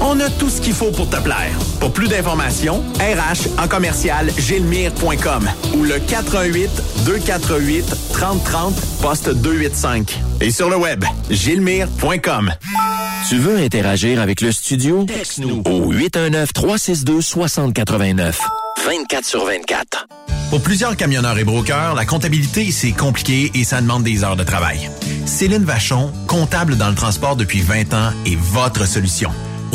On a tout ce qu'il faut pour te plaire. Pour plus d'informations, RH en commercial gilmire.com ou le 418 248 3030 poste 285. Et sur le web, gilmire.com. Tu veux interagir avec le studio? Texte-nous au 819-362-6089. 24 sur 24. Pour plusieurs camionneurs et brokers, la comptabilité, c'est compliqué et ça demande des heures de travail. Céline Vachon, comptable dans le transport depuis 20 ans, est votre solution.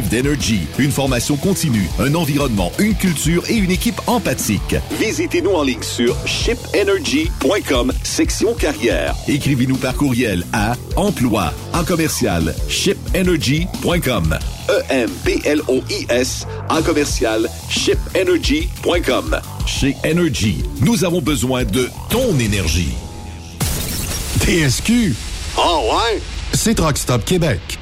d'Energy, une formation continue, un environnement, une culture et une équipe empathique. Visitez-nous en ligne sur shipenergy.com, section carrière. Écrivez-nous par courriel à emploi en commercial shipenergy.com. E-M-P-L-O-I-S en commercial shipenergy.com. Chez Energy, nous avons besoin de ton énergie. TSQ. Oh ouais? C'est Truck Stop Québec.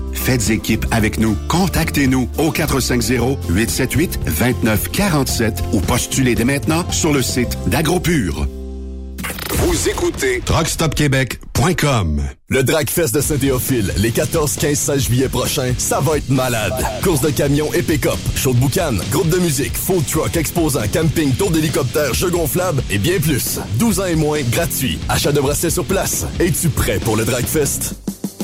Faites équipe avec nous. Contactez-nous au 450-878-2947 ou postulez dès maintenant sur le site d'AgroPure. Vous écoutez TruckStopQuébec.com Le Dragfest de Saint-Théophile, les 14, 15, 16 juillet prochains, ça va être malade. Course de camions et pick-up, show de boucan, groupe de musique, food truck, exposant, camping, tour d'hélicoptère, jeux gonflables et bien plus. 12 ans et moins, gratuit. Achat de bracelets sur place. Es-tu prêt pour le Dragfest?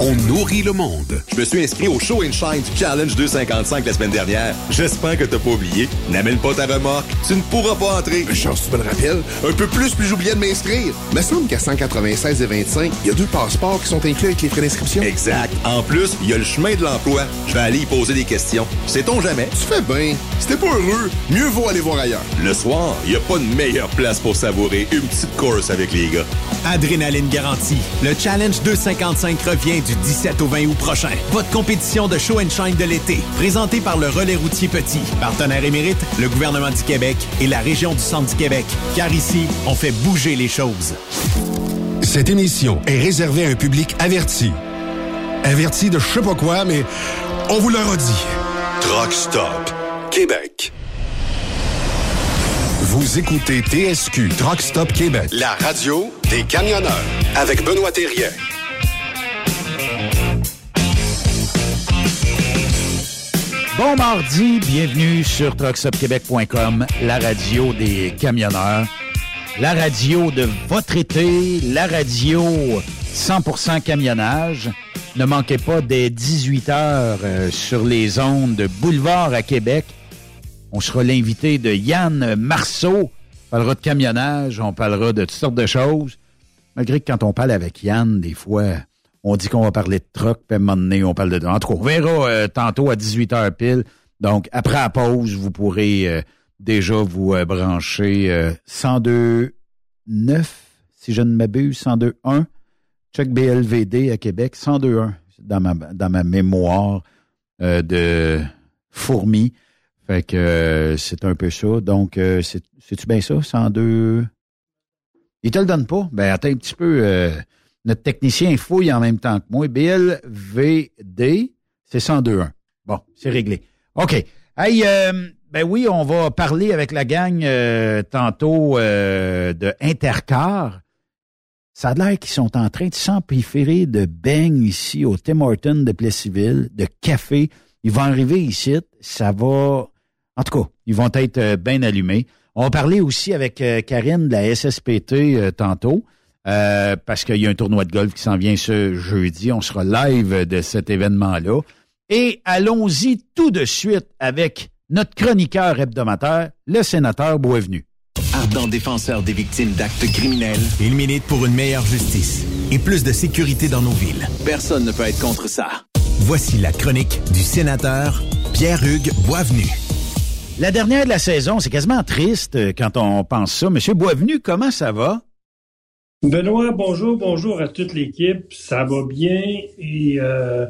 on nourrit le monde. Je me suis inscrit au Show and Shine du Challenge 255 la semaine dernière. J'espère que t'as pas oublié. N'amène pas ta remorque. Tu ne pourras pas entrer. Mais chance, tu me le rappelles. Un peu plus, puis j'oubliais de m'inscrire. Me semble qu'à 196 et 25, il y a deux passeports qui sont inclus avec les frais d'inscription. Exact. En plus, il y a le chemin de l'emploi. Je vais aller y poser des questions. Sait-on jamais? Tu fais bien. Si t'es pas heureux, mieux vaut aller voir ailleurs. Le soir, il n'y a pas de meilleure place pour savourer une petite course avec les gars. Adrénaline garantie. Le Challenge 255 revient du 17 au 20 août prochain. Votre compétition de show and shine de l'été, présentée par le Relais routier Petit, partenaire émérite, le gouvernement du Québec et la région du Centre du Québec. Car ici, on fait bouger les choses. Cette émission est réservée à un public averti. Averti de je sais pas quoi, mais on vous le redit. Truck Stop Québec. Vous écoutez TSQ Truck Stop Québec. La radio des camionneurs avec Benoît Thérien. Bon mardi, bienvenue sur truckstopquebec.com, la radio des camionneurs, la radio de votre été, la radio 100% camionnage. Ne manquez pas dès 18h euh, sur les ondes de Boulevard à Québec. On sera l'invité de Yann Marceau. On parlera de camionnage, on parlera de toutes sortes de choses. Malgré que quand on parle avec Yann, des fois, on dit qu'on va parler de truck, puis à un moment on parle de... En tout on verra euh, tantôt à 18h pile. Donc, après la pause, vous pourrez euh, déjà vous euh, brancher 102.9, si je ne m'abuse, 102.1, Chuck BLVD à Québec, 102.1, dans ma, dans ma mémoire de fourmi. Fait que c'est un peu ça. Donc, c'est-tu bien ça, 102... Il te le donne pas? Ben, attends un petit peu... Notre technicien fouille en même temps que moi. BLVD, c'est 102.1. Bon, c'est réglé. OK. Hey, euh, ben oui, on va parler avec la gang euh, tantôt euh, de Intercar. Ça a l'air qu'ils sont en train de s'empifférer de beignes ici au Tim Horton de Plessisville, de café. Ils vont arriver ici, ça va... En tout cas, ils vont être bien allumés. On va parler aussi avec Karine de la SSPT tantôt. Euh, parce qu'il y a un tournoi de golf qui s'en vient ce jeudi. On sera live de cet événement-là. Et allons-y tout de suite avec notre chroniqueur hebdomadaire, le sénateur Boisvenu. Ardent défenseur des victimes d'actes criminels, il milite pour une meilleure justice et plus de sécurité dans nos villes. Personne ne peut être contre ça. Voici la chronique du sénateur Pierre-Hugues Boisvenu. La dernière de la saison, c'est quasiment triste quand on pense ça. Monsieur Boisvenu, comment ça va? Benoît, bonjour, bonjour à toute l'équipe. Ça va bien et euh,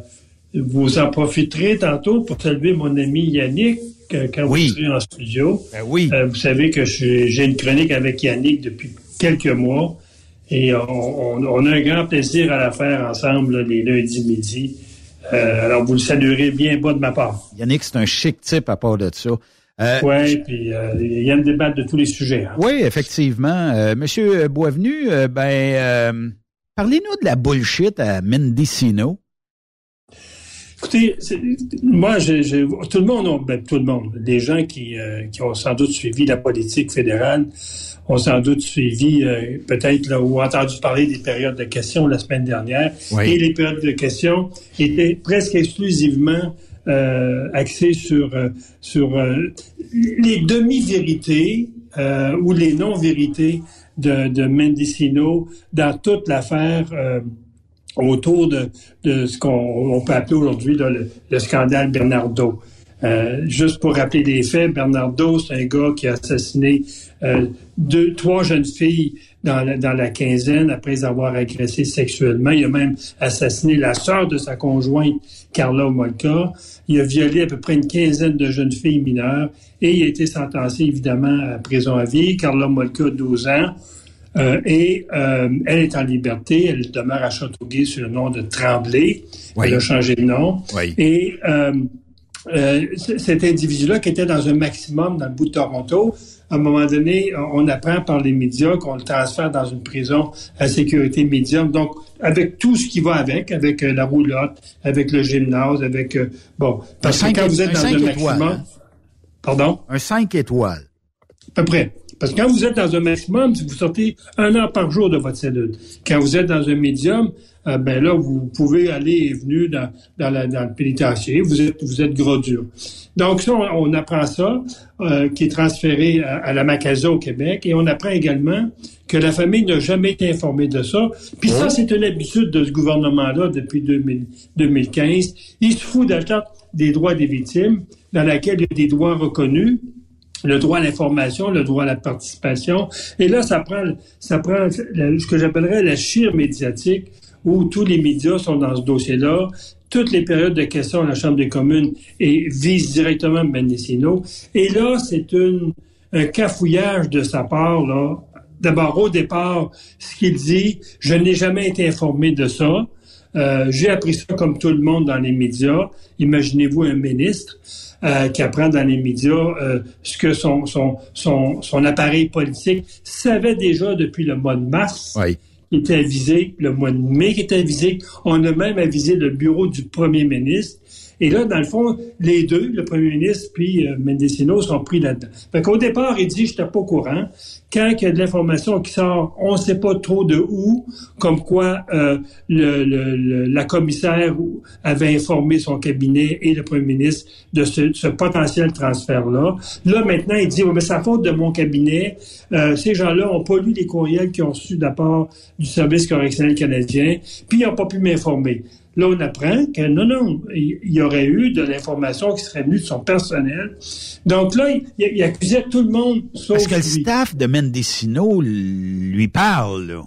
vous en profiterez tantôt pour saluer mon ami Yannick euh, quand vous serez en studio. Ben oui. Euh, vous savez que j'ai une chronique avec Yannick depuis quelques mois et on, a un grand plaisir à la faire ensemble les lundis midi. alors vous le saluerez bien bas de ma part. Yannick, c'est un chic type à part de ça. Euh, oui, puis euh, il y a une débat de tous les sujets. Hein. Oui, effectivement. Euh, Monsieur Boisvenu, ben, parlez-nous de la bullshit à Mendicino. Écoutez, moi, je, tout le monde, ben, tout le monde, des gens qui, euh, qui ont sans doute suivi la politique fédérale, ont sans doute suivi euh, peut-être ou entendu parler des périodes de questions la semaine dernière. Et les périodes de questions étaient presque exclusivement euh, sur sur les demi-vérités ou les non-vérités de, de Mendicino dans toute l'affaire autour de, de ce qu'on peut appeler aujourd'hui le, le, scandale Bernardo. Euh, juste pour rappeler les faits, Bernardo, c'est un gars qui a assassiné euh, deux, trois jeunes filles dans la, dans la quinzaine après avoir agressées sexuellement. Il a même assassiné la sœur de sa conjointe, Carla Molka. Il a violé à peu près une quinzaine de jeunes filles mineures et il a été sentencé évidemment à prison à vie. Carla Molka, 12 ans. Euh, et euh, elle est en liberté. Elle demeure à Châteauguay sous le nom de Tremblay. Elle a changé de nom. Et euh, cet individu-là, qui était dans un maximum dans le bout de Toronto, à un moment donné, on apprend par les médias qu'on le transfère dans une prison à sécurité médium. Donc, avec tout ce qui va avec, avec la roulotte, avec le gymnase, avec... bon, parce que quand vous êtes dans un, maximum... Pardon? Un 5 étoiles. À peu près. Parce que quand vous êtes dans un maximum, vous sortez un heure par jour de votre cellule. Quand vous êtes dans un médium, euh, ben là, vous pouvez aller et venir dans, dans, la, dans le pénitencier. Vous êtes, vous êtes gros dur. Donc ça, on, apprend ça, euh, qui est transféré à, la Macasa au Québec, et on apprend également que la famille n'a jamais été informée de ça. Puis ça, c'est une habitude de ce gouvernement-là depuis 2015. Il se fout d'attente des droits des victimes, dans laquelle il y a des droits reconnus, le droit à l'information, le droit à la participation. Et là, ça prend, ça prend ce que j'appellerais la chire médiatique, où tous les médias sont dans ce dossier-là. Toutes les périodes de questions à la Chambre des communes et visent directement Mendicino. Et là, c'est une, un cafouillage de sa part, là. D'abord, au départ, ce qu'il dit, je n'ai jamais été informé de ça. Euh, j'ai appris ça comme tout le monde dans les médias. Imaginez-vous un ministre. Euh, qui apprend dans les médias euh, ce que son, son, son, son, appareil politique savait déjà depuis le mois de mars. Oui. Qui était avisé, le mois de mai qui était avisé. On a même avisé le bureau du premier ministre. Et là, dans le fond, les deux, le premier ministre puis euh, Mendicino, sont pris là-dedans. Fait qu'au départ, il dit, je n'étais pas au courant quand il y a de l'information qui sort, on ne sait pas trop de où, comme quoi euh, le, la commissaire avait informé son cabinet et le premier ministre de ce, potentiel transfert-là. Là, maintenant, il dit, mais c'est la faute de mon cabinet. Euh, ces gens-là n'ont pas lu les courriels qu'ils ont reçus d'apport du Service correctionnel canadien, puis ils n'ont pas pu m'informer. Là, on apprend que non, non, il y aurait eu de l'information qui serait venue de son personnel. Donc là, il, accusait tout le monde sauf Parce que le staff de Mendicino lui parle, là.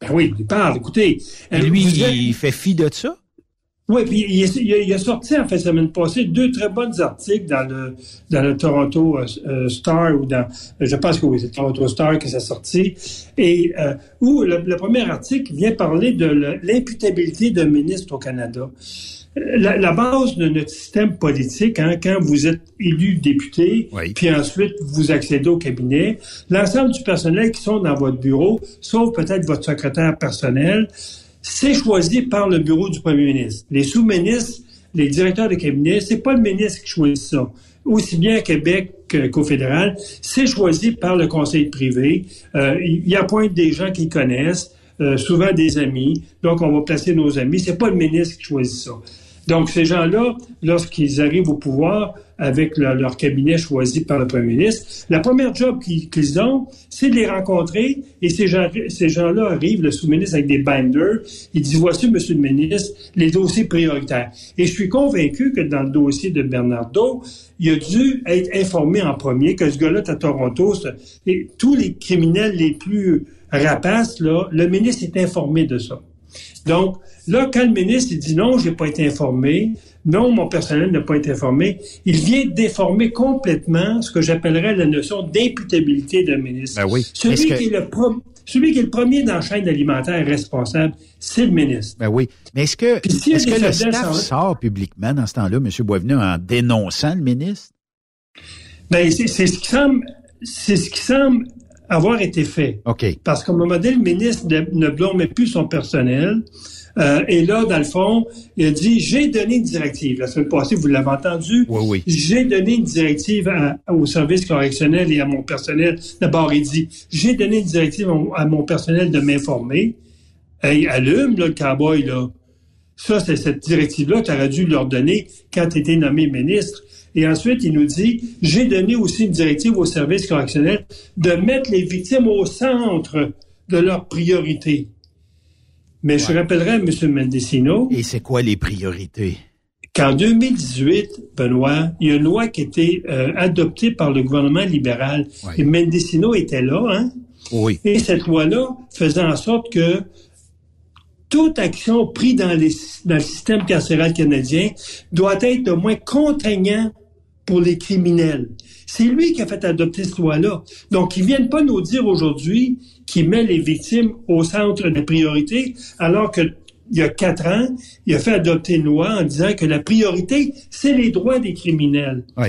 Ben oui, il parle. Écoutez. lui, il fait fi de ça? Oui, puis il, a sorti en fait la semaine passée deux très bons articles dans le dans le Toronto euh, euh, Star ou dans je pense que oui c'est Toronto Star que ça sorti et euh, où le, premier article vient parler de l'imputabilité d'un ministre au Canada. La, base de notre système politique, hein, quand vous êtes élu député, puis ensuite vous accédez au cabinet, l'ensemble du personnel qui sont dans votre bureau, sauf peut-être votre secrétaire personnel, c'est choisi par le bureau du premier ministre. Les sous-ministres, les directeurs de cabinet, c'est pas le ministre qui choisit ça. Aussi bien à Québec qu'au fédéral, c'est choisi par le conseil privé. Euh, il appointe des gens qu'ils connaissent, euh, souvent des amis. Donc, on va placer nos amis. C'est pas le ministre qui choisit ça. Donc, ces gens-là, lorsqu'ils arrivent au pouvoir avec leur, cabinet choisi par le premier ministre, la première job qu'ils ont, c'est de les rencontrer et ces, gens, ces gens-là arrivent, le sous-ministre, avec des binders. Il dit, voici, monsieur le ministre, les dossiers prioritaires. Et je suis convaincu que dans le dossier de Bernardo, il a dû être informé en premier que ce gars-là est à Toronto. Tous les criminels les plus rapaces, là, le ministre est informé de ça. Donc, là, quand le ministre dit non, j'ai pas été informé, non, mon personnel n'a pas été informé, il vient déformer complètement ce que j'appellerais la notion d'imputabilité d'un ministre. Ben oui. Celui, qui est le celui qui est le premier dans la chaîne alimentaire responsable, c'est le ministre. Ben oui. Mais est-ce que, est-ce que le staff sort publiquement dans ce temps-là, M. Boisvenu, en dénonçant le ministre? Ben, c'est, ce qui semble, c'est ce qui semble avoir été fait. OK. Parce qu'à un moment donné, le ministre ne blâmait plus son personnel. Euh, et là, dans le fond, il a dit, j'ai donné une directive. La semaine passée, vous l'avez entendu. Oui, oui. J'ai donné une directive au service correctionnel et à mon personnel. D'abord, il dit, j'ai donné une directive à mon personnel de m'informer. Hey, allume, là, le cowboy, là. Ça, c'est cette directive-là que tu aurais dû leur donner quand tu étais nommé ministre. Et ensuite, il nous dit, j'ai donné aussi une directive au service correctionnel de mettre les victimes au centre de leurs priorités. Mais je rappellerai à M. Mendicino. Et c'est quoi les priorités? Qu'en 2018, Benoît, il y a une loi qui a été euh, adoptée par le gouvernement libéral. Et Mendicino était là, hein? Oui. Et cette loi-là faisait en sorte que toute action prise dans, dans le système carcéral canadien doit être au moins contraignant pour les criminels. C'est lui qui a fait adopter cette loi-là. Donc, ils viennent pas nous dire aujourd'hui qu'il met les victimes au centre des priorités, alors que il y a quatre ans, il a fait adopter une loi en disant que la priorité, c'est les droits des criminels. Oui.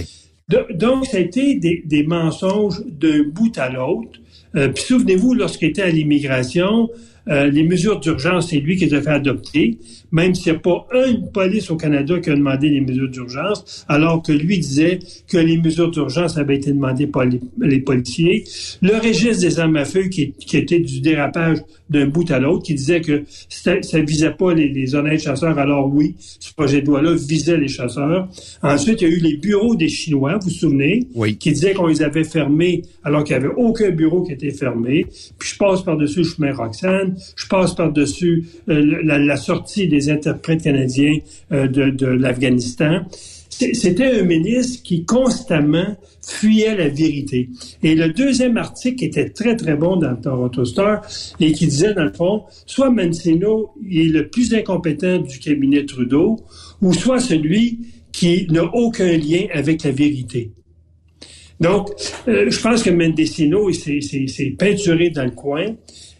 donc, ça a été des, mensonges d'un bout à l'autre. Euh, puis souvenez-vous, lorsqu'il était à l'immigration, euh, les mesures d'urgence, c'est lui qui les a fait adopter, même s'il n'y a pas une police au Canada qui a demandé les mesures d'urgence, alors que lui disait que les mesures d'urgence avaient été demandées par les, policiers. Le registre des armes à feu qui, était du dérapage d'un bout à l'autre, qui disait que ça ne visait pas les, honnêtes chasseurs, alors oui, ce projet de loi-là visait les chasseurs. Ensuite, il y a eu les bureaux des Chinois, vous vous souvenez, qui disaient qu'on les avait fermés alors qu'il n'y avait aucun bureau qui était fermé. Puis je passe par-dessus le chemin Roxane, je passe par-dessus euh, la, sortie des interprètes canadiens euh, de, l'Afghanistan. C'était un ministre qui constamment fuyait la vérité. Et le deuxième article était très, très bon dans le Toronto Star et qui disait, dans le fond, soit Mancino est le plus incompétent du cabinet Trudeau, ou soit celui qui n'a aucun lien avec la vérité. Donc, euh, je pense que Mendecino s'est peinturé dans le coin.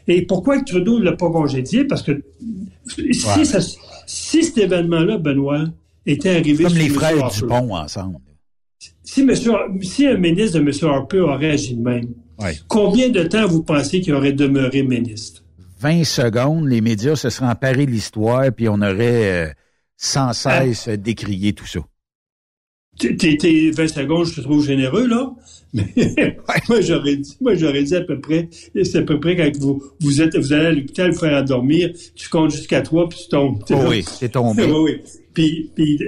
Et pourquoi Trudeau ne l'a pas congédié? Parce que si, cet événement-là, Benoît, était arrivé... Comme les frères Dupont ensemble. Si, monsieur, si un ministre de M. Harper aurait agi de même, combien de temps vous pensez qu'il aurait demeuré ministre? 20 secondes, les médias se seraient emparés de l'histoire, puis on aurait euh, sans cesse ah. décrié tout ça. T'es 20 secondes, je te trouve généreux, là. Mais moi, j'aurais dit, moi, j'aurais dit à peu près, c'est à peu près quand vous, vous êtes, vous allez à l'hôpital, vous faire endormir, tu comptes jusqu'à trois, puis tu tombes. Oh oui, c'est tombé. oui, oui. Puis, puis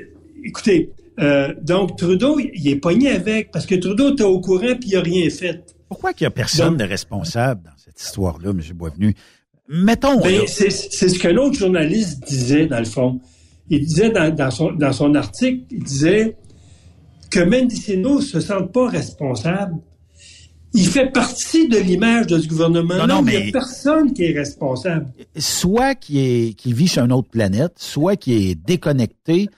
écoutez, euh, donc Trudeau, il est pogné avec, parce que Trudeau était au courant, puis il n'a rien fait. Pourquoi qu'il n'y a personne de responsable dans cette histoire-là, M. Boisvenu? Mettons. Ben, c'est ce que l'autre journaliste disait, dans le fond. Il disait dans, dans, son, dans son article, il disait que Mendicino ne se sente pas responsable. Il fait partie de l'image de ce gouvernement. Non, mais il n'y a personne qui est responsable. Soit qui qui vit sur une autre planète, soit qui est déconnecté.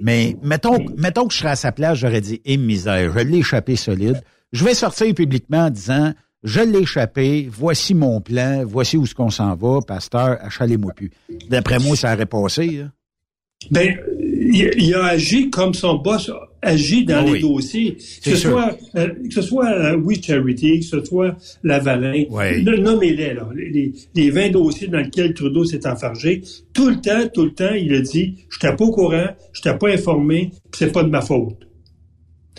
Mais mettons, mettons que je serais à sa place, j'aurais dit, eh misère, je l'ai échappé solide. Je vais sortir publiquement en disant, je l'ai échappé, voici mon plan, voici où ce qu'on s'en va, pasteur, achalez-moi plus. D'après moi, ça aurait passé. Hein. Ben, il, a agi comme son boss agit dans ah les dossiers. Que ce, soit, euh, que ce soit euh, We Charity, que ce soit Lavalin, oui. nommez-les, là, les, les 20 dossiers dans lesquels Trudeau s'est enfargé, tout le temps, tout le temps, il a dit, je n'étais pas au courant, je n'étais pas informé, c'est pas de ma faute.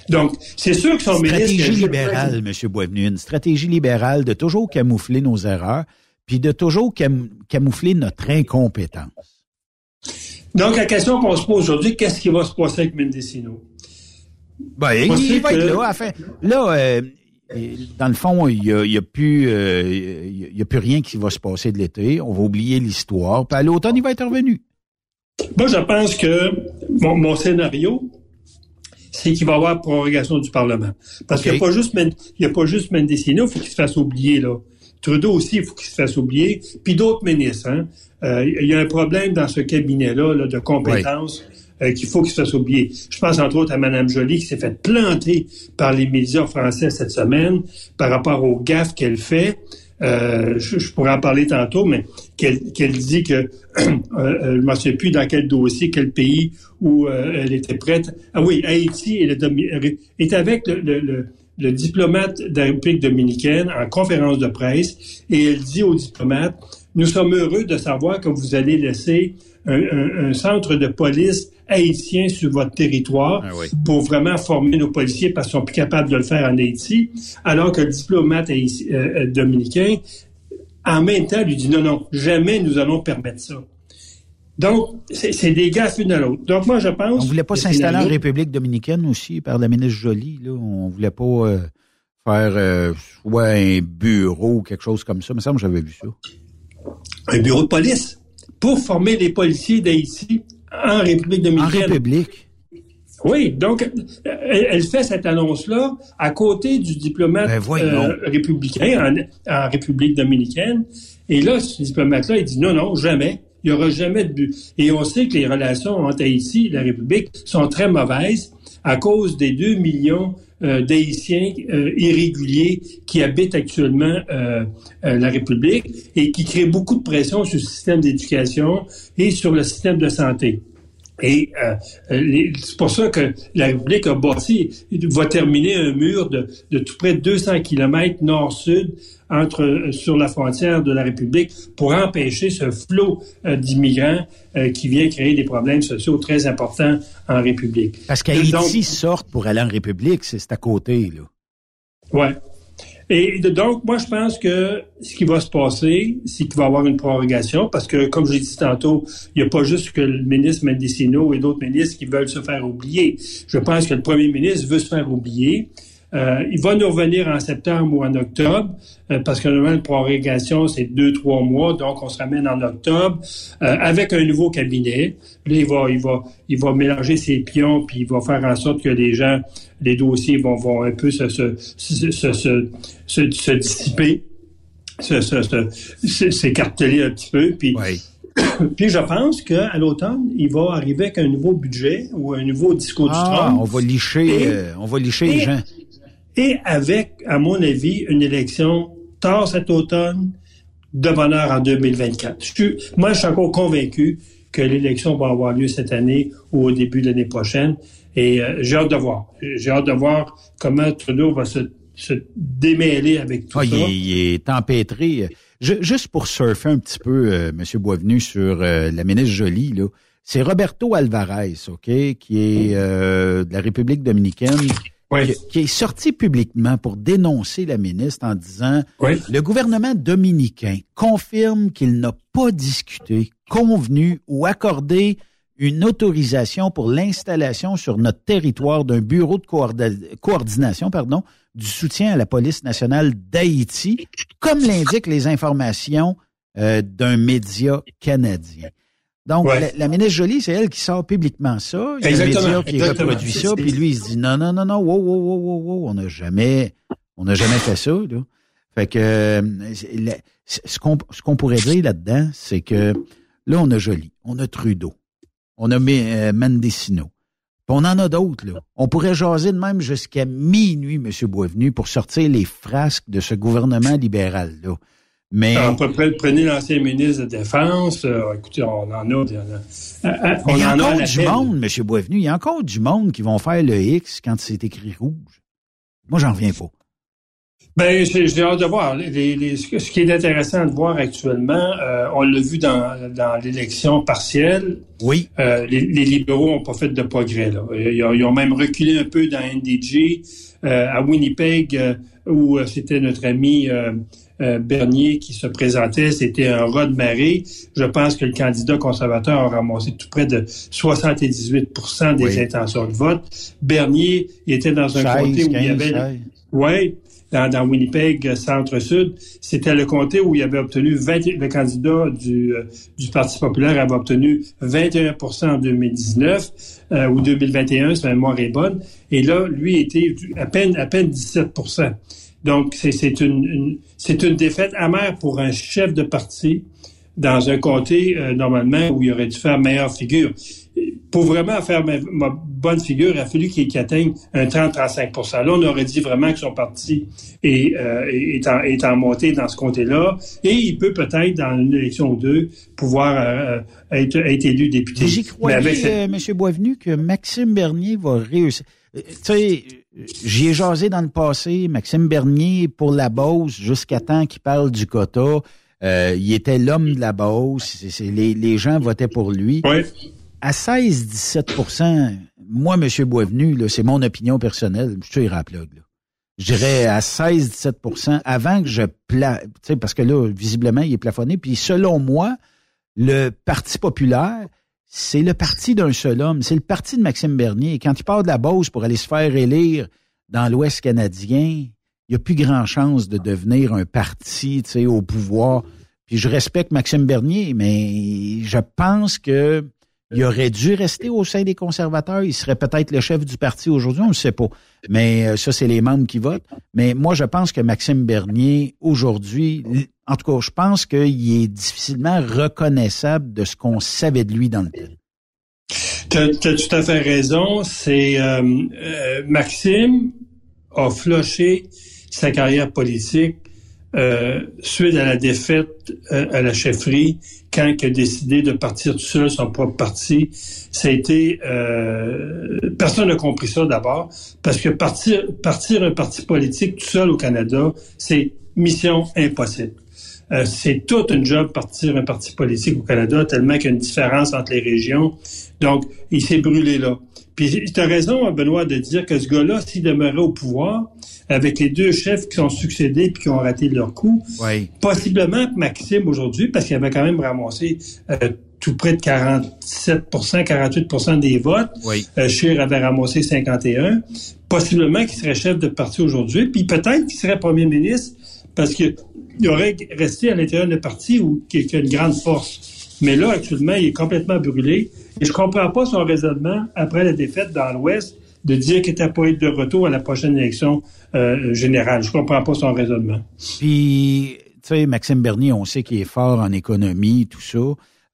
Donc, c'est sûr que son stratégie ministre... Stratégie libérale, M. Boisvenu, une stratégie libérale de toujours camoufler nos erreurs, puis de toujours camoufler notre incompétence. Donc, la question qu'on se pose aujourd'hui, qu'est-ce qui va se passer avec Mendecino? Ben, il, va être là. Enfin, là, euh, dans le fond, il n'y a, y a, plus, euh, y a plus rien qui va se passer de l'été. On va oublier l'histoire. Puis à l'automne, il va être revenu. Moi, je pense que mon, mon scénario, c'est qu'il va y avoir prorogation du Parlement. Parce qu'il n'y a pas juste, il y a pas juste Mendecino, il faut qu'il se fasse oublier, là. Trudeau aussi, il faut qu'il se fasse oublier. Puis d'autres ministres, hein. Euh, il y a un problème dans ce cabinet-là de compétences. Euh, qu'il faut qu'il se fasse oublier. Je pense entre autres à Mme Joly qui s'est fait planter par les médias français cette semaine par rapport aux gaffes qu'elle fait. Euh, je, pourrais en parler tantôt, mais qu'elle dit que je ne souviens plus dans quel dossier, quel pays où elle était prête. Ah oui, Haïti est avec le, le diplomate de la République dominicaine en conférence de presse et elle dit au diplomate nous sommes heureux de savoir que vous allez laisser un, centre de police haïtien sur votre territoire Ah pour vraiment former nos policiers parce qu'ils sont plus capables de le faire en Haïti, alors que le diplomate haïti- euh, euh, dominicain, en même temps, lui dit non, non, jamais nous allons permettre ça. Donc, c'est des gaffes une à l'autre. Donc, moi, je pense... On voulait pas s'installer en République dominicaine aussi par la ministre Joly. Là. On voulait pas euh, faire euh, soit un bureau ou quelque chose comme ça. Il me semble que j'avais vu ça. Un bureau de police pour former les policiers d'Haïti en République En dominicaine. République? Oui, donc elle, elle fait cette annonce-là à côté du diplomate Ben euh, républicain en, en République dominicaine. Et là, ce diplomate-là, il dit non, non, jamais. Il n'y aura jamais de but. Et on sait que les relations entre Haïti et la République sont très mauvaises à cause des 2 millions d'Haïtiens euh, irréguliers qui habitent actuellement euh, euh, la République et qui créent beaucoup de pression sur le système d'éducation et sur le système de santé. Et euh, c'est pour ça que la République a bâti, va terminer un mur de, de tout près de 200 kilomètres nord-sud entre euh, sur la frontière de la République pour empêcher ce flot euh, d'immigrants euh, qui vient créer des problèmes sociaux très importants en République. Parce qu'Haïti sorte pour aller en République, c'est c'est à côté. Là. Ouais. Et donc, moi, je pense que ce qui va se passer, c'est qu'il va y avoir une prorogation, parce que, comme je l'ai dit tantôt, il n'y a pas juste que le ministre Mendicino et d'autres ministres qui veulent se faire oublier. Je pense que le premier ministre veut se faire oublier. Euh, il va nous revenir en septembre ou en octobre, euh, parce que normalement, une prorogation, c'est deux, trois mois, donc on se ramène en octobre, euh, avec un nouveau cabinet. Là, il va, il va, il va mélanger ses pions, puis il va faire en sorte que les gens, les dossiers vont, vont un peu se, se, se, se, se, se- dissiper, se, se, se- se- s'écarteler un petit peu, puis puis je pense qu'à l'automne, il va arriver avec un nouveau budget ou un nouveau discours du Ah, Trump. on va licher, Et- euh, on va licher les gens. Et avec, à mon avis, une élection tard cet automne, de bonheur en 2024. Je moi, je suis encore convaincu que l'élection va avoir lieu cette année ou au début de l'année prochaine. Et euh, j'ai hâte de voir. J'ai hâte de voir comment Trudeau va se, se démêler avec tout Ah, il, ça. est, il est empêtré. Je- juste pour surfer un petit peu, euh, M. Boisvenu, sur euh, la ministre Jolie, là, c'est Roberto Alvarez, OK, qui est euh, de la République dominicaine, qui, qui est sorti publiquement pour dénoncer la ministre en disant le gouvernement dominicain confirme qu'il n'a pas discuté, convenu ou accordé une autorisation pour l'installation sur notre territoire d'un bureau de coordination pardon, du soutien à la police nationale d'Haïti, comme l'indiquent les informations euh, d'un média canadien. Donc, Ouais. la, la ministre Jolie, c'est elle qui sort publiquement ça. Il y a le Exactement, média qui reproduit ça, puis lui, il se dit non, non, non, non, wow, wow, wow, wow, wow, on n'a jamais, on n'a jamais fait ça, là. Fait que, euh, ce qu'on ce qu'on pourrait dire là-dedans, c'est que là, on a Jolie, on a Trudeau, on a euh, Mendicino, puis on en a d'autres, là. On pourrait jaser de même jusqu'à minuit, M. Boisvenu, pour sortir les frasques de ce gouvernement libéral, là. Mais. À peu près, prenez l'ancien ministre de la Défense. euh, écoutez, on en a. il y en a- euh, euh, on il y a en encore du peine. monde, M. Boisvenu. Il y a encore du monde qui vont faire le X quand c'est écrit rouge. Moi, j'en reviens pas. Ben, j'ai hâte de voir. Les- les- ce qui est intéressant de voir actuellement, euh, on l'a vu dans, dans l'élection partielle. Oui. les, les libéraux n'ont pas fait de progrès. Là. Ils, ont, ils ont même reculé un peu dans NDG. Euh, à Winnipeg, où c'était notre ami euh, Bernier qui se présentait, c'était un raz de marée. Je pense que le candidat conservateur a ramassé tout près de 78% des Oui. intentions de vote. Bernier était dans un 16, comté où il y 15, avait... 16. Oui, dans, dans Winnipeg, euh, centre-sud. C'était le comté où il avait obtenu 20, le candidat du, euh, du Parti populaire avait obtenu 21% en 2019 euh, ou 2021, si ma mémoire est bonne. Et là, lui était à peine, à peine 17 Donc, c'est une, une- c'est une défaite amère pour un chef de parti dans un comté, euh, normalement, où il aurait dû faire meilleure figure. Pour vraiment faire ma, ma bonne figure, il a fallu qu'il atteigne un 30-35% Là, on aurait dit vraiment que son parti est, euh, est, en, est en montée dans ce comté-là. Et il peut peut-être, dans une élection ou deux, pouvoir euh, être, être élu député. J'y croyais, cette- M. Boisvenu, que Maxime Bernier va réussir. Euh, Tu sais, euh, j'y ai jasé dans le passé. Maxime Bernier, pour la Beauce, jusqu'à temps qu'il parle du quota, Euh, il était l'homme de la base. les, les, gens votaient pour lui. Oui. À 16-17% moi, M. Boisvenu, c'est mon opinion personnelle, je suis rappeler. Je dirais à 16-17% avant que je pla... parce que là, visiblement, il est plafonné. Puis selon moi, le Parti populaire, c'est le parti d'un seul homme. C'est le parti de Maxime Bernier. Quand il part de la Beauce pour aller se faire élire dans l'Ouest canadien, il n'y a plus grand chance de devenir un parti au pouvoir. Puis je respecte Maxime Bernier, mais je pense que il aurait dû rester au sein des conservateurs. Il serait peut-être le chef du parti aujourd'hui, on ne sait pas. Mais euh, ça, c'est les membres qui votent. Mais moi, je pense que Maxime Bernier, aujourd'hui, en tout cas, je pense qu'il est difficilement reconnaissable de ce qu'on savait de lui dans le temps. Tu as, tout à fait raison. C'est euh, euh, Maxime a floché sa carrière politique euh, suite à la défaite à la chefferie, quand il a décidé de partir tout seul, son propre parti, ça a été... Personne n'a compris ça d'abord, parce que partir, partir un parti politique tout seul au Canada, c'est mission impossible. Euh, c'est toute une job partir un parti politique au Canada, tellement qu'il y a une différence entre les régions. Donc, il s'est brûlé là. Puis tu as raison, Benoît, de dire que ce gars-là, s'il demeurait au pouvoir, avec les deux chefs qui sont succédés puis qui ont raté leur coup, possiblement Maxime aujourd'hui, parce qu'il avait quand même ramassé euh, tout près de 47% 48% des votes. Oui. Euh, Scheer avait ramassé 51. Possiblement qu'il serait chef de parti aujourd'hui, puis peut-être qu'il serait premier ministre parce qu'il aurait resté à l'intérieur de parti où qui a une grande force. Mais là, actuellement, il est complètement brûlé. Et je comprends pas son raisonnement après la défaite dans l'Ouest de dire qu'il n'était pas de retour à la prochaine élection euh, générale. Je comprends pas son raisonnement. Puis, tu sais, Maxime Bernier, on sait qu'il est fort en économie, tout ça.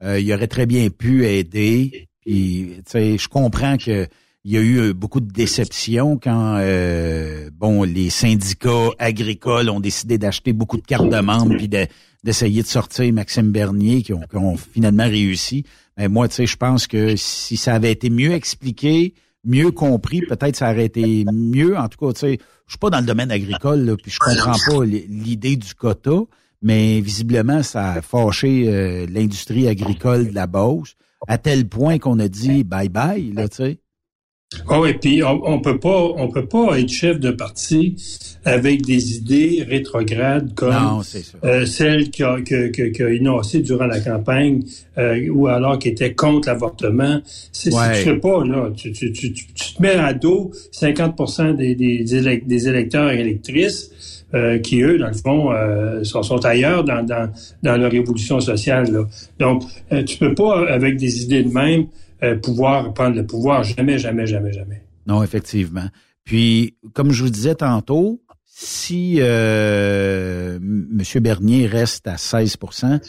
Euh, il aurait très bien pu aider. Puis, tu sais, je comprends que il y a eu beaucoup de déceptions quand euh, bon les syndicats agricoles ont décidé d'acheter beaucoup de cartes de membres puis d'essayer de, sortir Maxime Bernier qui ont, finalement réussi. Mais moi, tu sais, je pense que si ça avait été mieux expliqué, mieux compris, peut-être ça aurait été mieux. En tout cas, tu sais, je suis pas dans le domaine agricole, puis je comprends pas l'idée du quota, mais visiblement, ça a fâché euh, l'industrie agricole de la Beauce, à tel point qu'on a dit bye-bye, là, tu sais. Ah oui, puis on, on, peut pas, on peut pas être chef de parti avec des idées rétrogrades comme euh, celle qui a, que, que, qui a énoncé durant la campagne euh, ou alors qui était contre l'avortement. C'est ouais. tu fais pas là, tu, tu, tu, tu, te mets à dos 50% des, des, des électeurs et électrices. Euh, qui, eux, dans le fond, euh, sont, sont, ailleurs dans, dans, dans leur évolution sociale. Là. Donc, euh, tu peux pas, avec des idées de même, euh, pouvoir prendre le pouvoir. Jamais, jamais, jamais, jamais. Non, effectivement. Puis, comme je vous disais tantôt, si euh, M. Bernier reste à 16%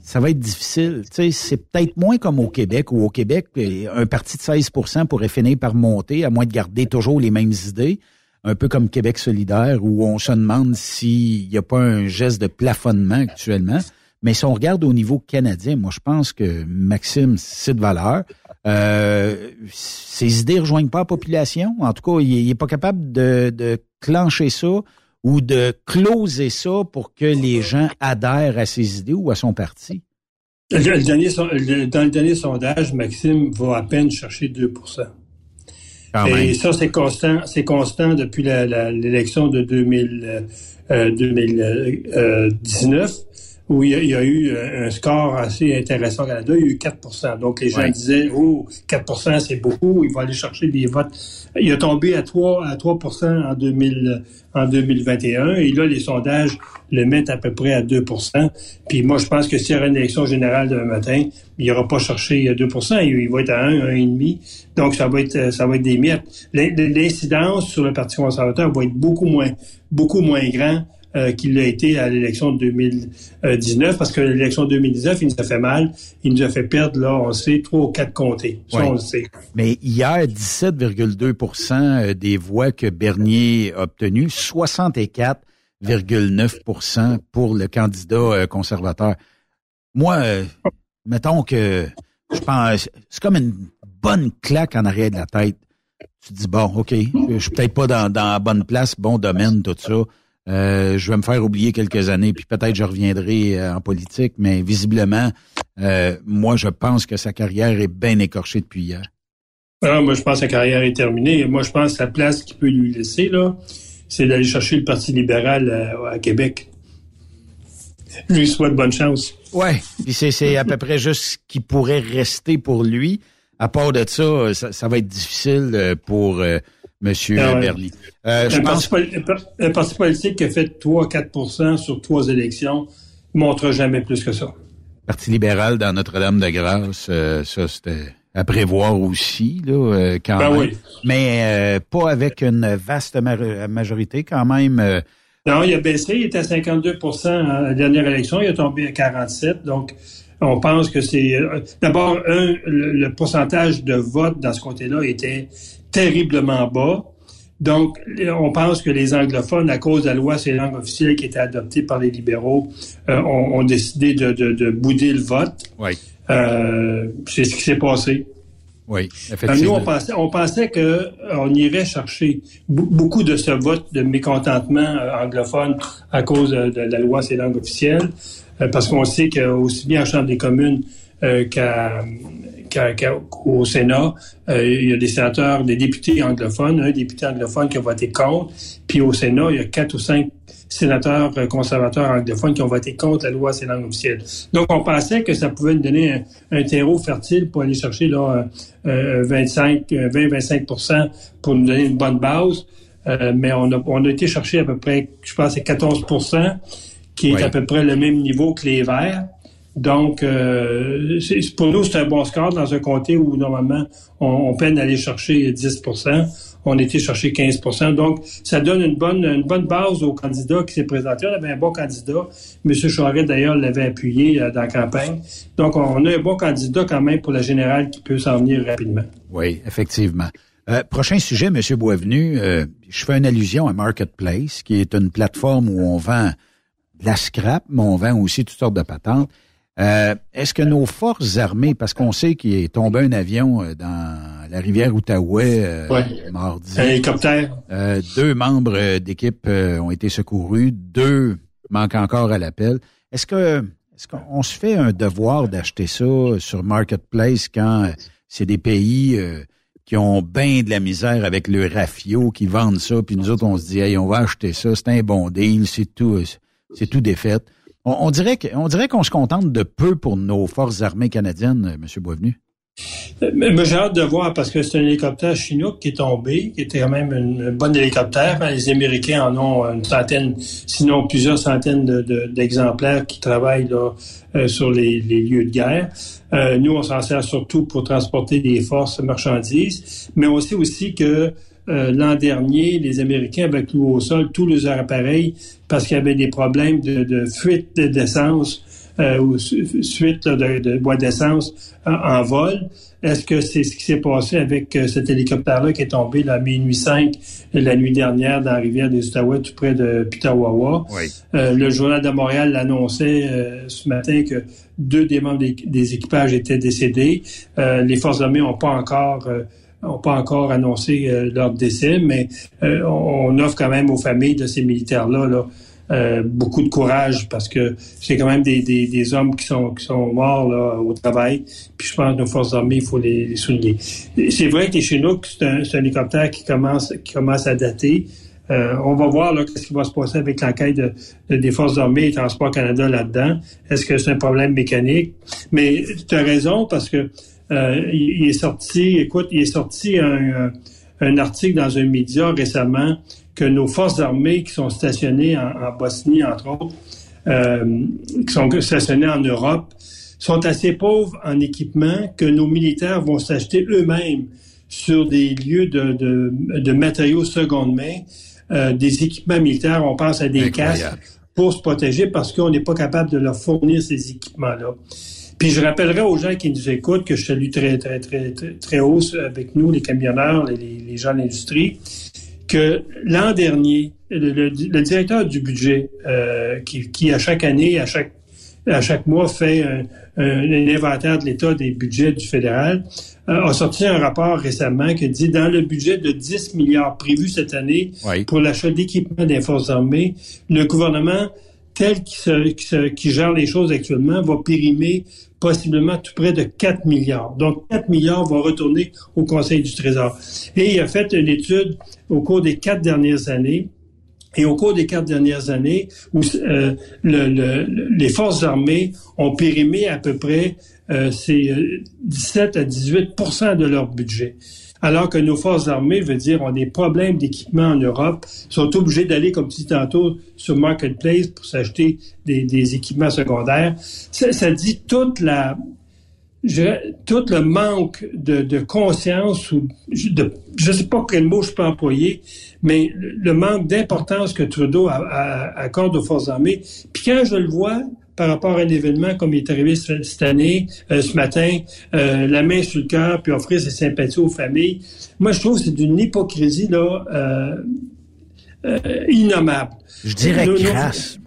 ça va être difficile. c'est peut-être moins comme au Québec, où au Québec, un parti de 16% pourrait finir par monter, à moins de garder toujours les mêmes idées. Un peu comme Québec solidaire, où on se demande s'il n'y a pas un geste de plafonnement actuellement. Mais si on regarde au niveau canadien, moi, je pense que Maxime, c'est de valeur. Euh, ses idées rejoignent pas la population. En tout cas, il, est pas capable de, de clencher ça ou de closer ça pour que les gens adhèrent à ses idées ou à son parti. Le, dernier, dans le dernier sondage, Maxime va à peine chercher 2% Et ça, c'est constant, c'est constant depuis l'élection de 2000, euh, 2019 où il y, a, eu euh, un score assez intéressant au Canada. Il y a eu 4% Donc, les gens disaient, oh, 4% c'est beaucoup, il va aller chercher des votes. Il a tombé à 3, à 3 en, 2000, en 2021. Et là, les sondages le mettent à peu près à 2% Puis moi, je pense que s'il y aura une élection générale demain matin, il n'ira pas chercher 2% il, va être à 1, 1,5 Donc, ça va être, ça va être des miettes. L'incidence sur le Parti conservateur va être beaucoup moins, beaucoup moins grand euh, qu'il l'a été à l'élection de 2019, parce que l'élection de 2019, il nous a fait mal. Il nous a fait perdre, là, on sait, trois ou quatre comtés. Ça, on le sait. Mais hier, 17,2% euh, des voix que Bernier a obtenues, 64,9% pour le candidat euh, conservateur. Moi, mettons que je pense, c'est comme une bonne claque en arrière de la tête. Tu te dis, bon, OK, je suis peut-être pas dans, dans la bonne place, bon domaine, tout ça. Euh, je vais me faire oublier quelques années, puis peut-être je reviendrai euh, en politique, mais visiblement, euh, moi, je pense que sa carrière est bien écorchée depuis hier. Ah, moi, je pense que sa carrière est terminée. Moi, je pense que la place qu'il peut lui laisser, là, c'est d'aller chercher le Parti libéral à, Québec. Je lui souhaite bonne chance. Ouais, puis c'est à peu près juste ce qui pourrait rester pour lui. À part de ça, ça, va être difficile pour Monsieur ah Berly. Euh, un, parti, politique qui a fait 3-4% sur trois élections ne montre jamais plus que ça. Parti libéral dans Notre-Dame-de-Grâce, euh, ça c'était à prévoir aussi, là, euh, quand ben même. Mais pas avec une vaste majorité quand même. non, il a baissé, il était à 52 à la dernière élection, il a tombé à 47 donc on pense que c'est d'abord un le, le, pourcentage de vote dans ce côté-là était terriblement bas. Donc, on pense que les anglophones, à cause de la loi sur les langues officielles qui était adoptée par les libéraux, euh, ont, décidé de, bouder le vote. Oui. Euh, c'est ce qui s'est passé. Oui, euh, effectivement. nous, on pensait, on pensait que on irait chercher beaucoup de ce vote de mécontentement anglophone à cause de, la loi sur les langues officielles, parce qu'on sait qu'aussi bien en Chambre des communes qu'à qu'au Sénat, euh, il y a des sénateurs, des députés anglophones, un député anglophone qui a voté contre, puis au Sénat, il y a quatre ou cinq sénateurs euh, conservateurs anglophones qui ont voté contre la loi sur les langues officielles. Donc, on pensait que ça pouvait nous donner un, terreau fertile pour aller chercher là, 25, 20-25% pour nous donner une bonne base. Euh, mais on a, on a été chercher à peu près, je pense, c'est 14% qui est à peu près le même niveau que les Verts. Donc, euh, pour nous, c'est un bon score dans un comté où normalement on, peine à aller chercher 10 On était chercher 15% Donc, ça donne une bonne, une bonne base au candidat qui s'est présenté. On avait un bon candidat. M. Charest, d'ailleurs, l'avait appuyé euh, dans la campagne. Donc, on a un bon candidat quand même pour la générale qui peut s'en venir rapidement. Oui, effectivement. Euh, prochain sujet, M. Boisvenu, je fais une allusion à Marketplace, qui est une plateforme où on vend de la scrap, mais on vend aussi toutes sortes de patentes. Euh, est-ce que nos forces armées, parce qu'on sait qu'il est tombé un avion euh, dans la rivière Outaouais euh, mardi? Un hélicoptère. deux membres d'équipe ont été secourus, deux manquent encore à l'appel. Est-ce que est-ce qu'on se fait un devoir d'acheter ça sur Marketplace quand c'est des pays qui ont bien de la misère avec le rafio, qui vendent ça, puis nous autres on se dit hey, on va acheter ça, c'est un bon deal, c'est tout c'est tout défait. On, dirait qu'on se contente de peu pour nos forces armées canadiennes, euh, M. Boisvenu. Mais, j'ai hâte de voir parce que c'est un hélicoptère chinois qui est tombé, qui était quand même un bon hélicoptère. Les Américains en ont une centaine, sinon plusieurs centaines d'exemplaires qui travaillent euh, sur les, lieux de guerre. Euh, nous, on s'en sert surtout pour transporter des forces marchandises, mais on sait aussi que euh, l'an dernier, les Américains avaient cloué au sol tous leurs appareils parce qu'il y avait des problèmes de, fuite d'essence euh, ou suite de, bois d'essence en, vol. Est-ce que c'est ce qui s'est passé avec euh, cet hélicoptère-là qui est tombé la minuit 5 la nuit dernière dans la rivière des Outaouais, tout près de Pitawawa? le Journal de Montréal l'annonçait ce matin que deux des membres des, équipages étaient décédés. les forces armées n'ont pas encore n'ont pas encore annoncé euh, leur décès, mais euh, on, offre quand même aux familles de ces militaires-là euh, beaucoup de courage parce que c'est quand même des, des, des, hommes qui sont qui sont morts là, au travail. Puis je pense que nos forces armées, il faut les, souligner. C'est vrai que les Chinook, c'est un, un, hélicoptère qui commence qui commence à dater. on va voir là qu'est-ce qui va se passer avec l'enquête de, des forces armées et Transport Canada là-dedans. Est-ce que c'est un problème mécanique? Mais tu as raison parce que euh, il, est sorti, écoute, il est sorti un, un, article dans un média récemment que nos forces armées qui sont stationnées en, Bosnie, entre autres, euh, qui sont stationnées en Europe, sont assez pauvres en équipement que nos militaires vont s'acheter eux-mêmes sur des lieux de, de, de matériaux seconde main, euh, des équipements militaires, on pense à des casques pour se protéger parce qu'on n'est pas capable de leur fournir ces équipements-là. Puis je rappellerai aux gens qui nous écoutent que je salue très, très, très, très, haut avec nous, les camionneurs, les, les gens de l'industrie, que l'an dernier, le, directeur du budget, euh, qui, qui, à chaque année, à chaque à chaque mois, fait un, inventaire de l'état des budgets du fédéral, euh, a sorti un rapport récemment qui dit dans le budget de 10 milliards prévu cette année pour l'achat d'équipements des forces armées, le gouvernement tel qui gère les choses actuellement va périmer possiblement tout près de 4 milliards. Donc 4 milliards vont retourner au Conseil du Trésor. Et il a fait une étude au cours des quatre dernières années et au cours des quatre dernières années, euh, les forces armées ont périmé à peu près euh, 17 à 18% de leur budget. Alors que nos forces armées, veut dire, ont des problèmes d'équipement en Europe, sont obligés d'aller, comme tu dis tantôt, sur Marketplace pour s'acheter des, équipements secondaires. Ça, dit toute la, je, tout le manque de, conscience ou de, je sais pas quel mot je peux employer, mais le manque d'importance que Trudeau accorde aux forces armées. Puis quand je le vois par rapport à un événement comme il est arrivé cette année, euh, ce matin, euh, la main sur le cœur, puis offrir ses sympathies aux familles, moi je trouve que c'est d'une hypocrisie là euh, innommable. Je dirais crasse.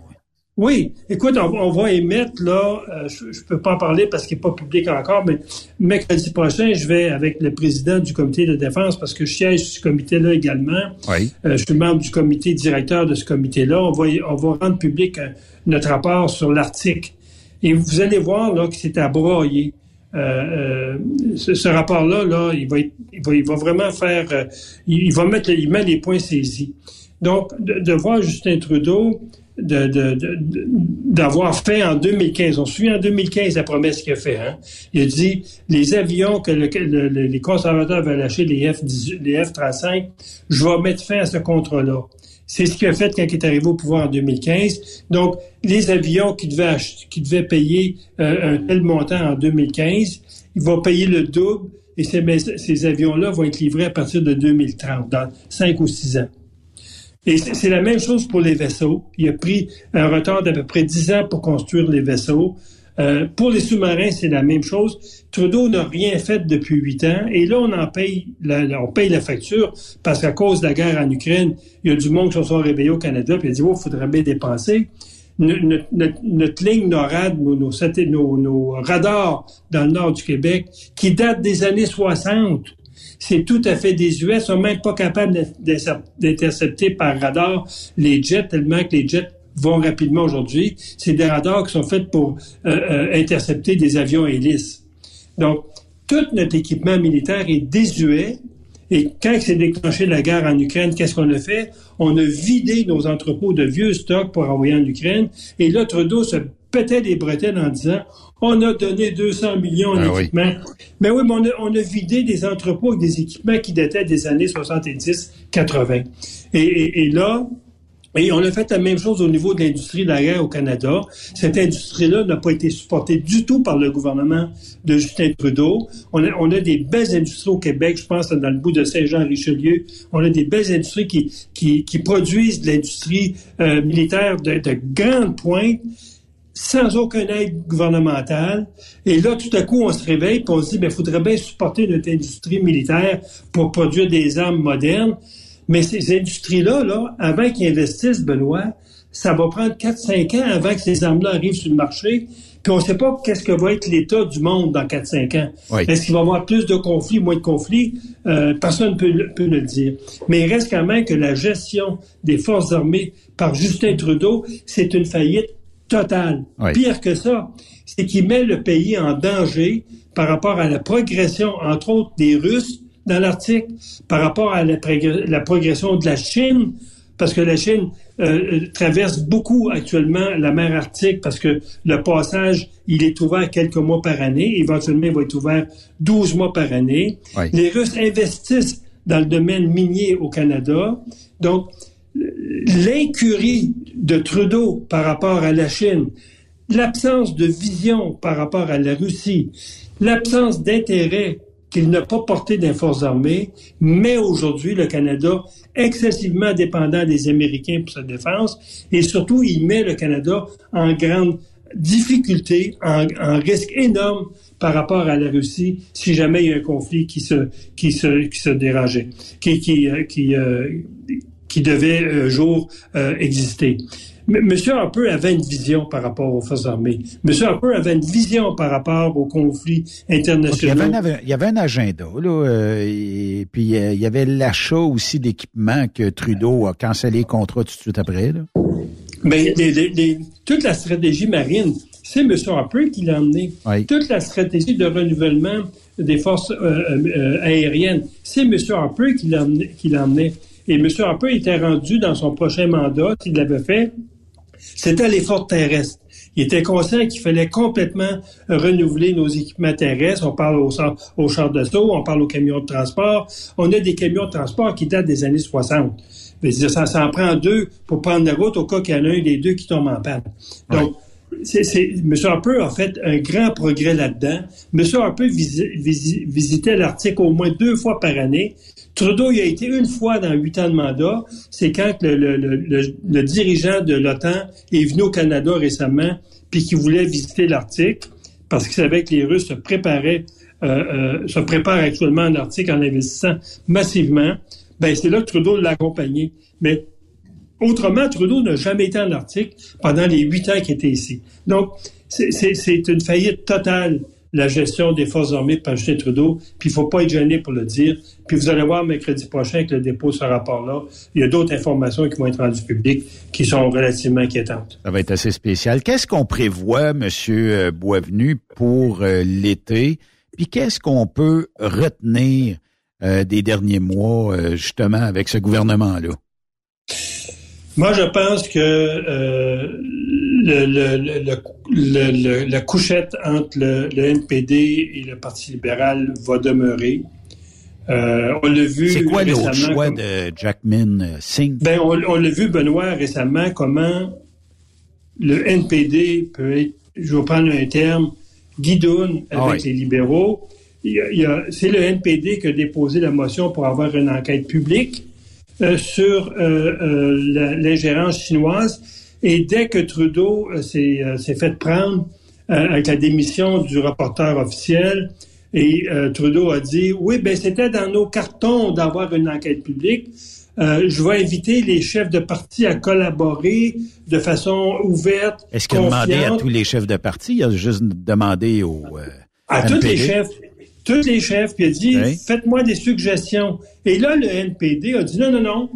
Oui, écoute, on, va émettre là, euh, je, ne peux pas en parler parce qu'il n'est pas public encore, mais mercredi prochain, je vais avec le président du comité de défense parce que je siège ce comité-là également. Oui. Euh, je suis membre du comité directeur de ce comité-là. On va, on va rendre public euh, notre rapport sur l'Arctique. Et vous allez voir là que c'est à broyer. ce, rapport-là, là, il va, il va, il va vraiment faire, il, va mettre, il met les points saisis. Donc, de, de voir Justin Trudeau d'avoir de, fait en 2015. On se souvient en 2015 la promesse qu'il a fait. Hein? Il a dit les avions que les conservateurs veulent lâcher, les, F, les F-35, je vais mettre fin à ce contrat-là. C'est ce qu'il a fait quand il est arrivé au pouvoir en 2015. Donc, les avions qui devaient, qui devaient payer euh, un tel montant en 2015, il va payer le double et ces, ces avions-là vont être livrés à partir de 2030, dans cinq ou six ans. Et c'est la même chose pour les vaisseaux. Il a pris un retard d'à peu près 10 ans pour construire les vaisseaux. Euh, pour les sous-marins, c'est la même chose. Trudeau n'a rien fait depuis huit ans et là, on en paye la, on paye la facture parce qu'à cause de la guerre en Ukraine, il y a du monde qui se sont réveillés au Canada puis il a dit, oh, il faudrait bien dépenser. Notre, notre, ligne NORAD, nos, nos, nos, radars dans le nord du Québec, qui datent des années 60, c'est tout à fait désuet. Ils sont même pas capables d'intercepter par radar les jets, tellement que les jets vont rapidement aujourd'hui. C'est des radars qui sont faits pour euh, euh, intercepter des avions hélices. Donc, tout notre équipement militaire est désuet. Et quand s'est déclenché la guerre en Ukraine, qu'est-ce qu'on a fait? On a vidé nos entrepôts de vieux stocks pour envoyer en Ukraine. Et là, Trudeau se pétait des bretelles en disant on a donné 200 millions en ah. Mais oui, mais on a, on a, vidé des entrepôts avec des équipements qui dataient des années 70-80. Et, et, là, et on a fait la même chose au niveau de l'industrie de la guerre au Canada. Cette industrie-là n'a pas été supportée du tout par le gouvernement de Justin Trudeau. On a, on a des belles industries au Québec, je pense dans le bout de Saint-Jean-Richelieu. On a des belles industries qui, qui, qui produisent de l'industrie euh, militaire de, de grande pointe sans aucune aide gouvernementale. Et là, tout à coup, on se réveille et on se dit, il ben, faudrait bien supporter notre industrie militaire pour produire des armes modernes. Mais ces industries-là, là, avant qu'ils investissent, Benoît, ça va prendre 4-5 ans avant que ces armes-là arrivent sur le marché. Puis on ne sait pas qu'est-ce que va être l'état du monde dans 4-5 ans. Est-ce qu'il va y avoir plus de conflits, moins de conflits? Euh, personne ne peut, peut, le dire. Mais il reste quand même que la gestion des forces armées par Justin Trudeau, c'est une faillite total. Pire que ça, c'est qu'il met le pays en danger par rapport à la progression, entre autres, des Russes dans l'Arctique, par rapport à la, progression de la Chine, parce que la Chine euh, traverse beaucoup actuellement la mer Arctique parce que le passage, il est ouvert quelques mois par année. Éventuellement, il va être ouvert 12 mois par année. Les Russes investissent dans le domaine minier au Canada. Donc, l'incurie de Trudeau par rapport à la Chine, l'absence de vision par rapport à la Russie, l'absence d'intérêt qu'il n'a pas porté des forces armées, mais aujourd'hui le Canada excessivement dépendant des Américains pour sa défense, et surtout il met le Canada en grande difficulté, en, risque énorme par rapport à la Russie si jamais il y a un conflit qui se qui dérangeait, qui euh, euh, qui devait un jour euh, exister. M. Harper avait une vision par rapport aux forces armées. M. Harper avait une vision par rapport aux conflits internationaux. il, y avait un, agenda, là, euh, et puis euh, il y avait l'achat aussi d'équipements que Trudeau a cancellé les contrats tout de suite après. Là. Mais ben, toute la stratégie marine, c'est M. Harper qui l'a emmené. Toute la stratégie de renouvellement des forces euh, aériennes, c'est M. Harper qui l'a emmené. Et M. Harper était rendu dans son prochain mandat, s'il l'avait fait, c'était l'effort terrestre. Il était conscient qu'il fallait complètement renouveler nos équipements terrestres. On parle aux, aux chars d'assaut, on parle aux camions de transport. On a des camions de transport qui datent des années 60. Mais ça, ça en prend deux pour prendre la route au cas qu'il y en a un des deux qui tombe en panne. Donc, c'est, M. Harper a fait un grand progrès là-dedans. M. Harper visitait l'Arctique au moins deux fois par année. Trudeau, il a été une fois dans huit ans de mandat. C'est quand le, dirigeant de l'OTAN est venu au Canada récemment, puis qui voulait visiter l'Arctique, parce qu'il savait que les Russes se préparaient, euh, euh, se préparent actuellement en Arctique en investissant massivement. Ben c'est là que Trudeau l'a accompagné. Mais autrement, Trudeau n'a jamais été en Arctique pendant les huit ans qu'il était ici. Donc, c'est une faillite totale la gestion des forces armées par Justin Trudeau, puis il faut pas être gêné pour le dire. Puis vous allez voir mercredi prochain avec le dépôt de ce rapport-là, il y a d'autres informations qui vont être rendues publiques qui sont relativement inquiétantes. Ça va être assez spécial. Qu'est-ce qu'on prévoit, euh, Boisvenu, pour euh, l'été? Puis qu'est-ce qu'on peut retenir euh, des derniers mois, justement, avec ce gouvernement-là? Moi, je pense que euh, le, le, le, la couchette entre le, NPD et le Parti libéral va demeurer. Euh, on l'a vu. C'est quoi le choix de Jackman euh, Singh? Ben, on, on l'a vu, Benoît, récemment, comment le NPD peut être, je vais prendre un terme, guidoune ah avec les libéraux. C'est le NPD qui a déposé la motion pour avoir une enquête publique. Euh, sur euh, euh, l'ingérence chinoise. Et dès que Trudeau s'est fait prendre avec la démission du rapporteur officiel, et Trudeau a dit, oui, ben c'était dans nos cartons d'avoir une enquête publique. je vais inviter les chefs de parti à collaborer de façon ouverte. Est-ce qu'il a demandé à tous les chefs de parti? Il a juste demandé aux... à tous les chefs tous les chefs, puis a dit Faites-moi des suggestions. Et là, le NPD a dit Non, non, non,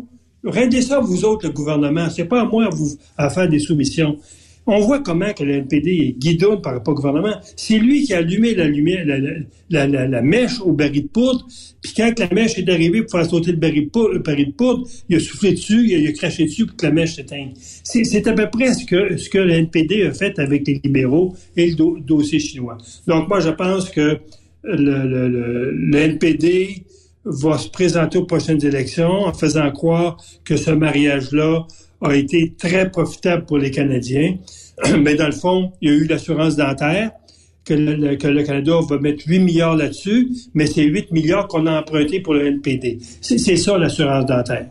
rendez ça vous autres, le gouvernement. C'est pas à moi à, vous, à faire des soumissions. On voit comment que le NPD est guidon par rapport au gouvernement. C'est lui qui a allumé la lumière, la, la, la, mèche au baril de poudre. Puis quand la mèche est arrivée pour faire sauter le baril de poudre, il a soufflé dessus, il a, craché dessus pour que la mèche s'éteigne. C'est à peu près ce que, ce que le NPD a fait avec les libéraux et le dossier chinois. Donc moi, je pense que le, NPD va se présenter aux prochaines élections en faisant croire que ce mariage-là a été très profitable pour les Canadiens. Mais dans le fond, il y a eu l'assurance dentaire, que le, Canada va mettre 8 milliards là-dessus, mais c'est 8 milliards qu'on a emprunté pour le NPD. C'est ça l'assurance dentaire.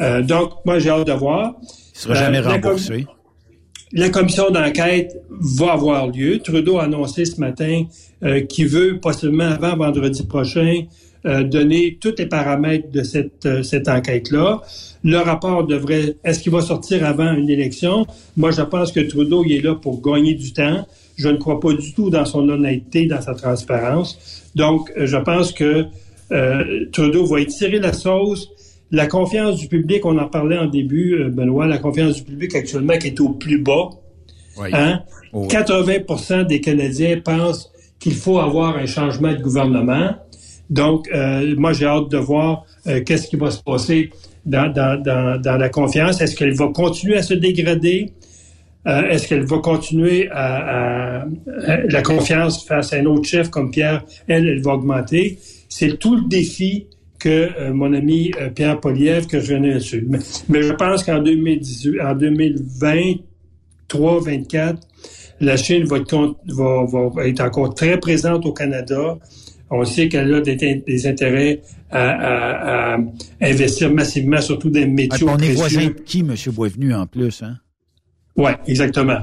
Euh, donc, moi, j'ai hâte de voir. Il sera jamais euh, remboursé. La commission d'enquête va avoir lieu. Trudeau a annoncé ce matin euh, qu'il veut possiblement avant vendredi prochain euh, donner tous les paramètres de cette, euh, cette enquête-là. Le rapport devrait, est-ce qu'il va sortir avant une élection? Moi, je pense que Trudeau, il est là pour gagner du temps. Je ne crois pas du tout dans son honnêteté, dans sa transparence. Donc, je pense que Trudeau va étirer la sauce la confiance du public, on en parlait en début, euh, Benoît, la confiance du public actuellement qui est au plus bas. Hein? 80% des Canadiens pensent qu'il faut avoir un changement de gouvernement. Donc, euh, moi, j'ai hâte de voir euh, qu'est-ce qui va se passer dans, la confiance. Est-ce qu'elle va continuer à se dégrader? Est-ce qu'elle va continuer à, la confiance face à un autre chef comme Pierre, elle, elle va augmenter? C'est tout le défi que euh, mon ami euh, Pierre Poliev que je venais dessus. Mais, je pense qu'en 2018, en 2023, 2024, la Chine va être, va, être, encore très présente au Canada. On sait qu'elle a des, intérêts à, investir massivement, surtout des métiers ah, On est voisin de qui, M. Boisvenu, en plus, hein? Oui, exactement.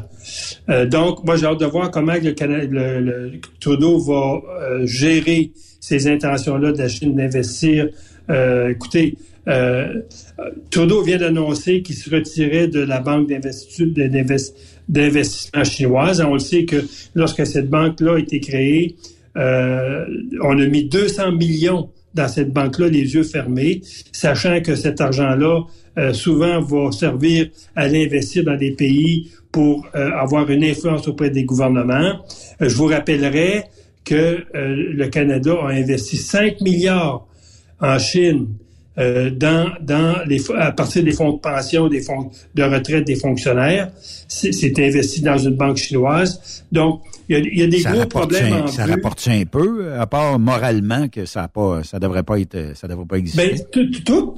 Euh, donc, moi, j'ai hâte de voir comment le, le, le Trudeau va euh, gérer ces intentions-là de la Chine d'investir. Euh, écoutez, Trudeau vient d'annoncer qu'il se retirait de la banque d'investissement chinoise. On le sait que lorsque cette banque-là a été créée, on a mis 200 millions dans cette banque-là, les yeux fermés, sachant que cet argent-là euh, souvent va servir à l'investir dans des pays pour euh, avoir une influence auprès des gouvernements. Euh, je vous rappellerai que le Canada a investi 5 milliards en Chine dans, dans les, à partir des fonds de pension, des fonds de retraite des fonctionnaires. C'est investi dans une banque chinoise. Donc, il y a, des gros problèmes en Ça rapporte un peu, à part moralement que ça a pas, ça devrait pas être, ça devrait pas exister. Ben, tout,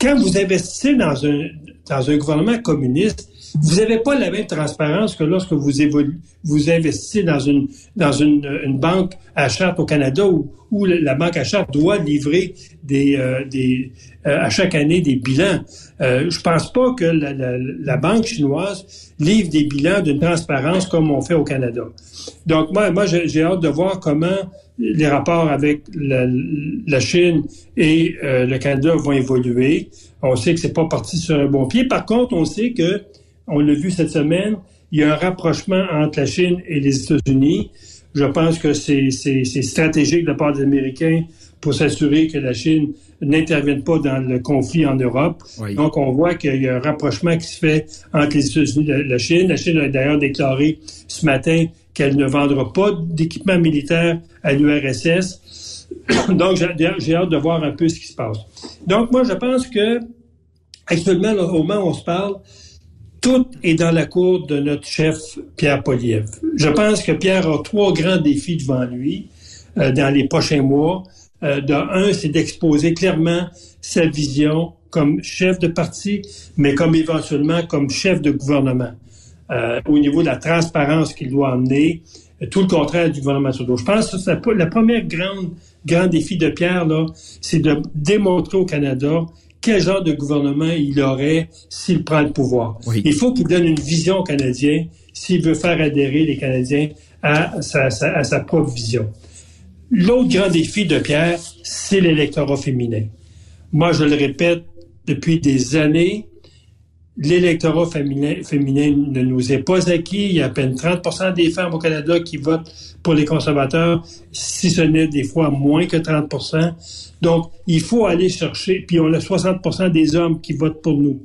quand vous investissez dans un dans un gouvernement communiste, vous n'avez pas la même transparence que lorsque vous vous investissez dans une dans une, une banque à charte au Canada où, où la banque à charte doit livrer des euh, des euh, à chaque année des bilans. Euh, je pense pas que la, la, la banque chinoise livre des bilans d'une transparence comme on fait au Canada. Donc, moi, moi j'ai hâte de voir comment les rapports avec la, Chine et euh, le Canada vont évoluer. On sait que c'est pas parti sur un bon pied. Par contre, on sait que, on l'a vu cette semaine, il y a un rapprochement entre la Chine et les États-Unis. Je pense que c'est stratégique de la part des Américains pour s'assurer que la Chine n'intervienne pas dans le conflit en Europe. Donc, on voit qu'il y a un rapprochement qui se fait entre les États-Unis et la Chine. La Chine a d'ailleurs déclaré ce matin qu'elle ne vendra pas d'équipement militaire à l'URSS. Donc, j'ai hâte de voir un peu ce qui se passe. Donc, moi, je pense que actuellement, au moment où on se parle, tout est dans la cour de notre chef Pierre Poliev. Je pense que Pierre a trois grands défis devant lui euh, dans les prochains mois. Euh, un, c'est d'exposer clairement sa vision comme chef de parti, mais comme éventuellement comme chef de gouvernement. Euh, au niveau de la transparence qu'il doit amener, tout le contraire du gouvernement Trudeau. Je pense que la première grande grand défi de Pierre là, c'est de démontrer au Canada quel genre de gouvernement il aurait s'il prend le pouvoir. Il faut qu'il donne une vision aux Canadiens s'il veut faire adhérer les Canadiens à sa, à sa propre vision. L'autre grand défi de Pierre, c'est l'électorat féminin. Moi, je le répète depuis des années, l'électorat féminin, ne nous est pas acquis. Il y a à peine 30 des femmes au Canada qui votent pour les conservateurs, si ce n'est des fois moins que 30 Donc, il faut aller chercher, puis on a 60 des hommes qui votent pour nous.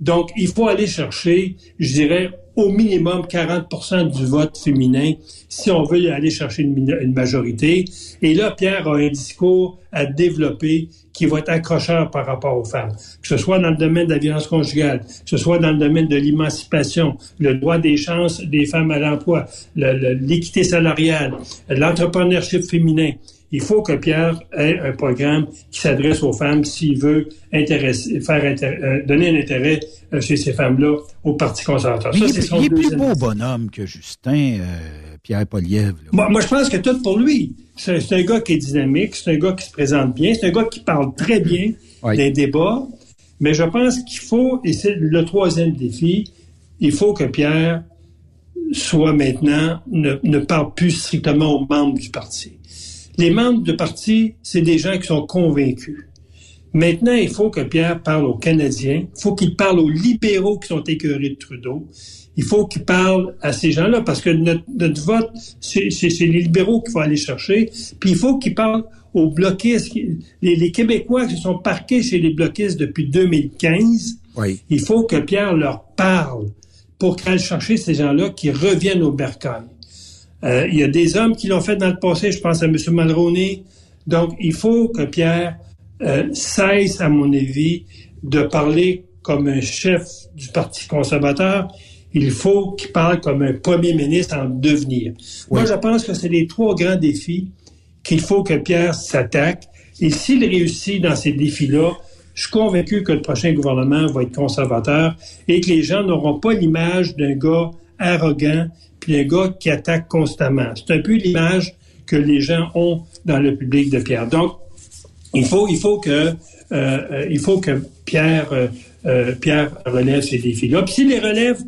Donc, il faut aller chercher, je dirais, au minimum 40 du vote féminin si on veut aller chercher une, majorité. Et là, Pierre a un discours à développer qui va être accrocheur par rapport aux femmes, que ce soit dans le domaine de la violence conjugale, que ce soit dans le domaine de l'émancipation, le droit des chances des femmes à l'emploi, l'équité salariale, l'entrepreneurship féminin. Il faut que Pierre ait un programme qui s'adresse aux femmes s'il veut intéresser, faire euh, donner un intérêt euh, chez ces femmes-là au Parti conservateur. Ça, il, est, il est plus beau bonhomme que Justin, euh, Pierre Poliev. Moi, moi, je pense que tout pour lui. C'est un gars qui est dynamique, c'est un gars qui se présente bien, c'est un gars qui parle très bien des débats. Mais je pense qu'il faut, et c'est le troisième défi, il faut que Pierre soit maintenant, ne, ne parle plus strictement aux membres du parti. Les membres du parti, c'est des gens qui sont convaincus. Maintenant, il faut que Pierre parle aux Canadiens, il faut qu'il parle aux libéraux qui sont écœurés de Trudeau, il faut qu'il parle à ces gens-là parce que notre, vote, c'est les libéraux qu'il faut aller chercher, puis il faut qu'il parle aux bloquistes, les, les, Québécois qui sont parqués chez les bloquistes depuis 2015. Il faut que Pierre leur parle pour qu'elle chercher ces gens-là qui reviennent au bercail. Euh, il y a des hommes qui l'ont fait dans le passé, je pense à M. Mulroney. Donc, il faut que Pierre euh, cesse, à mon avis, de parler comme un chef du Parti conservateur. Il faut qu'il parle comme un premier ministre en devenir. Moi, je pense que c'est les trois grands défis qu'il faut que Pierre s'attaque. Et s'il réussit dans ces défis-là, je suis convaincu que le prochain gouvernement va être conservateur et que les gens n'auront pas l'image d'un gars arrogant puis un gars qui attaque constamment. C'est un peu l'image que les gens ont dans le public de Pierre. Donc, il faut, il faut que, euh, il faut que Pierre, euh, euh, Pierre relève ces défis-là. Puis s'il les relève,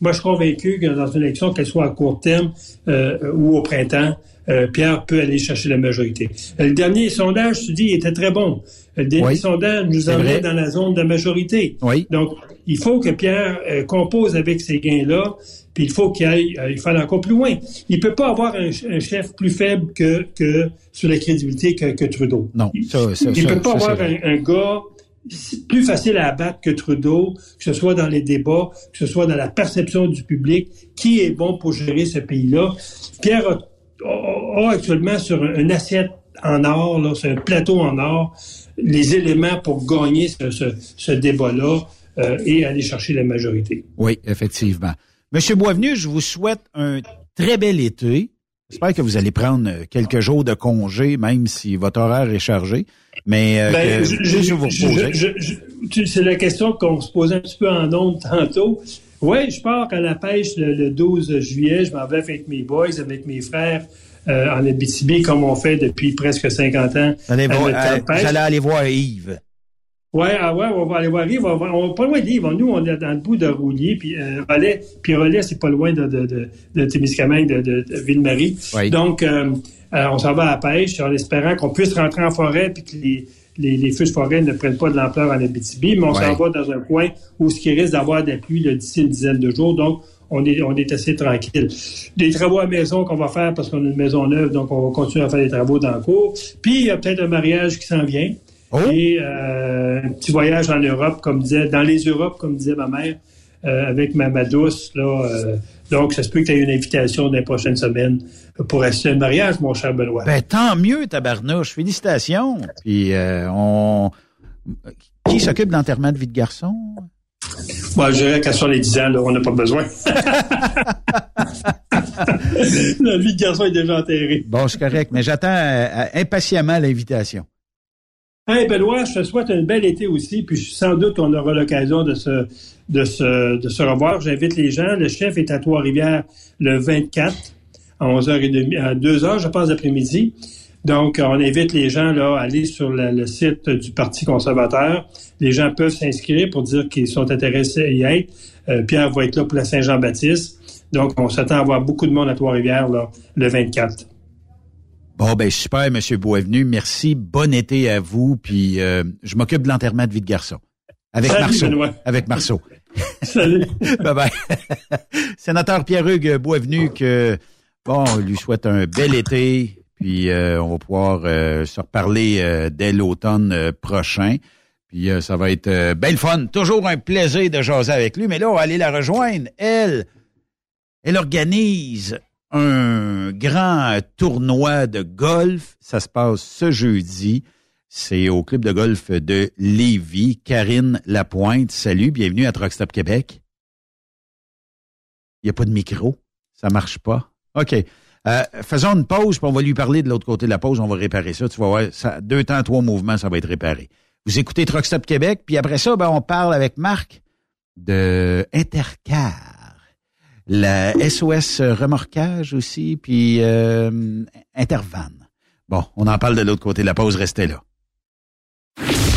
moi, je suis convaincu que dans une élection, qu'elle soit à court terme euh, ou au printemps, euh, Pierre peut aller chercher la majorité. Euh, le dernier sondage, tu dis, était très bon. Le dernier sondage nous emmenait dans la zone de majorité. Oui. Donc, il faut que Pierre euh, compose avec ces gains-là, puis il faut qu'il aille, il faut aller encore plus loin. Il peut pas avoir un, chef plus faible que, que sur la crédibilité que, que Trudeau. Non, ça, ça, il, peut pas avoir un, un, gars plus facile à abattre que Trudeau, que ce soit dans les débats, que ce soit dans la perception du public, qui est bon pour gérer ce pays-là. Pierre a actuellement sur un, assiette en or, c'est un plateau en or, les éléments pour gagner ce, débat-là euh, et aller chercher la majorité. Oui, effectivement. Monsieur Boisvenu, je vous souhaite un très bel été. J'espère que vous allez prendre quelques jours de congé, même si votre horaire est chargé. Mais euh, ben, je, vous C'est la question qu'on se posait un petit peu en ondes tantôt. Oui, je pars à la pêche le, 12 juillet. Je m'en vais avec mes boys, avec mes frères euh, en Abitibi, comme on fait depuis presque 50 ans. Allez voir, euh, aller voir Yves. Oui, ah ouais, on va aller voir Yves. On va, pas loin d'Yves. Nous, on est dans le bout de Roulier, puis euh, Relais. Puis Relais, c'est pas loin de, de, de, de Témiscamingue, de, de, Ville-Marie. Donc, euh, on s'en va à la pêche en espérant qu'on puisse rentrer en forêt, puis que les les, les, feux de forêt ne prennent pas de l'ampleur en Abitibi, mais on s'en va dans un coin où ce qui risque d'avoir des pluies d'ici une dizaine de jours. Donc, on est, on est assez tranquille. Des travaux à maison qu'on va faire parce qu'on a une maison neuve, donc on va continuer à faire des travaux dans le cours. Puis, il y a peut-être un mariage qui s'en vient. Oh. Et euh, un petit voyage en Europe, comme disait, dans les Europes, comme disait ma mère, euh, avec ma, ma douce, là, euh, donc, ça se peut que tu aies une invitation dans les prochaines semaines pour assister à un mariage, mon cher Benoît. Ben, tant mieux, tabarnouche. Félicitations. Puis, euh, on... Qui s'occupe l'enterrement de vie de garçon? Moi, je dirais qu'à les 10 ans, là, on n'a pas besoin. La vie de garçon est déjà enterrée. Bon, c'est correct, mais j'attends euh, impatiemment l'invitation. Hey Benoît, je te souhaite un bel été aussi, puis sans doute qu'on aura l'occasion de se, revoir. J'invite les gens. Le chef est à Trois-Rivières le 24 à 11h30, à 2h, je pense, d'après-midi. Donc, on invite les gens là, à aller sur le, site du Parti conservateur. Les gens peuvent s'inscrire pour dire qu'ils sont intéressés à y être. Euh, Pierre va être là pour la Saint-Jean-Baptiste. Donc, on s'attend à avoir beaucoup de monde à Trois-Rivières le 24. Bon, ben super, M. Boisvenu. Merci. Bon été à vous. Puis euh, je m'occupe de l'enterrement de vie de garçon. Avec Marceau. Avec Marceau. Salut. bye bye. Sénateur Pierre-Hugues Boisvenu, que bon, lui souhaite un bel été. Puis euh, on va pouvoir euh, se reparler dès l'automne prochain. Puis ça va être belle fun. Toujours un plaisir de jaser avec lui. Mais là, on va aller la rejoindre. Elle, elle organise un grand tournoi de golf. Ça se passe ce jeudi. C'est au club de golf de Lévis. Karine Lapointe, salut, bienvenue à Truck Québec. Il n'y a pas de micro. Ça marche pas. OK. Euh, faisons une pause, puis on va lui parler de l'autre côté de la pause. On va réparer ça. Tu vas voir, ça, deux temps, trois mouvements, ça va être réparé. Vous écoutez Truck Québec, puis après ça, ben, on parle avec Marc de Intercar la SOS remorquage aussi, puis euh, Intervan. Bon, on en parle de l'autre côté la pause, restez là.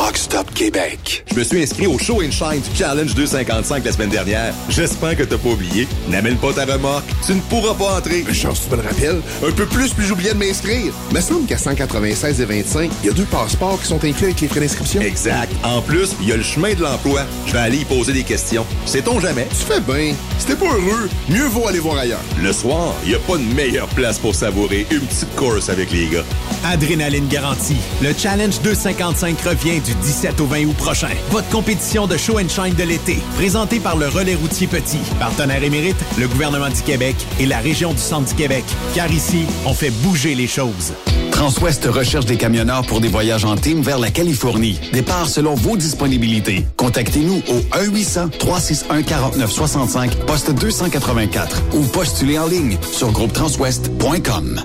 Truck Stop Québec. Je me suis inscrit au Show and Shine du Challenge 255 la semaine dernière. J'espère que t'as pas oublié. N'amène pas ta remorque. Tu ne pourras pas entrer. Mais chance, tu me le rappelles? Un peu plus, puis j'oubliais de m'inscrire. Me semble qu'à 196 et 25, il y a deux passeports qui sont inclus avec les frais d'inscription. Exact. En plus, il y a le chemin de l'emploi. Je vais aller y poser des questions. Sait-on jamais? Tu fais bien. Si t'es pas heureux, mieux vaut aller voir ailleurs. Le soir, il n'y a pas de meilleure place pour savourer une petite course avec les gars. Adrénaline garantie. Le Challenge 255 revient du 17 au 20 août prochain. Votre compétition de show and shine de l'été, présentée par le Relais routier Petit, partenaire émérite, le gouvernement du Québec et la région du Centre du Québec. Car ici, on fait bouger les choses. Transwest recherche des camionneurs pour des voyages en team vers la Californie. Départ selon vos disponibilités. Contactez-nous au 1-800-361-4965, poste 284 ou postulez en ligne sur groupetranswest.com.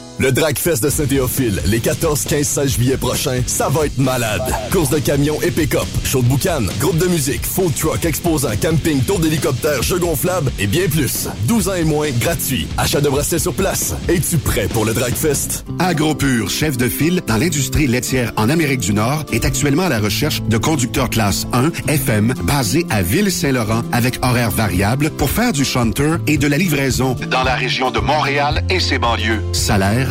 Le Dragfest de Saint-Théophile, les 14, 15, 16 juillet prochains, ça va être malade. Course de camions et pick-up, show de boucan, groupe de musique, food truck, exposant, camping, tour d'hélicoptère, jeux gonflables et bien plus. 12 ans et moins, gratuit. Achat de bracelets sur place. Es-tu prêt pour le Dragfest? AgroPure, chef de file dans l'industrie laitière en Amérique du Nord, est actuellement à la recherche de conducteurs classe 1 FM basés à Ville-Saint-Laurent avec horaires variables pour faire du shunter et de la livraison dans la région de Montréal et ses banlieues. Salaire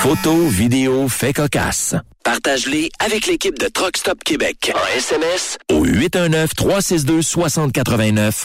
Photos, vidéos, faits cocasse. Partage-les avec l'équipe de Truck Stop Québec. En SMS au 819-362-6089.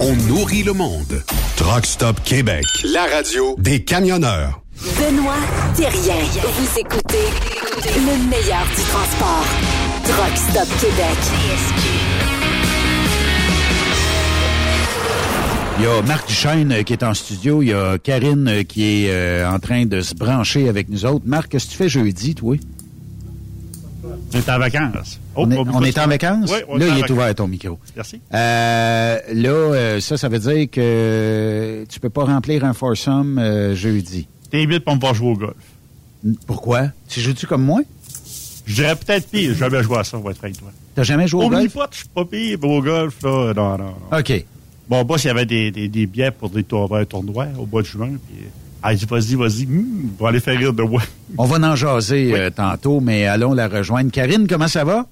on nourrit le monde. Truck Stop Québec. La radio Des camionneurs. Benoît Thérien. Vous écoutez le meilleur du transport. Truck Stop Québec. Il y a Marc Duchesne euh, qui est en studio. Il y a Karine euh, qui est euh, en train de se brancher avec nous autres. Marc, qu'est-ce que tu fais jeudi, toi? On est en vacances. Oh, on est, on en vacances? Oui, on là, est en il est ouvert ton micro. Merci. Euh, là, euh, ça, ça veut dire que tu peux pas remplir un foursome euh, jeudi. T'es de pas me voir jouer au golf. Pourquoi? Tu joues-tu comme moi? Je dirais peut-être pire. J'ai jamais joué à ça, on va être avec toi. T'as jamais joué au Oublie golf? pas, je suis pas pire au golf, là. Non, non, non. OK. Bon, boss, il y avait des, des, des billets pour des tour- un tournoi au mois de juin. Puis, ah, dit, vas-y, vas-y. Hum, on va aller faire rire de moi. On va en jaser euh, tantôt, mais allons la rejoindre. Karine, comment ça va?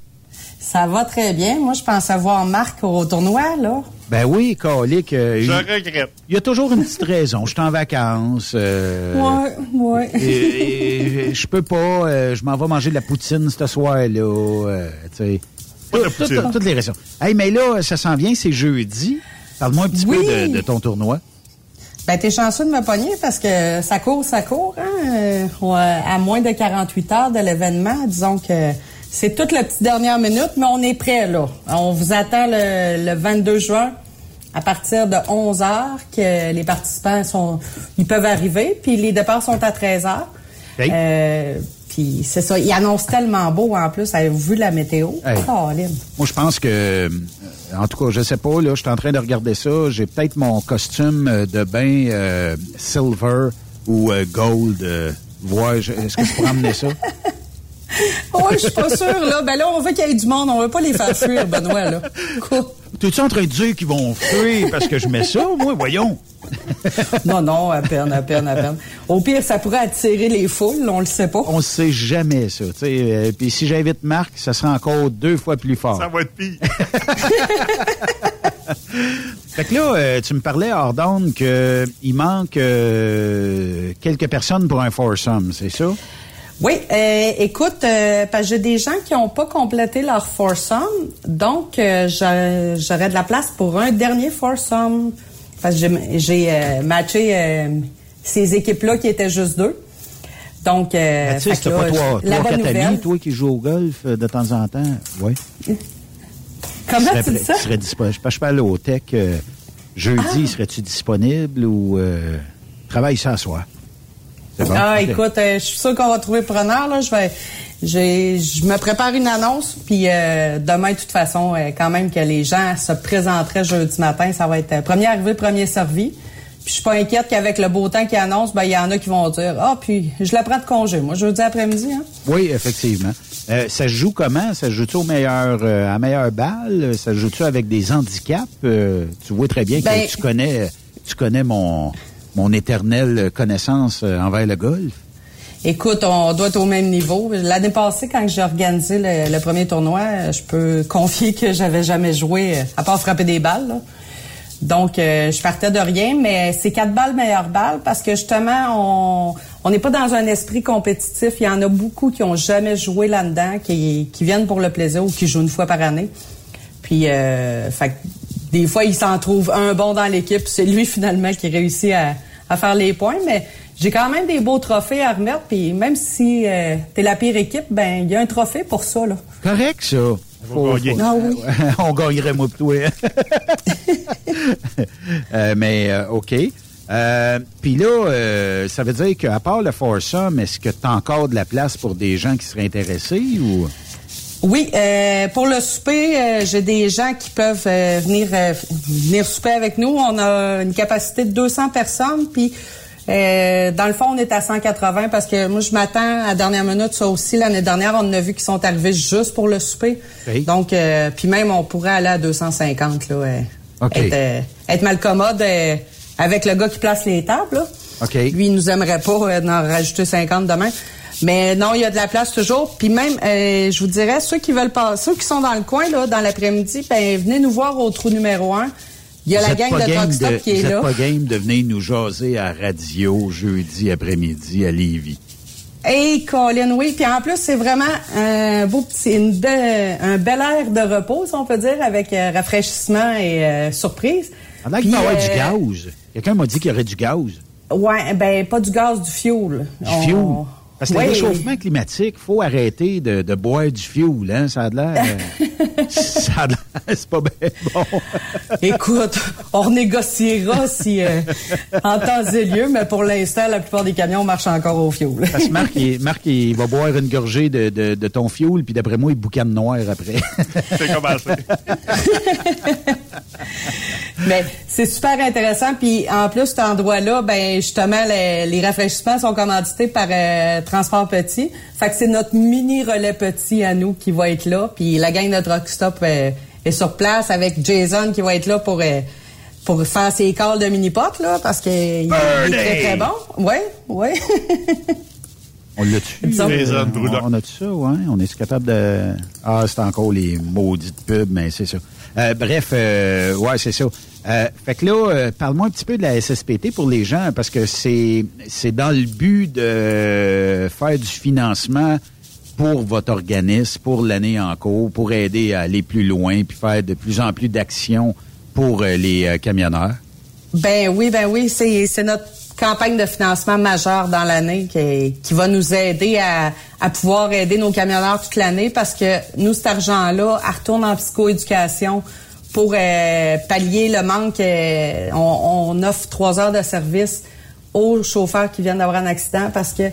Ça va très bien. Moi, je pense avoir Marc au tournoi, là. Ben oui, Colique. euh, Je il- regrette. Il y a toujours une petite raison. Je suis en vacances. euh, Ouais, ouais. et- et je peux pas. euh, je m'en vais manger de la poutine ce soir-là. euh, tu Toutes les raisons. Hey, mais là, ça s'en vient, c'est jeudi. Parle-moi un petit Oui. peu de, de ton tournoi. Ben, t'es chanceux de me pogner parce que ça court, ça court, hein. Euh, ouais, à moins de 48 heures de l'événement, disons que c'est toute la petite dernière minute, mais on est prêt, là. On vous attend le, le 22 juin à partir de 11 heures que les participants sont, ils peuvent arriver, puis les départs sont à 13 heures. Euh, puis c'est ça, il annonce tellement beau en plus. Avez-vous vu la météo? Hey. Caroline. Moi, je pense que, euh, en tout cas, je sais pas, là, je suis en train de regarder ça. J'ai peut-être mon costume euh, de bain euh, silver ou euh, gold euh, est-ce que je pourrais emmener ça? Oui, je suis pas sûre, là. Ben là, on veut qu'il y ait du monde. On veut pas les faire fuir, Benoît, là. Quoi? T'es-tu en train de dire qu'ils vont fuir parce que je mets ça, moi? Voyons. Non, non, à peine, à peine, à peine. Au pire, ça pourrait attirer les foules, on le sait pas. On sait jamais ça, tu sais. Euh, Puis si j'invite Marc, ça sera encore deux fois plus fort. Ça va être pire. Fait que là, euh, tu me parlais, Ordonne, qu'il manque euh, quelques personnes pour un foursome, c'est ça? Oui, euh, écoute, euh, parce que j'ai des gens qui n'ont pas complété leur foursome, donc euh, j'a- j'aurais de la place pour un dernier foursome. Parce que j'ai- euh, matché ces équipes-là qui étaient juste deux. Donc, euh, Mathis, que là, pas toi, la trois, bonne quatre nouvelle. amis, toi qui joues au golf de temps en temps? Oui. Comment serais tu dis ça? serais disponible. Je sais pas, je peux aller au tech. jeudi, serais-tu disponible ou travaille ça à soir? Bon? Ah, écoute, euh, je suis sûre qu'on va trouver preneur. Là. Je vais, je me prépare une annonce, puis euh, demain, de toute façon, euh, quand même que les gens se présenteraient jeudi matin, ça va être premier arrivé, premier servi. Puis je suis pas inquiète qu'avec le beau temps qui annonce, ben il y en a qui vont dire ah puis je la prends de congé, moi jeudi après-midi. Hein? Oui, effectivement. Euh, ça se joue comment? Ça se joue-tu au meilleur, euh, à meilleure balle? Ça se joue-tu avec des handicaps? Euh, tu vois très bien que Ben- tu connais, tu connais mon, mon éternelle connaissance euh, envers le golf. Écoute, on doit être au même niveau. L'année passée, quand j'ai organisé le, premier tournoi, euh, je peux confier que j'avais jamais joué, euh, à part frapper des balles. Donc, je partais de rien, mais c'est quatre balles meilleure balle parce que justement, on n'est pas dans un esprit compétitif. Il y en a beaucoup qui ont jamais joué là-dedans, qui, viennent pour le plaisir ou qui jouent une fois par année. Puis, euh, fait des fois, il s'en trouve un bon dans l'équipe. C'est lui, finalement, qui réussit à, à faire les points. Mais j'ai quand même des beaux trophées à remettre. Puis même si euh, t'es la pire équipe, ben il y a un trophée pour ça, là. Correct, ça. Faut- gagner. faut- Ah oui. On gagnerait, moi, plutôt. Euh, mais, euh, OK. Euh, Puis là, euh, ça veut dire qu'à part le foursome, est-ce que tu as encore de la place pour des gens qui seraient intéressés ou... Oui, euh, pour le souper, euh, j'ai des gens qui peuvent euh, venir euh, venir souper avec nous. On a une capacité de 200 personnes, puis euh, dans le fond, on est à 180 parce que moi, je m'attends à la dernière minute. Ça aussi, l'année dernière, on en a vu qui sont arrivés juste pour le souper. Donc, euh, puis même, on pourrait aller à 250 là, euh, OK. être, euh, être mal commode euh, avec le gars qui place les tables. Là. OK. Lui, il nous aimerait pas d'en rajouter 50 demain. Mais non, il y a de la place toujours. Puis même, euh, je vous dirais, ceux qui veulent pas, ceux qui sont dans le coin là, dans l'après-midi, ben venez nous voir au trou numéro un. Il y a Vous la gang de game Truck Stop qui est vous là. pas game de venir nous jaser à radio jeudi après-midi à Lévis. Hey, Colin, oui. Puis en plus, c'est vraiment un beau petit, une belle- un bel air de repos, si on peut dire, avec euh, rafraîchissement et euh, surprise. On a qu'il euh, du gaz. Quelqu'un m'a dit qu'il y aurait du gaz. Ouais, ben pas du gaz, du fioul. Du On- fioul. Parce que Oui. le réchauffement climatique, faut arrêter de, de boire du fioul, hein? Ça a de l'air. euh, ça a de l'air. C'est pas bien bon. Écoute, on négociera si euh, en temps et lieu, mais pour l'instant, la plupart des camions marchent encore au fioul. Parce que Marc, il, Marc, il va boire une gorgée de, de, de ton fioul, puis d'après moi, il boucane noir après. C'est commencé. Mais c'est super intéressant. Puis en plus, cet endroit-là, ben justement, les, les rafraîchissements sont commandités par euh, Transport Petit. Fait que c'est notre mini relais petit à nous qui va être là. Puis la gang de Truck Stop euh, est sur place avec Jason qui va être là pour euh, pour faire ses calls de mini pot là, parce qu'il il est très très bon. Oui, oui. On l'a-tu? Disons- Euh, on, on a-tu ça, ouais? On est capable de... Ah, c'est encore les maudites pubs, mais c'est ça. Euh, bref, euh, ouais, c'est ça. Euh, fait que là, euh, parle-moi un petit peu de la SSPT pour les gens, parce que c'est c'est dans le but de faire du financement pour votre organisme, pour l'année en cours, pour aider à aller plus loin, puis faire de plus en plus d'actions pour euh, les euh, camionneurs. Ben oui, ben oui, c'est c'est notre campagne de financement majeure dans l'année qui, qui va nous aider à, à pouvoir aider nos camionneurs toute l'année parce que nous, cet argent-là, retourne en psychoéducation pour euh, pallier le manque. euh, on, on offre trois heures de service aux chauffeurs qui viennent d'avoir un accident parce que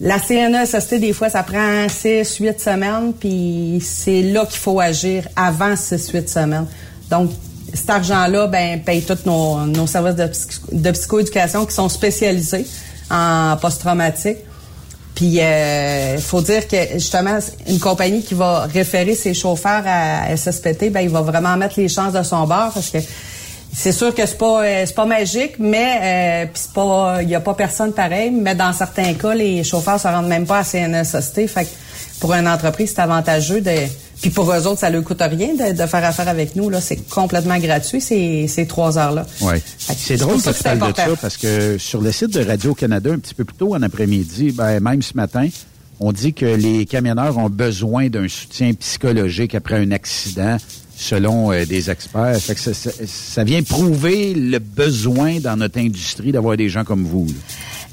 la CNESST, des fois, ça prend 6, 8 semaines, puis c'est là qu'il faut agir avant 6, 8 semaines. Donc, cet argent-là, ben, paye tous nos, nos services de, psy- de psychoéducation qui sont spécialisés en post-traumatique. Puis il faut dire que justement une compagnie qui va référer ses chauffeurs à SSPT, ben il va vraiment mettre les chances de son bord parce que c'est sûr que c'est pas c'est pas magique, mais puis c'est pas il y a pas personne pareil, mais dans certains cas les chauffeurs se rendent même pas à CNSST, fait que pour une entreprise c'est avantageux de puis pour eux autres, ça ne coûte rien de, de, faire affaire avec nous. Là, c'est complètement gratuit ces, ces trois heures-là. Oui. C'est drôle que tu parles de ça parce que sur le site de Radio-Canada, un petit peu plus tôt en après-midi, ben, même ce matin, on dit que les camionneurs ont besoin d'un soutien psychologique après un accident, selon euh, des experts. Fait que ça, ça, ça, vient prouver le besoin dans notre industrie d'avoir des gens comme vous. Là.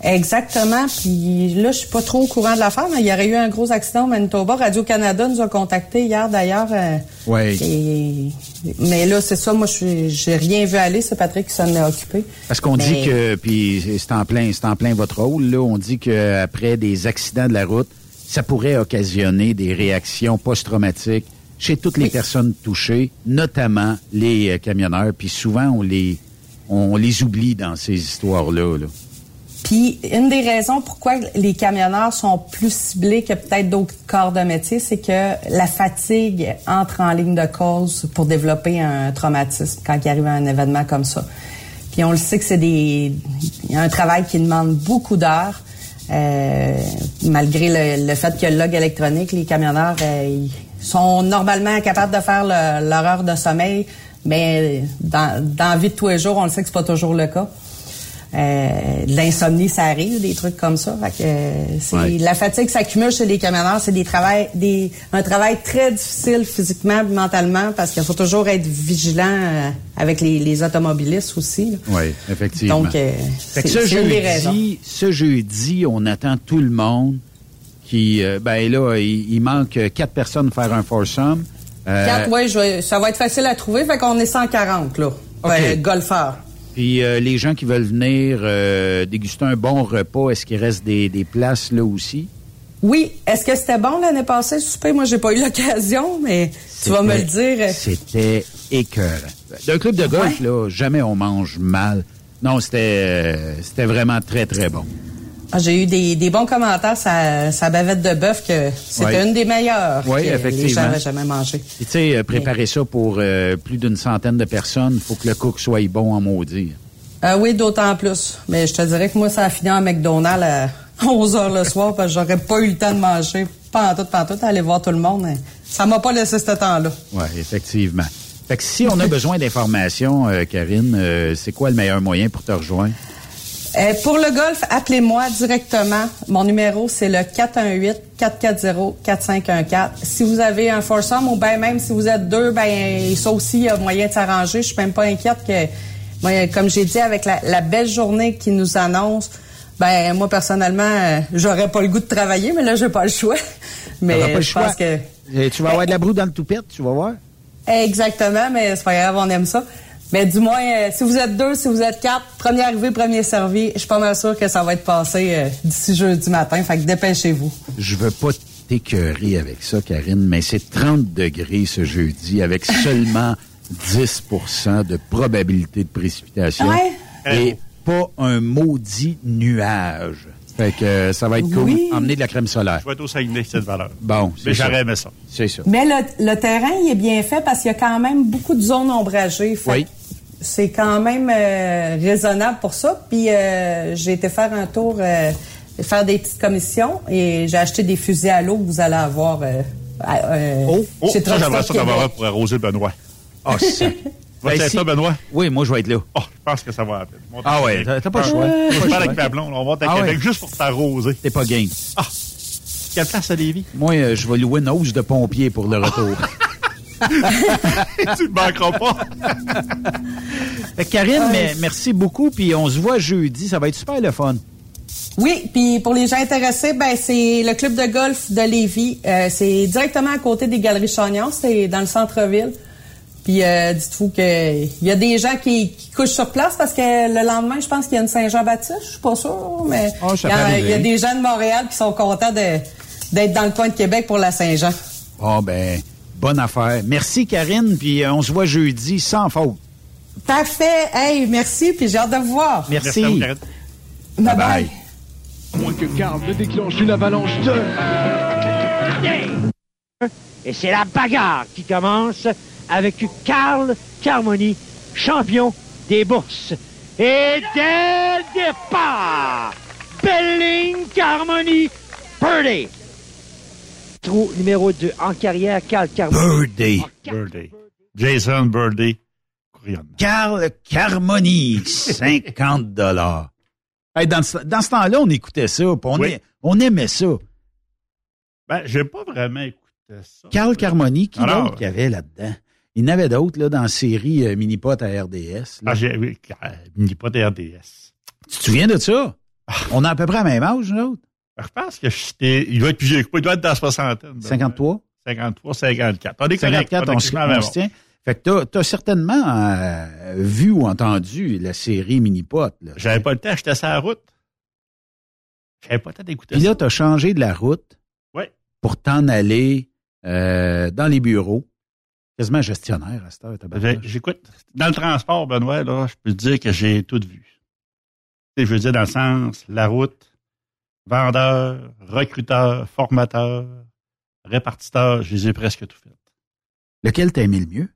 Exactement. Puis là, je suis pas trop au courant de l'affaire, mais il y aurait eu un gros accident au Manitoba. Radio-Canada nous a contactés hier, d'ailleurs. Euh, oui. Mais là, c'est ça. Moi, je j'ai rien vu aller. C'est Patrick qui s'en est occupé. Parce qu'on dit que, puis c'est en plein, c'est en plein votre rôle. Là, on dit qu'après des accidents de la route, ça pourrait occasionner des réactions post-traumatiques chez toutes les oui. personnes touchées, notamment les euh, camionneurs. Puis souvent, on les, on les oublie dans ces histoires-là. Là. Puis une des raisons pourquoi les camionneurs sont plus ciblés que peut-être d'autres corps de métier, c'est que la fatigue entre en ligne de cause pour développer un traumatisme quand il arrive un événement comme ça. Puis on le sait que c'est des un travail qui demande beaucoup d'heures. Euh, malgré le, le, fait qu'il y a le log électronique, les camionneurs euh, ils sont normalement capables de faire le, leur heure de sommeil, mais dans, dans la vie de tous les jours, on le sait que c'est pas toujours le cas. Euh, l'insomnie, ça arrive, des trucs comme ça. Fait que, euh, c'est, ouais. La fatigue s'accumule chez les camionneurs. C'est des travail, des, un travail très difficile physiquement, mentalement, parce qu'il faut toujours être vigilant euh, avec les, les, automobilistes aussi. Oui, effectivement. Donc, euh, que ce, jeudi, ce jeudi, on attend tout le monde qui, euh, ben là, il, il, manque quatre personnes pour faire un foursome. Quatre, oui, ça va être facile à trouver. Fait qu'on est 140, là. Okay. golfeurs. Puis euh, les gens qui veulent venir euh, déguster un bon repas, est-ce qu'il reste des, des, places là aussi? Oui. Est-ce que c'était bon l'année passée, le souper? Moi, j'ai pas eu l'occasion, mais tu vas me le dire. C'était écœurant. D'un club de golf, ouais. là, jamais on mange mal. Non, c'était euh, c'était vraiment très, très bon. Ah, j'ai eu des, des, bons commentaires sa, sa bavette de bœuf que c'était oui. une des meilleures oui, que effectivement. les gens n'avaient jamais mangé. Tu sais, préparer Mais... ça pour euh, plus d'une centaine de personnes, il faut que le cook soit bon en maudit. Euh, oui, d'autant plus. Mais je te dirais que moi, ça a fini en McDonald's à 11 heures le soir parce que j'aurais pas eu le temps de manger. Pas en tout, pas en tout, aller voir tout le monde. Ça m'a pas laissé ce temps-là. Oui, effectivement. Fait que si on a besoin d'informations, euh, Karine, euh, c'est quoi le meilleur moyen pour te rejoindre? Euh, pour le golf, appelez-moi directement. Mon numéro, c'est le 418-440-4514. Si vous avez un foursome ou bien même si vous êtes deux, ben ça aussi, il y a moyen de s'arranger. Je suis même pas inquiète que, moi, comme j'ai dit, avec la, la, belle journée qui nous annonce, ben moi, personnellement, euh, j'aurais pas le goût de travailler, mais là, j'ai pas le choix. mais pas le je choix. pense que... Et tu vas avoir de la broue dans le toupette, tu vas voir. Exactement, mais c'est pas grave, on aime ça. Mais du moins, euh, si vous êtes deux, si vous êtes quatre, premier arrivé, premier servi, je suis pas mal sûr que ça va être passé euh, d'ici jeudi matin. Fait que dépêchez-vous. Je veux pas t'écœurer avec ça, Karine, mais c'est 30 degrés ce jeudi avec seulement 10% de probabilité de précipitation. Ouais. Et pas un maudit nuage. Fait que euh, ça va être cool. Oui. Emmener de la crème solaire. Je vais être au Saguenay, cette valeur. Bon, Mais j'aurais aimé ça. C'est ça. Mais le, le, terrain, il est bien fait parce qu'il y a quand même beaucoup de zones ombragées. Fait oui. C'est quand même euh, raisonnable pour ça. Puis euh, j'ai été faire un tour, euh, faire des petites commissions et j'ai acheté des fusils à l'eau que vous allez avoir. oh, oh ça, j'aimerais ça d'avoir pour arroser Benoît. Oh, c'est Va ben, si... ça, Benoît? Oui, moi, je vais être là. Oh, je pense que ça va. Ah ouais, t'as pas le choix. Je vais avec ma blonde. On va à ah Québec ouais. juste pour t'arroser. T'es pas game. Ah! Quelle place à Lévis? Moi, euh, je vais louer une hausse de pompier pour le retour. tu ne manqueras pas. fait, Karine, euh... mais, merci beaucoup. Puis on se voit jeudi. Ça va être super le fun. Oui, puis pour les gens intéressés, ben c'est le club de golf de Lévis. Euh, c'est directement à côté des Galeries Chagnon. C'est dans le centre-ville. Puis euh, dites-vous qu'il y a des gens qui, qui, couchent sur place parce que le lendemain, je pense qu'il y a une Saint-Jean-Baptiste, je suis pas sûr, mais oh, il, y a, il, y a, des gens de Montréal qui sont contents d'être dans le coin de Québec pour la Saint-Jean. Oh ben, bonne affaire. Merci Karine, puis euh, on se voit jeudi sans faute. Parfait. Hey, merci, puis j'ai hâte de vous voir. Merci. merci bye bye. bye. Moins que Carl ne déclenche une avalanche de... Et c'est la bagarre qui commence avec Carl Carmoni, champion des bourses. Et dès le départ, Belling Carmoni, Birdie. Trou numéro 2 en carrière, Carl Carmoni. Birdie. Birdie. Jason Birdie. Carl Carmoni, 50 dollars. dans, ce- dans ce temps-là, on écoutait ça, on, Oui. a- on aimait ça. Ben, j'ai pas vraiment écouté ça. Carl Carmoni, qui Alors- d'autre qu'il y avait là-dedans? Il y en avait d'autres là, dans la série euh, Minipot à RDS. là. Ah, j'ai, oui, euh, Minipot et RDS. Tu te souviens de ça? On a à peu près le même âge, nous autres? Je pense que j'étais, il doit être plus vieux que moi, il doit être dans la soixantaine. Ben, 53? 53, 54. On est correct. 54, est on, se- on tient. Fait que t'as, t'as certainement euh, vu ou entendu la série Minipot. J'avais pas le temps, j'étais sur la route. J'avais pas le temps d'écouter Puis ça. là, t'as changé de la route Ouais. pour t'en aller euh, dans les bureaux. Quasiment gestionnaire à cette heure. J'écoute. Dans le transport, Benoît, là, je peux te dire que j'ai tout vu. Je veux dire, dans le sens, la route, vendeur, recruteur, formateur, répartiteur, je les ai presque tout fait. Lequel t'as aimé le mieux?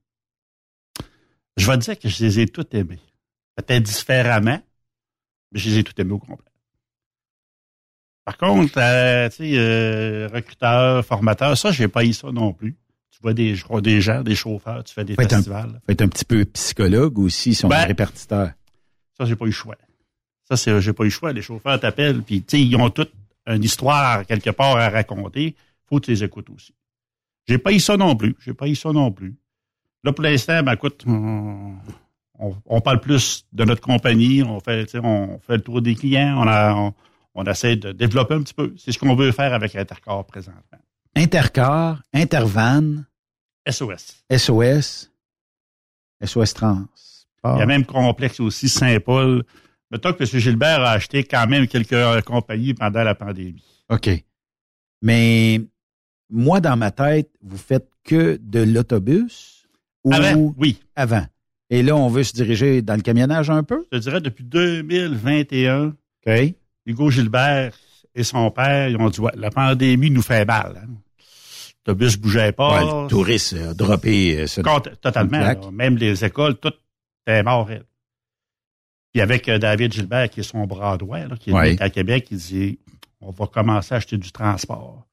Je vais te dire que je les ai tous aimés. Peut-être différemment, mais je les ai tous aimés au complet. Par contre, euh, tu sais, euh, recruteur, formateur, ça, j'ai pas eu ça non plus. Tu vois des, je crois, des gens, des chauffeurs, tu fais des Faut être, un, festivals. faut être un petit peu psychologue aussi, si on Ben, est répartiteur. Ça, j'ai pas eu le choix. Ça, c'est, j'ai pas eu le choix. Les chauffeurs t'appellent, puis tu sais, ils ont toute une histoire quelque part à raconter. Faut que tu les écoutes aussi. J'ai pas eu ça non plus. J'ai pas eu ça non plus. Là, pour l'instant, ben écoute, on, on- on parle plus de notre compagnie. On fait, on fait le tour des clients. On a, on, on essaie de développer un petit peu. C'est ce qu'on veut faire avec Intercorps présentement. Intercar, Intervan, SOS. SOS, SOS Trans. Il y a même complexe aussi Saint-Paul. Mettons que M. Gilbert a acheté quand même quelques compagnies pendant la pandémie. OK. Mais moi, dans ma tête, vous faites que de l'autobus ou Avant, oui. avant? Et là, on veut se diriger dans le camionnage un peu? Je dirais depuis 2021, OK. Hugo Gilbert et son père, ils ont dit ouais, la pandémie nous fait mal. Hein. L'autobus ne bougeait pas. Ouais, le touriste a droppé euh, ce- totalement. là. Même les écoles, tout était mort. raide. Puis avec euh, David Gilbert, qui est son bras droit, là, qui est à Québec, il dit on va commencer à acheter du transport.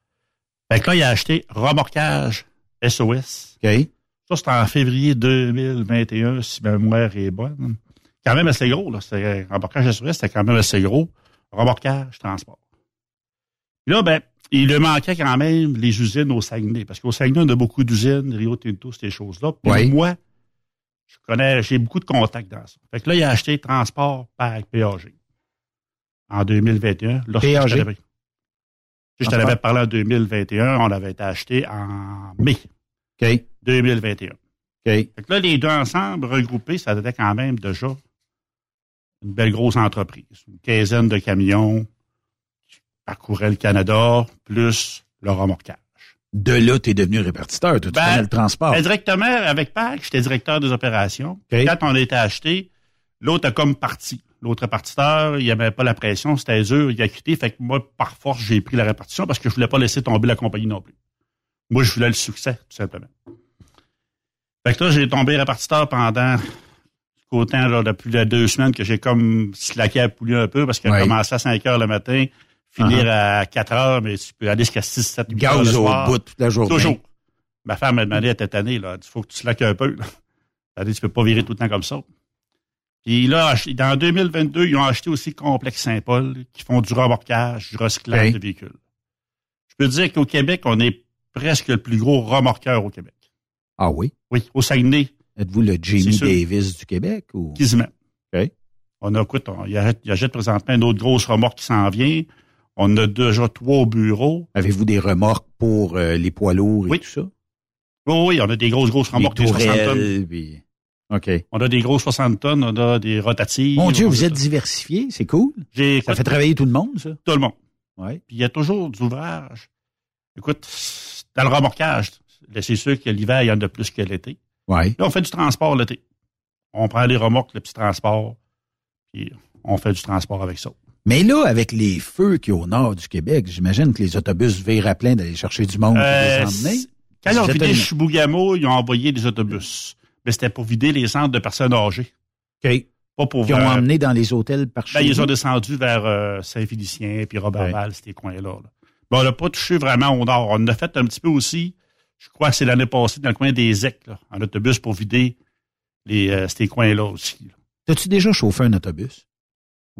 Fait que là, il a acheté remorquage SOS. OK. Ça, c'était en février 2021, si ma mémoire est bonne. Quand même assez gros, là. C'est- Remorquage SOS, c'était quand même assez gros. Remorquage, transport. Puis là, ben, il lui manquait quand même les usines au Saguenay. Parce qu'au Saguenay, on a beaucoup d'usines, Rio Tinto, ces choses-là. Puis Ouais. moi, je connais, j'ai beaucoup de contacts dans ça. Fait que là, il a acheté transport par PAG. En 2021. lorsque PAG? Je t'en avais- parlé en 2021, on avait été acheté en mai. OK. 2021. OK. Fait que là, les deux ensemble, regroupés, ça était quand même déjà une belle grosse entreprise. Une quinzaine de camions qui parcouraient le Canada, plus le remorquage. De là, tu es devenu répartiteur. Toi, tu Ben, le transport. Ben, directement avec PAC, j'étais directeur des opérations. Quand on a été acheté, l'autre a comme parti. L'autre répartiteur, il n'y avait pas la pression, c'était dur, il a quitté. Fait que moi, par force, j'ai pris la répartition parce que je voulais pas laisser tomber la compagnie non plus. Moi, je voulais le succès, tout simplement. Fait que là, j'ai tombé répartiteur pendant autant là, depuis les deux semaines que j'ai comme slacké à poulet un peu parce qu'il a Ouais. commencé à 5 heures le matin, finir Uh-huh. à 4 heures, mais tu peux aller jusqu'à 6, 7, 8 heures le Gaz au soir. bout toute la journée. Toujours. Ma femme m'a demandé à cette année, là, il faut que tu slackes un peu. Là. Elle a dit, tu peux pas virer tout le temps comme ça. Puis là, dans 2022, ils ont acheté aussi Complexe Saint-Paul, qui font du remorquage, du recyclage de véhicules. Je peux dire qu'au Québec, on est presque le plus gros remorqueur au Québec. Ah oui? Oui, au Saguenay. Êtes-vous le sûr. Davis du Québec? Ou... Quasiment. OK. On a, écoute, on, il, achète, il achète présentement une autre grosse remorque qui s'en vient. On a déjà trois au bureau. Avez-vous des remorques pour euh, les poids lourds et Oui. tout ça? Oui, oui, on a des grosses, grosses remorques, des 60 tourelles, tonnes. puis- OK. On a des grosses 60 tonnes, on a des rotatives. Mon Dieu, vous êtes diversifié, c'est cool. J'ai, Ça écoute, fait travailler tout le monde, ça? tout le monde. Ouais. Puis il y a toujours du ouvrage. Écoute, dans le remorquage, c'est sûr que l'hiver, il y en a plus que l'été. Ouais. Là, on fait du transport l'été. On prend les remorques, le petit transport, puis on fait du transport avec ça. Mais là, avec les feux qu'il y a au nord du Québec, j'imagine que les autobus virent à plein d'aller chercher du monde Euh, les emmener. Quand ils ont vidé Chibougamau, ils ont envoyé des autobus. Mais c'était pour vider les centres de personnes âgées. OK. Pas pour Qui ont euh, emmené dans les hôtels par Ben, ils ont descendu vers euh, Saint-Félicien, puis Roberval, ces coins-là. là. Ben, on n'a pas touché vraiment au nord. On a fait un petit peu aussi, je crois que c'est l'année passée, dans le coin des Ecs, là, en autobus pour vider les, euh, ces coins-là aussi. là. T'as-tu déjà chauffé un autobus?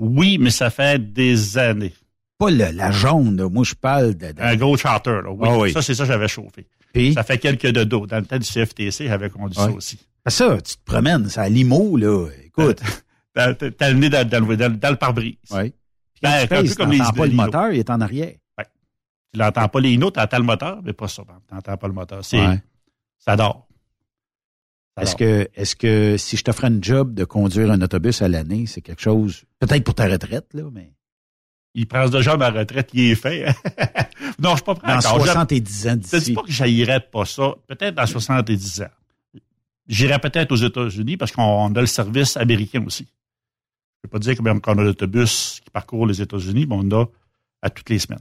Oui, mais ça fait des années. Pas le- la jaune, là. moi je parle de... de- Un gros charter, là. Oui, Ah oui. ça, c'est ça que j'avais chauffé. Puis? Ça fait quelques de dos. Dans le temps du CFTC, j'avais conduit ça aussi. Ça, tu te promènes, c'est à Limo, là. Écoute. T'as le nez dans, dans le, dans, le- dans le pare-brise. Oui. Puis Ben, tu un pèses, peu comme les t'entends pas le moteur, il est en arrière. Tu l'entends pas les notes, t'entends le moteur, mais pas ça. Tu n'entends pas le moteur. C'est, Ouais. Ça dort. Est-ce que, est-ce que si je t'offrais un job de conduire un autobus à l'année, c'est quelque chose, peut-être pour ta retraite, là, mais Il prend déjà ma retraite, il est fait. non, je suis pas prêt dans encore. 70 ans Je te dis d'ici. pas que j'haïrais pas ça. Peut-être dans 70 ans. J'irais peut-être aux États-Unis parce qu'on a le service américain aussi. Je peux pas dire que même qu'on a l'autobus qui parcourt les États-Unis, mais on a à toutes les semaines.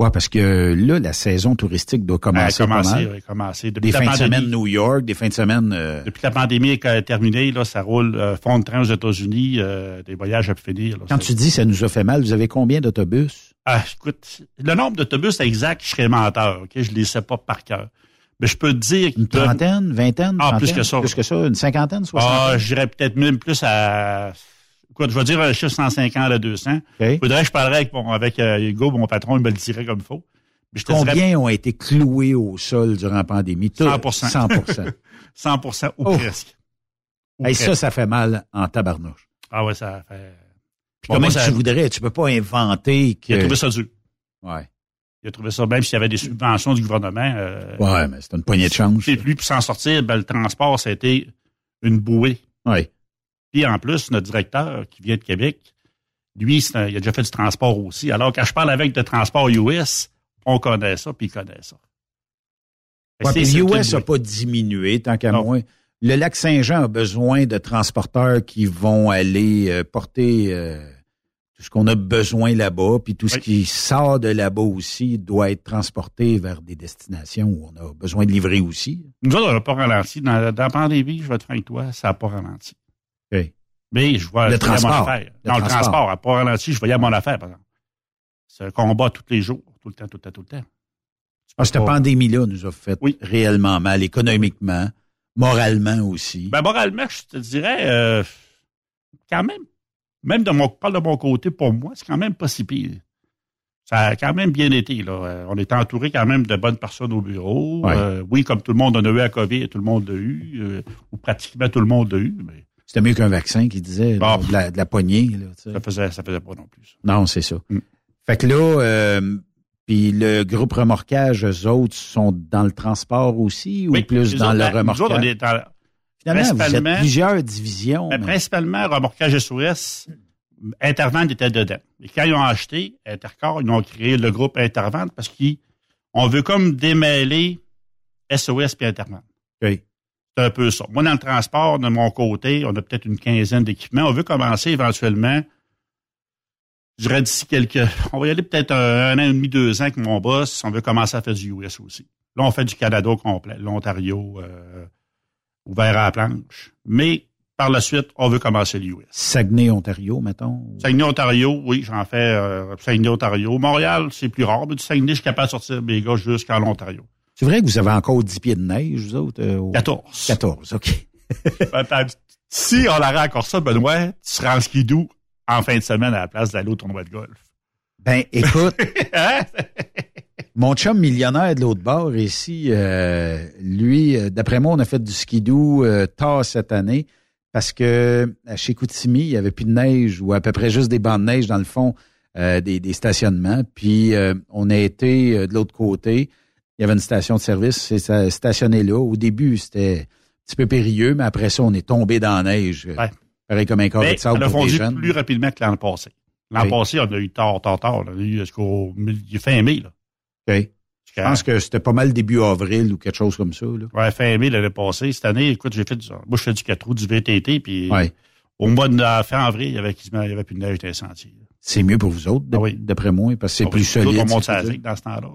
Ouais, parce que là, la saison touristique doit commencer a pas commencé, oui. Depuis Des la fins de semaine New York, des fins de semaine... euh, Depuis que la pandémie est terminée, là, ça roule euh, fond de train aux États-Unis, euh, des voyages à finir. là. Quand tu dis ça nous a fait mal, vous avez combien d'autobus? Ah, écoute, le nombre d'autobus exact, je serais menteur, ok? Je les sais pas par cœur. Mais je peux te dire Une trentaine, vingtaine? Ah, plus que ça. Plus que ça, une cinquantaine, Ah, soixantaine? j'irais peut-être même plus à. Écoute, je vais dire un chiffre 150 à 200. Faudrait que je parlerais avec, mon, avec euh, Hugo, mon patron, il me le dirait comme il faut. Mais je te dirais Combien ont été cloués au sol durant la pandémie? Tout- 100%. 100%. 100% ou Oh. presque. Hey, ça, ça fait mal en tabarnouche. Ah ouais, ça fait. Puis Bon, comment moi, ça- tu voudrais? Tu peux pas inventer que... Il a trouvé ça dur. Ouais. Il a trouvé ça, même s'il y avait des subventions du gouvernement. euh, Ouais, mais c'est une poignée de change. Et puis, pour s'en sortir, ben, le transport, ça a été une bouée. Oui. Puis en plus, notre directeur qui vient de Québec, lui, un- il a déjà fait du transport aussi. Alors, quand je parle avec de transport US, on connaît ça, puis il connaît ça. Ouais, puis une n'a pas diminué, tant qu'à moi. Le lac Saint-Jean a besoin de transporteurs qui vont aller euh, porter euh, tout ce qu'on a besoin là-bas, puis tout ce qui sort de là-bas aussi doit être transporté vers des destinations où on a besoin de livrer aussi. Nous autres, on n'a pas ralenti. Dans, dans la pandémie, je vais être franc avec toi, ça n'a pas ralenti. OK. Mais je vois Le je voyais mon transport. affaire. Le non, le transport. transport n'a pas ralenti, je voyais mon affaire, par exemple. C'est un combat tous les jours, tout le temps, tout le temps, tout le temps. Ah, cette pandémie-là nous a fait réellement mal, économiquement, moralement aussi. Ben, moralement, je te dirais, euh, quand même, même de mon, parle de mon côté, pour moi, c'est quand même pas si pire. Ça a quand même bien été, là. Euh, On est entouré quand même de bonnes personnes au bureau. Ouais. Euh, oui, comme tout le monde en a eu à COVID, tout le monde l'a eu, euh, ou pratiquement tout le monde l'a eu, mais C'était mieux qu'un vaccin qui disait Bon. de, la, de la poignée. Là, tu sais. ça faisait, ça faisait pas non plus. Non, c'est ça. Mm. Fait que là, euh, puis le groupe remorquage, eux autres, sont dans le transport aussi ou Oui, plus dans autres, le ben, remorquage? autres, dans- Finalement, vous êtes plusieurs divisions. Ben, mais- principalement, remorquage SOS, Intervent était dedans. Et quand ils ont acheté Intercor, ils ont créé le groupe Intervent parce qu'on veut comme démêler SOS et Intervent. Oui. C'est un peu ça. Moi, dans le transport, de mon côté, on a peut-être une quinzaine d'équipements. On veut commencer éventuellement, je dirais d'ici quelques... On va y aller peut-être un, un an et demi, deux ans avec mon boss. On veut commencer à faire du US aussi. Là, on fait du Canada au complet, l'Ontario, euh, ouvert à la planche. Mais par la suite, on veut commencer l'US. Saguenay, Ontario, mettons. Saguenay, Ontario, oui, j'en fais euh, Saguenay, Ontario. Montréal, c'est plus rare, mais du Saguenay, je suis capable de sortir mes gars jusqu'en Ontario. C'est vrai que vous avez encore 10 pieds de neige, vous autres? euh, au- 14. 14, OK. Ben, si on aurait encore ça, Benoît, tu seras en skidoo en fin de semaine à la place d'aller au tournoi de golf. Ben, écoute, Hein? mon chum millionnaire de l'autre bord ici, euh, lui, euh, d'après moi, on a fait du skidoo euh, tard cette année parce que à chez Koutimi, il y avait plus de neige ou à peu près juste des bancs de neige dans le fond euh, des, des stationnements. Puis euh, on a été euh, de l'autre côté. Il y avait une station de service, c'est stationné là. Au début, c'était un petit peu périlleux, mais après ça, on est tombé dans la neige. euh, Ouais. Pareil comme un corps Mais de sable on a fondu plus rapidement que l'an passé. L'an Oui. passé, on a eu tard, tard, tard. On a eu jusqu'au fin mai. Là. OK. Je pense que c'était pas mal début avril ou quelque chose comme ça. Là. Ouais, fin mai l'année passée. Cette année, écoute, j'ai fait du, moi, je fais du 4 roues, du VTT, puis Ouais. au mois de fin avril, il y avait, quasiment- il y avait plus de neige dans les sentiers. C'est mieux pour vous autres, Ah oui. d'après moi, parce que c'est Ah oui, plus autres, solide. On monte dans ce temps-là.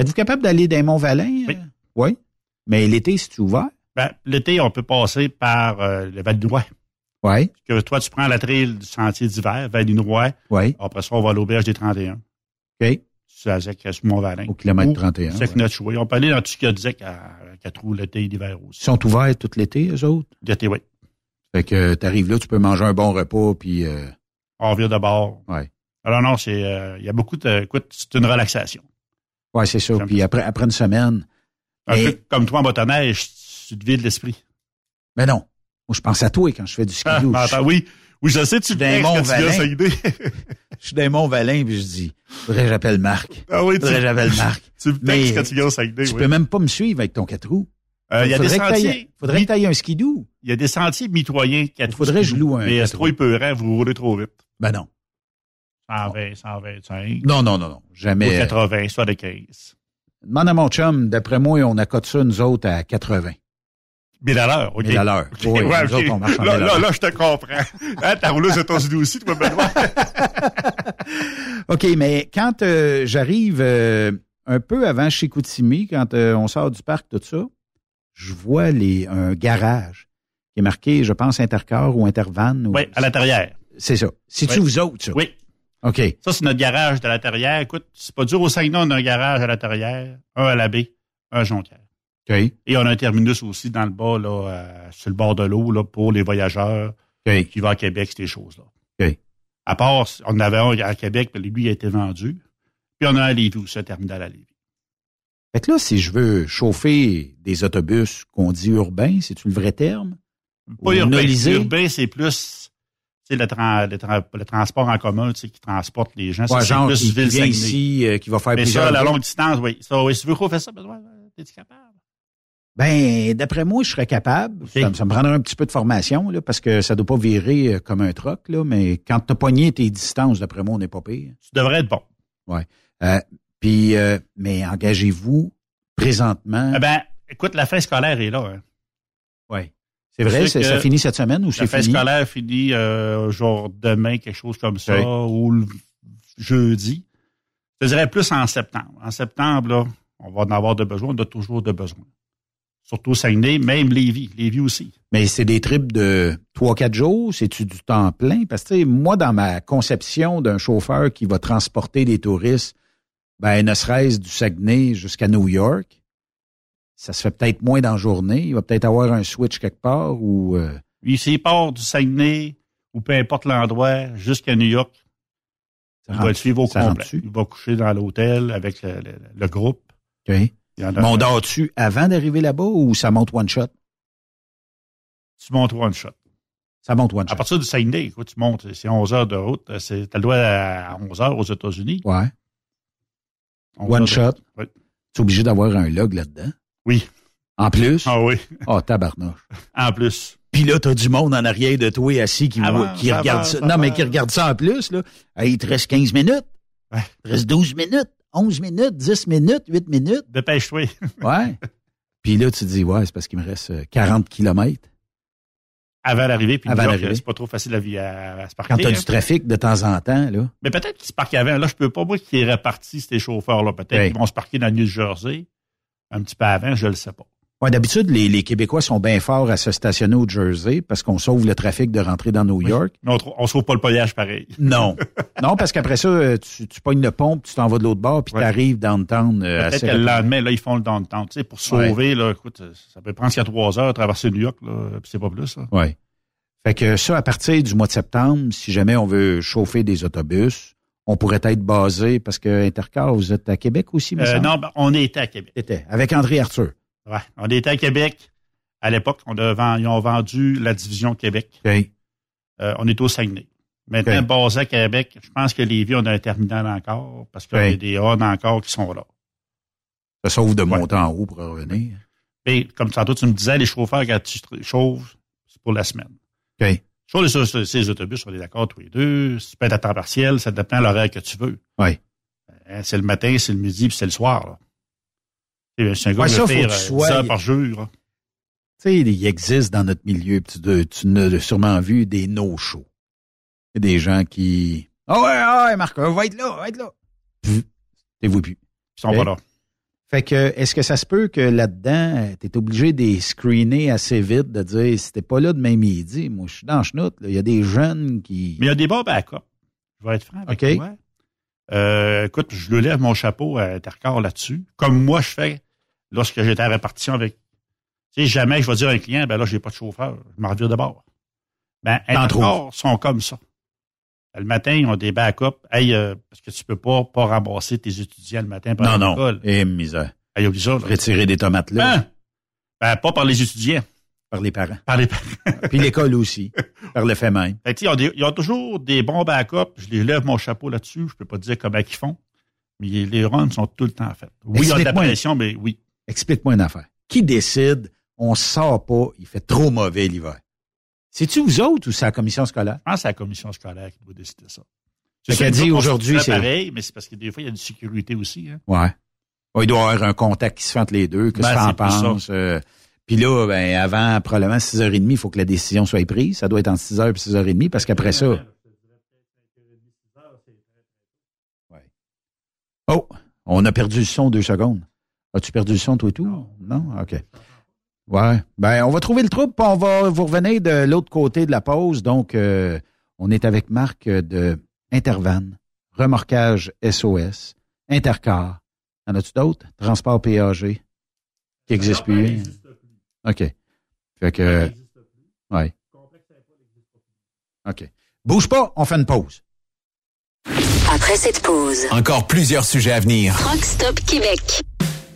Êtes-vous capable d'aller dans Mont-Valin? Oui. Oui. Mais l'été, c'est ouvert? Ben, l'été, on peut passer par euh, le Val-du-Noix. Oui. Que toi, tu prends la trail du sentier d'hiver, Val-du-Noix. Oui. Après ça, on va à l'auberge des 31. OK. C'est avec sur Mont-Valin. Au kilomètre Ou 31, C'est ouais. notre choix. On peut aller dans tout ce qu'il y a de zec à, à l'été et l'hiver aussi. Ils sont ouverts tout l'été, eux autres? L'été, oui. Fait que t'arrives là, tu peux manger un bon repas, puis... Euh, On vient de bord. ouais. Alors non, c'est euh, il y a beaucoup de. Écoute, c'est une relaxation. Ouais, c'est ça. Puis après, après une semaine... Un Mais- peu comme toi en motoneige, tu te vides l'esprit. Mais non. Moi, je pense à toi quand je fais du ski. Ah, attends, oui. Oui, je sais, tu d'un Mont-Valin. ça idée. Je suis dans Mont-Valin, puis je dis, faudrait que j'appelle Marc. Ah oui, tu- faudrait que j'appelle Marc. Tu me textes quand tu viens au Saguenay, Tu oui. peux même pas me suivre avec ton 4 roues. Euh, Il y a des Faudrait que t'ailles- sentiers. Faudrait que tu ailles un skidoo. Il y a des sentiers mitoyens. Il faudrait que je loue un Mais quatre c'est trop épeurant, vous roulez trop vite. Ben non. 120, 125. Non, non, non, non. Jamais. Ou 80, soit de 15. Demande à mon chum, d'après moi, on accote ça, nous autres, à 80. 1000 à l'heure, OK. 1000 à l'heure. OK, Oui, ouais, autres, là, 1000 à là, l'heure. là, je te comprends. Hein, T'as roulé aux États-Unis aussi, toi, Benoît? OK, mais quand euh, j'arrive euh, un peu avant chez Koutimi, quand euh, on sort du parc, tout ça, je vois les, un garage qui est marqué, je pense, Intercar ou Intervan. ou- Oui, à l'intérieur. C'est ça. C'est-tu Oui. vous autres, ça? Oui. OK. Ça, c'est notre garage de l'intérieur. Écoute, c'est pas dur au Saguenay, on a un garage à l'intérieur, un à la baie, un à Jonquière. OK. Et on a un terminus aussi dans le bas, là, euh, sur le bord de l'eau, là, pour les voyageurs qui vont à Québec, ces choses-là. OK. À part, on en avait un à Québec, puis lui, il a été vendu. Puis on a un à Lévis aussi, un terminal à Lévis. Fait que là, si je veux chauffer des autobus qu'on dit urbains, c'est-tu le vrai terme? Pas urbain. Urbain, c'est plus le, le, le transport en commun qui transporte les gens. Ouais, c'est genre plus qui, qui ville vient ici, euh, qui va faire Mais plusieurs... ça, à la longue distance, oui. Ça, oui, si tu veux qu'on fasse ça, Benoît, t'es-tu capable? Ben, d'après moi, je serais capable. Ça, me- ça me prendrait un petit peu de formation, là, parce que ça doit pas virer euh, comme un troc, là, mais quand tu as pogné tes distances, d'après moi, on n'est pas pire. Tu devrais être bon. Ouais. Euh, Puis, euh, mais engagez-vous présentement. Eh ben, écoute, la fin scolaire est là. Hein. Oui. C'est vrai, ça finit cette semaine ou c'est La fin fini? scolaire finit euh, genre demain, quelque chose comme ça, ou le jeudi. Je dirais plus en septembre. En septembre, là, on va en avoir de besoin, on a toujours de besoin. Surtout Saguenay, même Lévis. Lévis aussi. Mais c'est des trips de 3-4 jours, c'est-tu du temps plein? Parce que moi, dans ma conception d'un chauffeur qui va transporter des touristes, ben, ne serait-ce du Saguenay jusqu'à New York, ça se fait peut-être moins dans la journée. Il va peut-être avoir un switch quelque part ou... euh, part du Saguenay, ou peu importe l'endroit, jusqu'à New York, il va le suivre au ça complet. Il va coucher dans l'hôtel avec le, le- le groupe. OK. Il y en a- Mais on dort-tu avant d'arriver là-bas ou ça monte one shot? Tu montes one shot. Ça monte one À shot. partir du Saguenay, écoute, tu montes, c'est 11 heures de route. Tu as le droit à 11 heures aux États-Unis. Ouais. 11 One shot. Oui. Tu es obligé d'avoir un log là-dedans. Oui. En plus? Ah oui. Ah, tabarnouche. En plus. Puis là, t'as du monde en arrière de toi assis qui, voit- qui regarde ça. Non, mais qui regarde ça en plus, là. Hey, il te reste 15 minutes. Il te reste 12 minutes, 11 minutes, 10 minutes, 8 minutes. Dépêche-toi. Ouais. Puis là, tu te dis, ouais, c'est parce qu'il me reste euh, 40 kilomètres. Avant l'arrivée, puis Avant l'arrivée. c'est pas trop facile à, vie- à, à se parquer. Quand t'as hein. du trafic de temps en temps, là. Mais peut-être qu'ils se parquent avant. Là, je peux pas, moi, qui est réparti ces chauffeurs-là. Peut-être Ouais. qu'ils vont se parquer dans le New Jersey un petit peu avant, je le sais pas. Ouais, d'habitude, les, les Québécois sont bien forts à se stationner au Jersey parce qu'on sauve le trafic de rentrer dans New York. Mais on, on sauve pas le paillage pareil. Non. non, parce qu'après ça, euh, tu, tu pognes le pont, puis tu t'en vas de l'autre bord, puis Ouais. tu arrives downtown euh, Peut-être que le lendemain, là, ils font le downtown. Tu sais, pour sauver, là, écoute, ça peut prendre jusqu'à trois heures à traverser New York, là, puis c'est pas plus, ça. Oui. Fait que ça, à partir du mois de septembre, si jamais on veut chauffer des autobus, on pourrait être basé, parce que Intercar, vous êtes à Québec aussi, me Euh, non, ben, on était à Québec. Était, avec André Arthur. Ouais, on était à Québec. À l'époque, on a ils ont vendu la division Québec. OK. Euh, on est au Saguenay. Maintenant, basé à Québec, je pense que Lévis, on a un terminal encore, parce qu'il y a des hauts encore qui sont là. Ça sauve de monter en haut pour revenir. Et comme tantôt, tu me disais, les chauffeurs, quand tu chauffes, c'est pour la semaine. OK. Sur les, sur ces autobus, on est d'accord tous les deux. Ça peut être à temps partiel, ça dépend de l'horaire que tu veux. Oui. Hein, C'est le matin, c'est le midi, puis c'est le soir. C'est un gars Ouais, qui ça, que tu euh, sois- 10 heures par jour. là. Tu sais, il existe dans notre milieu, tu, dois- tu en as sûrement vu des no-shows. Des gens qui... Ah ouais, ah ouais, Marc, on va être là, on va être là. T'es vous plus. Ils sont pas là. Fait que, est-ce que ça se peut que là-dedans, tu es obligé de screener assez vite, de dire, si t'es pas là demain midi, moi, je suis dans le chenoute, il y a des jeunes qui... Mais il y a des bons backups. Je vais être franc avec OK. toi. Euh, écoute, je le lève mon chapeau à Intercar là-dessus. Comme moi, je fais lorsque j'étais à répartition avec... Tu sais, jamais je vais dire à un client, ben là, j'ai pas de chauffeur. Je m'en revire de bord. Ben, T'en Intercar sont comme ça. Le matin, ils ont des backups. Hey, euh, parce que tu peux pas, pas ramasser tes étudiants le matin par Non, non. l'école. Et misère. Hey, oublie ça. là. Retirer des tomates là. Hein? Ben, pas par les étudiants. Par les parents. Par les parents. Puis l'école aussi. par le fait même. Fait ils, ont des- ils ont toujours des bons backups. Je les lève mon chapeau là-dessus. Je peux pas dire comment ils font. Mais les runs sont tout le temps faits. Oui, il y a de la pression, mais oui. Explique-moi une affaire. Qui décide, on sort pas, il fait trop mauvais l'hiver? C'est-tu vous autres ou c'est la commission scolaire? Je pense que c'est la commission scolaire qui doit décider ça. C'est qu'elle dit aujourd'hui, c'est- pareil, mais c'est parce que des fois, il y a une sécurité aussi. Hein. Ouais. Ouais, il doit y avoir un contact qui se fait entre les deux, que Ben, que ça. penses? euh, Puis là, ben, avant, probablement 6h30, il faut que la décision soit prise. Ça doit être entre 6h et 6h30, parce qu'après ça. Ouais. Oh, on a perdu le son deux secondes. As-tu perdu le son, toi et tout? Non? OK. Ouais. Ben, on va trouver le trouble, puis on va vous revenir de l'autre côté de la pause. Donc, euh, on est avec Marc euh, de Intervan, Remorquage SOS, Intercar. En as-tu d'autres? Transport PAG, qui n'existe plus. OK. Fait que. Ouais. OK. Bouge pas, on fait une pause. Après cette pause, Encore plusieurs sujets à venir. Truck Stop Québec.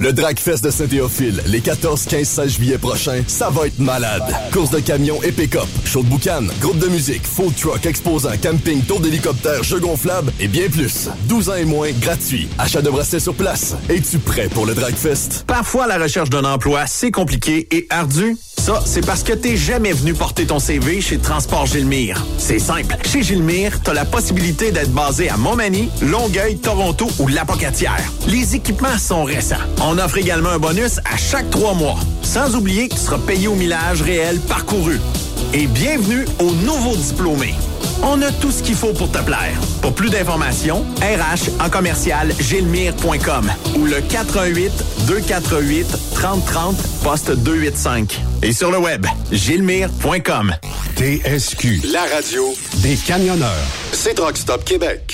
Le Dragfest de Saint-Théophile, les 14, 15, 16 juillet prochains, ça va être malade. Course de camions et pick-up, show de boucan, groupe de musique, food truck, exposant, camping, tour d'hélicoptère, jeux gonflables et bien plus. 12 ans et moins, gratuit. Achat de bracelets sur place. Es-tu prêt pour le Dragfest? Parfois, la recherche d'un emploi, c'est compliqué et ardu. Ça, c'est parce que t'es jamais venu porter ton CV chez Transport Gilmire. C'est simple. Chez Gilmire, t'as la possibilité d'être basé à Montmagny, Longueuil, Toronto ou Lapocatière. Les équipements sont récents. On offre également un bonus à chaque trois mois. Sans oublier que tu seras payé au millage réel parcouru. Et bienvenue aux nouveaux diplômés. On a tout ce qu'il faut pour te plaire. Pour plus d'informations, RH en commercial gilmire.com ou le 418 248 3030 poste 285. Et sur le web, gilmire.com. TSQ, la radio des camionneurs. C'est Truck Stop Québec.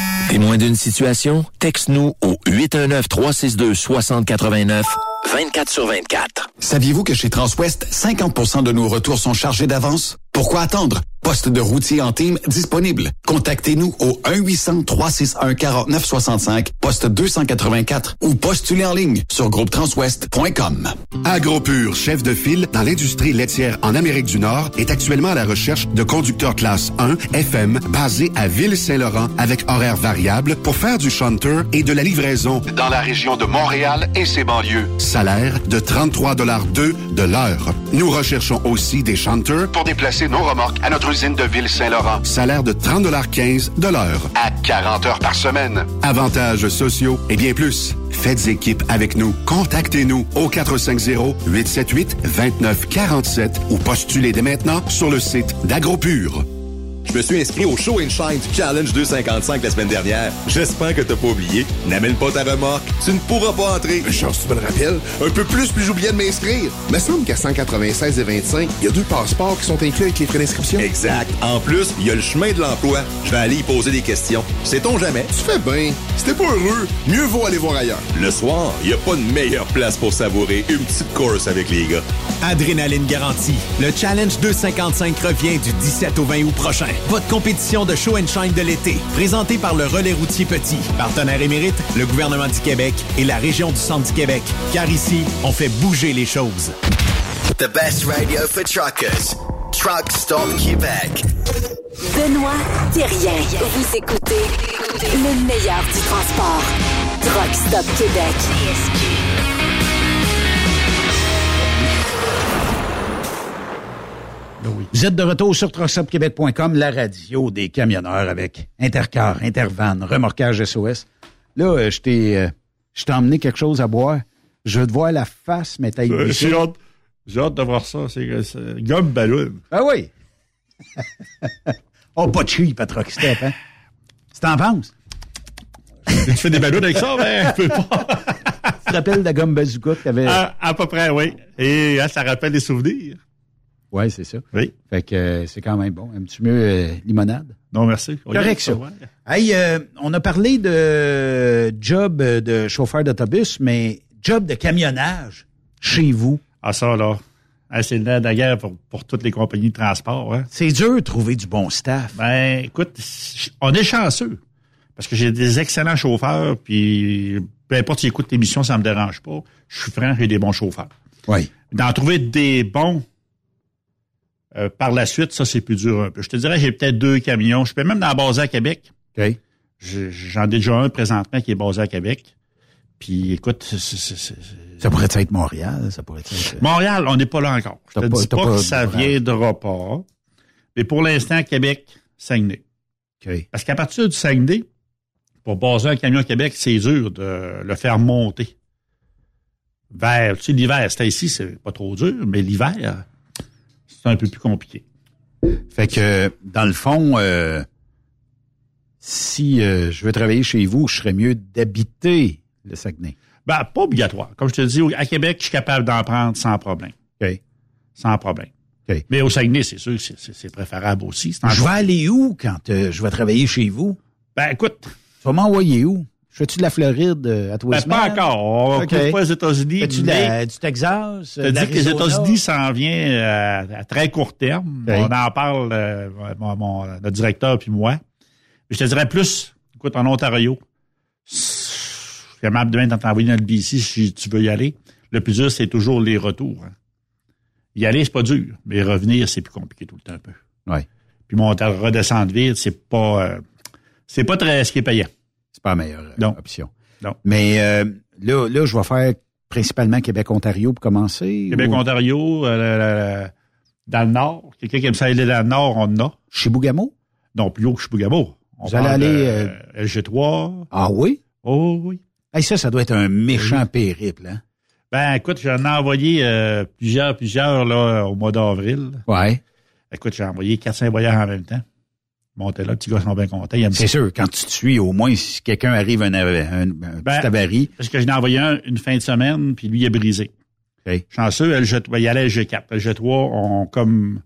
Témoin d'une situation? Texte-nous au 819-362-6089, 24 sur 24. Saviez-vous que chez Transwest, 50% de nos retours sont chargés d'avance? Pourquoi attendre? Poste de routier en team disponible. Contactez-nous au 1-800-361-4965, poste 284 ou postulez en ligne sur groupetranswest.com. AgroPure, chef de file dans l'industrie laitière en Amérique du Nord, est actuellement à la recherche de conducteurs classe 1 FM basés à Ville-Saint-Laurent avec horaires variables pour faire du shunter et de la livraison dans la région de Montréal et ses banlieues. Salaire de 33,2 de l'heure. Nous recherchons aussi des shunters pour déplacer nos remorques à notre usine de Ville-Saint-Laurent. Salaire de 30,15 de l'heure à 40 heures par semaine. Avantages sociaux et bien plus. Faites équipe avec nous. Contactez-nous au 450-878-2947 ou postulez dès maintenant sur le site d'AgroPure. Je me suis inscrit au Show and Shine du Challenge 255 la semaine dernière. J'espère que t'as pas oublié. N'amène pas ta remorque. Tu ne pourras pas entrer. Chance, tu me le rappelles. Un peu plus, puis j'oubliais de m'inscrire. Me qu'à 196 et 25, il y a deux passeports qui sont inclus avec les frais d'inscription. Exact. En plus, il y a le chemin de l'emploi. Je vais aller y poser des questions. Sait-on jamais? Tu fais bien. Si t'es pas heureux, mieux vaut aller voir ailleurs. Le soir, il n'y a pas de meilleure place pour savourer une petite course avec les gars. Adrénaline garantie. Le Challenge 255 revient du 17 au 20 août prochain. Votre compétition de show and shine de l'été, présentée par le Relais routier Petit, partenaire émérite, le gouvernement du Québec et la région du Centre du Québec. Car ici, on fait bouger les choses. The best radio for truckers. Truck Stop Québec. Benoît Thérien. Vous écoutez le meilleur du transport. Truck Stop Québec. Vous êtes de retour sur truckstopquebec.com, la radio des camionneurs avec Intercar, Intervan, remorquage SOS. Là, euh, je t'ai euh, je t'ai emmené quelque chose à boire. Je veux te voir la face, mais t'as Euh, J'ai hâte, j'ai hâte de voir ça. C'est c'est gomme ballon. Ah oui! oh, pas de cheap à hein? Tu t'en penses? Tu fais des ballons avec ça, mais je peux pas. Tu te rappelles de la gomme bazooka que t'avais... À, à peu près, oui. Et hein, ça rappelle des souvenirs. Oui, c'est ça. Oui. Fait que euh, c'est quand même bon. Aimes-tu mieux euh, limonade? Non, merci. Correct, ça. Ouais. Hey, euh, on a parlé de job de chauffeur d'autobus, mais job de camionnage chez vous. Ah, ça, là. C'est de la guerre pour, pour toutes les compagnies de transport. Hein. C'est dur de trouver du bon staff. Ben, écoute, on est chanceux. Parce que j'ai des excellents chauffeurs, puis peu importe si écoute l'émission, ça me dérange pas. Je suis franc, j'ai des bons chauffeurs. Oui. D'en trouver des bons euh, par la suite, ça, c'est plus dur un peu. Je te dirais, j'ai peut-être deux camions. Je peux même dans basé à Québec. OK. Je- J'en ai déjà un présentement qui est basé à Québec. Puis écoute, c'est- Ça pourrait être Montréal, ça pourrait être... euh, Montréal, on n'est pas là encore. Je te pas- dis pas, pas que ça viendra pas. Mais pour l'instant, Québec, Saguenay. OK. Parce qu'à partir du Saguenay, pour baser un camion à Québec, c'est dur de le faire monter. Vers, tu sais, l'hiver, c'était ici, c'est pas trop dur, mais l'hiver, c'est un peu plus compliqué. Fait que, dans le fond, euh, si euh, je veux travailler chez vous, je serais mieux d'habiter le Saguenay. Ben, pas obligatoire. Comme je te dis, à Québec, je suis capable d'en prendre sans problème. OK. Sans problème. OK. Mais au Saguenay, c'est sûr que c'est- préférable aussi. Je vais aller où quand euh, je vais travailler chez vous? Ben, écoute. Tu vas m'envoyer où? Je fais-tu de la Floride euh, à toi Ben, pas encore. On OK. couvre pas les États-Unis. Fais-tu de mais- du Texas? Euh, te dis que les? États-Unis s'en vient euh, à, très court terme. On en parle, euh, mon, mon- notre directeur puis moi. Je te dirais plus, écoute, en Ontario, je suis capable demain de t'envoyer dans le BC si tu veux y aller. Le plus dur, c'est toujours les retours. hein. Y aller, c'est pas dur, mais revenir, c'est plus compliqué tout le temps un peu. Ouais. Puis monter, redescendre vite, c'est pas, euh, c'est pas très ce qui est payant. C'est pas la meilleure euh, Non. option. Non. Mais euh, là, là, je vais faire principalement Québec-Ontario pour commencer. Québec, ou- Ontario, euh, dans le nord. Quelqu'un qui aime ça aller dans le nord, on en a. Chibougamau? Non, plus haut que Chibougamau. On Vous allez aller, euh, euh, LG3. Ah oui? Oh oui. Hey, ça, ça doit être un méchant périple, hein? Ben, écoute, j'en ai envoyé euh, plusieurs, plusieurs là, au mois d'avril. Ouais. Écoute, j'ai envoyé 400 voyages en même temps. Là, gars sont bien C'est sûr, quand tu te suis, au moins, si quelqu'un arrive un, un, un Ben, petit avarie, Parce que j'en ai envoyé un une fin de semaine, puis lui, il est brisé. OK. Chanceux, LG, ben, il allait à LG4. LG3, on, comme,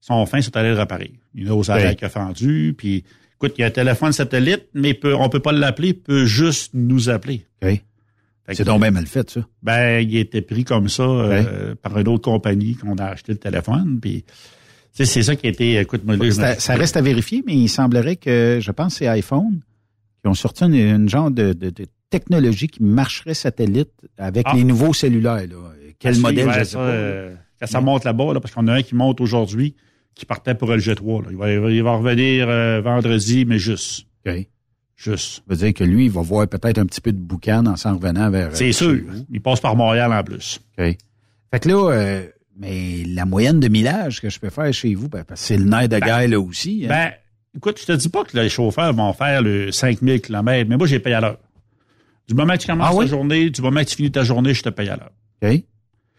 son fin, sont allés le réparer. Il a aux arrêts qui a fendu, puis écoute, il y a un téléphone satellite, mais peut, on peut pas l'appeler, il peut juste nous appeler. C'est donc bien mal fait, ça. Ben, il était pris comme ça euh, par une autre compagnie qu'on a acheté le téléphone. Puis C'est c'est ça qui a été, écoute, moi, là, je me- Ça, reste à vérifier, mais il semblerait que, je pense, c'est iPhone qui ont sorti une, une genre de, de- de technologie qui marcherait satellite avec Ah. les nouveaux cellulaires. Là. Quel Parce modèle, je sais ça, pas. euh, quand ça monte là-bas, là, parce qu'on a un qui monte aujourd'hui, qui partait pour le G3. là. Il, va, il revenir euh, vendredi, mais juste. Juste. Ça veut dire que lui, il va voir peut-être un petit peu de boucan en s'en revenant vers... C'est euh, sûr. chez vous. Il passe par Montréal en plus. OK. Fait que là, euh, mais la moyenne de millage que je peux faire chez vous, ben, parce que c'est le nerf de guerre là aussi. hein. Ben, écoute, je te dis pas que les chauffeurs vont faire le 5000 km, mais moi, j'ai payé à l'heure. Du moment que tu commences Ah oui? ta journée, du moment que tu finis ta journée, je te paye à l'heure. OK.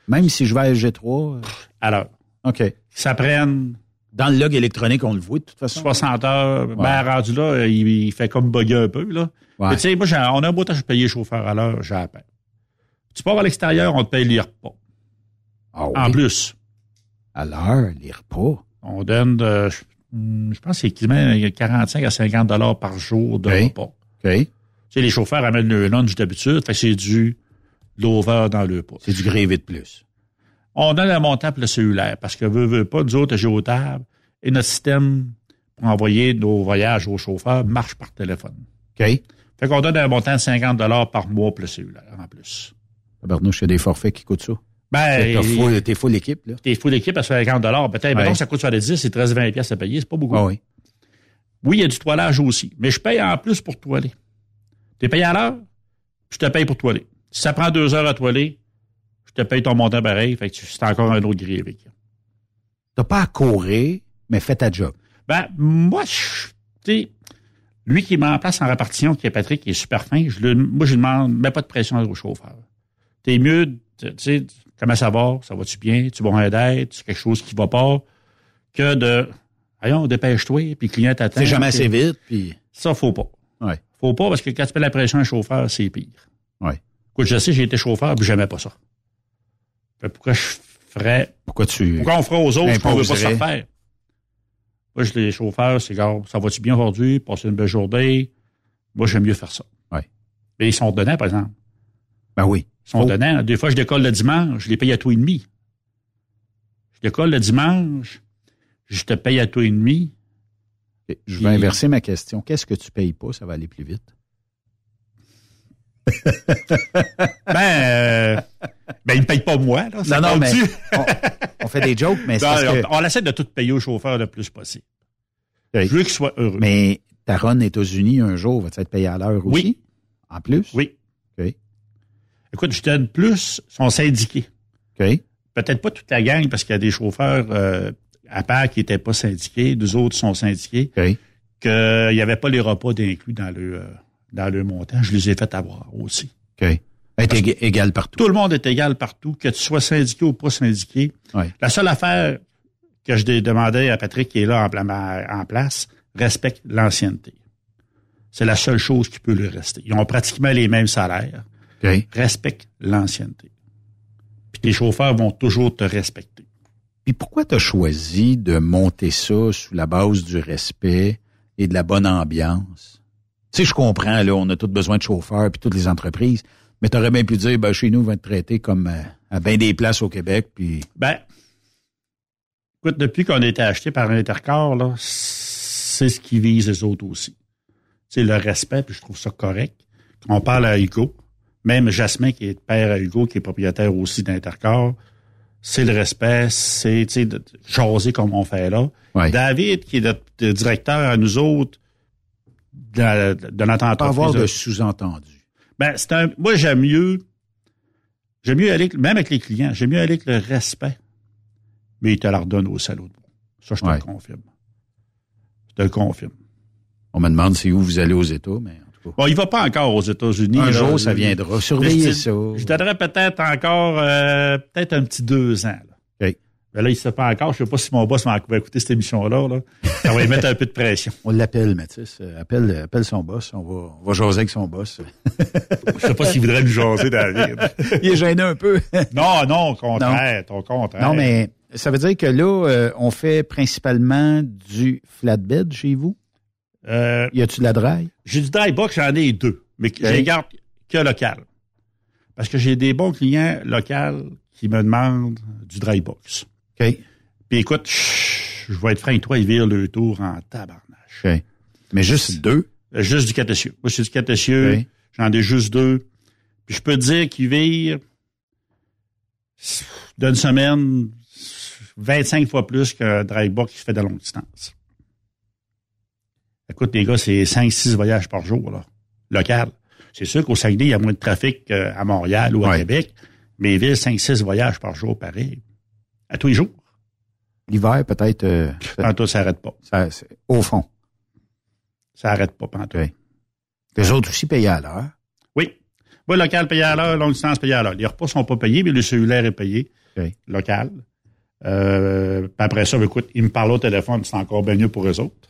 Même si je vais à G3. euh, À l'heure. OK. Ça prenne Dans le log électronique, on le voit de toute façon. 60 heures. Ben, rendu là, il, il fait comme bugger un peu, là. Ouais. Mais tu sais, moi, on a un beau temps, je paye les chauffeurs à l'heure, j'ai la paix. Tu pars à l'extérieur, on te paye les repas. Ah En plus. À l'heure, les repas. On donne, euh, je, je pense que c'est quasiment 45 à 50 dollars par jour de OK. repas. OK. Tu sais, les chauffeurs amènent le lunch d'habitude, fait c'est du l'over dans le pas. C'est du grévé de plus. On donne un montant pour le cellulaire parce que veut, veut pas, nous autres, géotable et notre système pour envoyer nos voyages aux chauffeurs marche par téléphone. OK. Fait qu'on donne un montant de 50 dollars par mois pour le cellulaire en plus. Tabarnouche, il y a des forfaits qui coûtent ça. Ben, T'es full, t'es full équipe, là. T'es full équipe à 50 dollars. Peut-être, Ouais. ça coûte sur les 10, c'est 13-20 pièces à payer, c'est pas beaucoup. Ah oui. Oui, il y a du toilage aussi, mais je paye en plus pour toiler. T'es payé à l'heure, je te paye pour toiler. Si ça prend deux heures à toiler, je te paye ton montant pareil, fait que c'est encore un autre grévé. T'as pas à courir, mais fais ta job. Ben, moi, tu lui qui met en place en répartition, qui est Patrick, qui est super fin, je le, moi, je lui demande, mets pas de pression au chauffeur. T'es mieux, tu sais, comment ça va, ça va-tu bien, tu vas d'aide, c'est quelque chose qui va pas, que de, allons, dépêche-toi, puis le client t'attend. C'est jamais assez vite, puis... Ça, faut pas. Ouais. Faut pas, parce que quand tu fais la pression à un chauffeur, c'est pire. Ouais. Écoute, je sais, j'ai été chauffeur, puis j'aimais pas ça. Fait pourquoi je ferais, Pourquoi tu... pourquoi on ferait aux autres, qu'on veut pas se faire? Moi, je les chauffeurs, c'est gars, ça va-tu bien aujourd'hui? Passer une belle journée? Moi, j'aime mieux faire ça. Ouais. Mais ils sont donnants, par exemple. Ben oui. Ils sont Faut- donnants. Des fois, je décolle le dimanche, je les paye à tout et demi. Je décolle le dimanche, je te paye à tout et demi. Je vais inverser ma question. Qu'est-ce que tu payes pas? Ça va aller plus vite. Ben, euh, ben, ils ne payent pas moi, là. Ça non, non, mais on, on fait des jokes, mais c'est que... on, essaie de tout payer aux chauffeurs le plus possible. Je veux qu'ils soient heureux. Mais ta run États-Unis, un jour, va-tu être payé à l'heure aussi? Oui. En plus? Oui. Écoute, je donne plus, ils sont syndiqués. OK. Peut-être pas toute la gang, parce qu'il y a des chauffeurs euh, à part qui n'étaient pas syndiqués, deux autres sont syndiqués, OK. qu'il n'y avait pas les repas d'inclus dans le, euh, dans le montant. Je les ai fait avoir aussi. OK. Être ég- égal partout. Tout le monde est égal partout, que tu sois syndiqué ou pas syndiqué. Ouais. La seule affaire que je demandais à Patrick qui est là en, en place, respecte l'ancienneté. C'est la seule chose qui peut lui rester. Ils ont pratiquement les mêmes salaires. Respecte l'ancienneté. Puis tes chauffeurs vont toujours te respecter. Puis pourquoi tu as choisi de monter ça sous la base du respect et de la bonne ambiance? Tu sais, je comprends, là, on a tous besoin de chauffeurs puis toutes les entreprises, mais tu aurais bien pu dire, ben, chez nous, on va être traité comme euh, à bien des places au Québec, puis... Ben, écoute, depuis qu'on a été acheté par Intercar, là, c'est ce qui vise les autres aussi. C'est le respect, puis je trouve ça correct. Quand on parle à Hugo, même Jasmin, qui est père à Hugo, qui est propriétaire aussi d'Intercar, c'est le respect, c'est jaser comme on fait là. Ouais. David, qui est notre euh, directeur à nous autres de, de notre Pas entreprise. avoir de là, sous-entendu. ben, c'est un, moi, j'aime mieux, j'aime mieux aller, avec- même avec les clients, j'aime mieux aller avec le respect, mais il te la redonne au salaud. Ça, je te Ouais. le confirme. Je te le confirme. On me demande si où vous allez aux États, mais. Bon, il va pas encore aux États-Unis. Un là. jour, ça viendra. Surveillez ça. Je donnerais peut-être encore, euh, peut-être un petit deux ans. Là. OK. Mais là, il ne sait pas encore. Je sais pas si mon boss va écouter cette émission-là. Là. Ça va lui mettre un peu de pression. On l'appelle, Mathis. Appelle, appelle son boss. On va, on va jaser avec son boss. Je sais pas s'il voudrait nous jaser, David. Il est gêné un peu. non, non, au contraire, au contraire. Non, mais ça veut dire que là, euh, on fait principalement du flatbed chez vous? Euh, y a-tu de la dry? J'ai du dry box, j'en ai deux, mais je les garde que local. Parce que j'ai des bons clients locaux qui me demandent du dry box. OK. Puis écoute, je vais être franc avec toi, ils virent le tour en tabarnache. OK. Mais juste deux? Euh, Juste du catessieux. Moi, c'est du catessieux. J'en ai juste deux. Puis je peux te dire qu'ils virent d'une semaine 25 fois plus qu'un dry box qui fait de longue distance. Écoute, les gars, c'est 5-6 voyages par jour, là, local. C'est sûr qu'au Saguenay, il y a moins de trafic qu'à Montréal ou à Québec, mais virent 5-6 voyages par jour, pareil. À tous les jours. L'hiver, peut-être. Euh, ça n'arrête pas. ça- c'est- au fond. Ça n'arrête pas, pantoute. Les autres aussi payés à l'heure. Oui. Oui, local payé à l'heure, longue distance payé à l'heure. Les repas sont pas payés, mais le cellulaire est payé. Local. Euh, après ça, écoute, ils me parlent au téléphone, c'est encore bien mieux pour eux autres.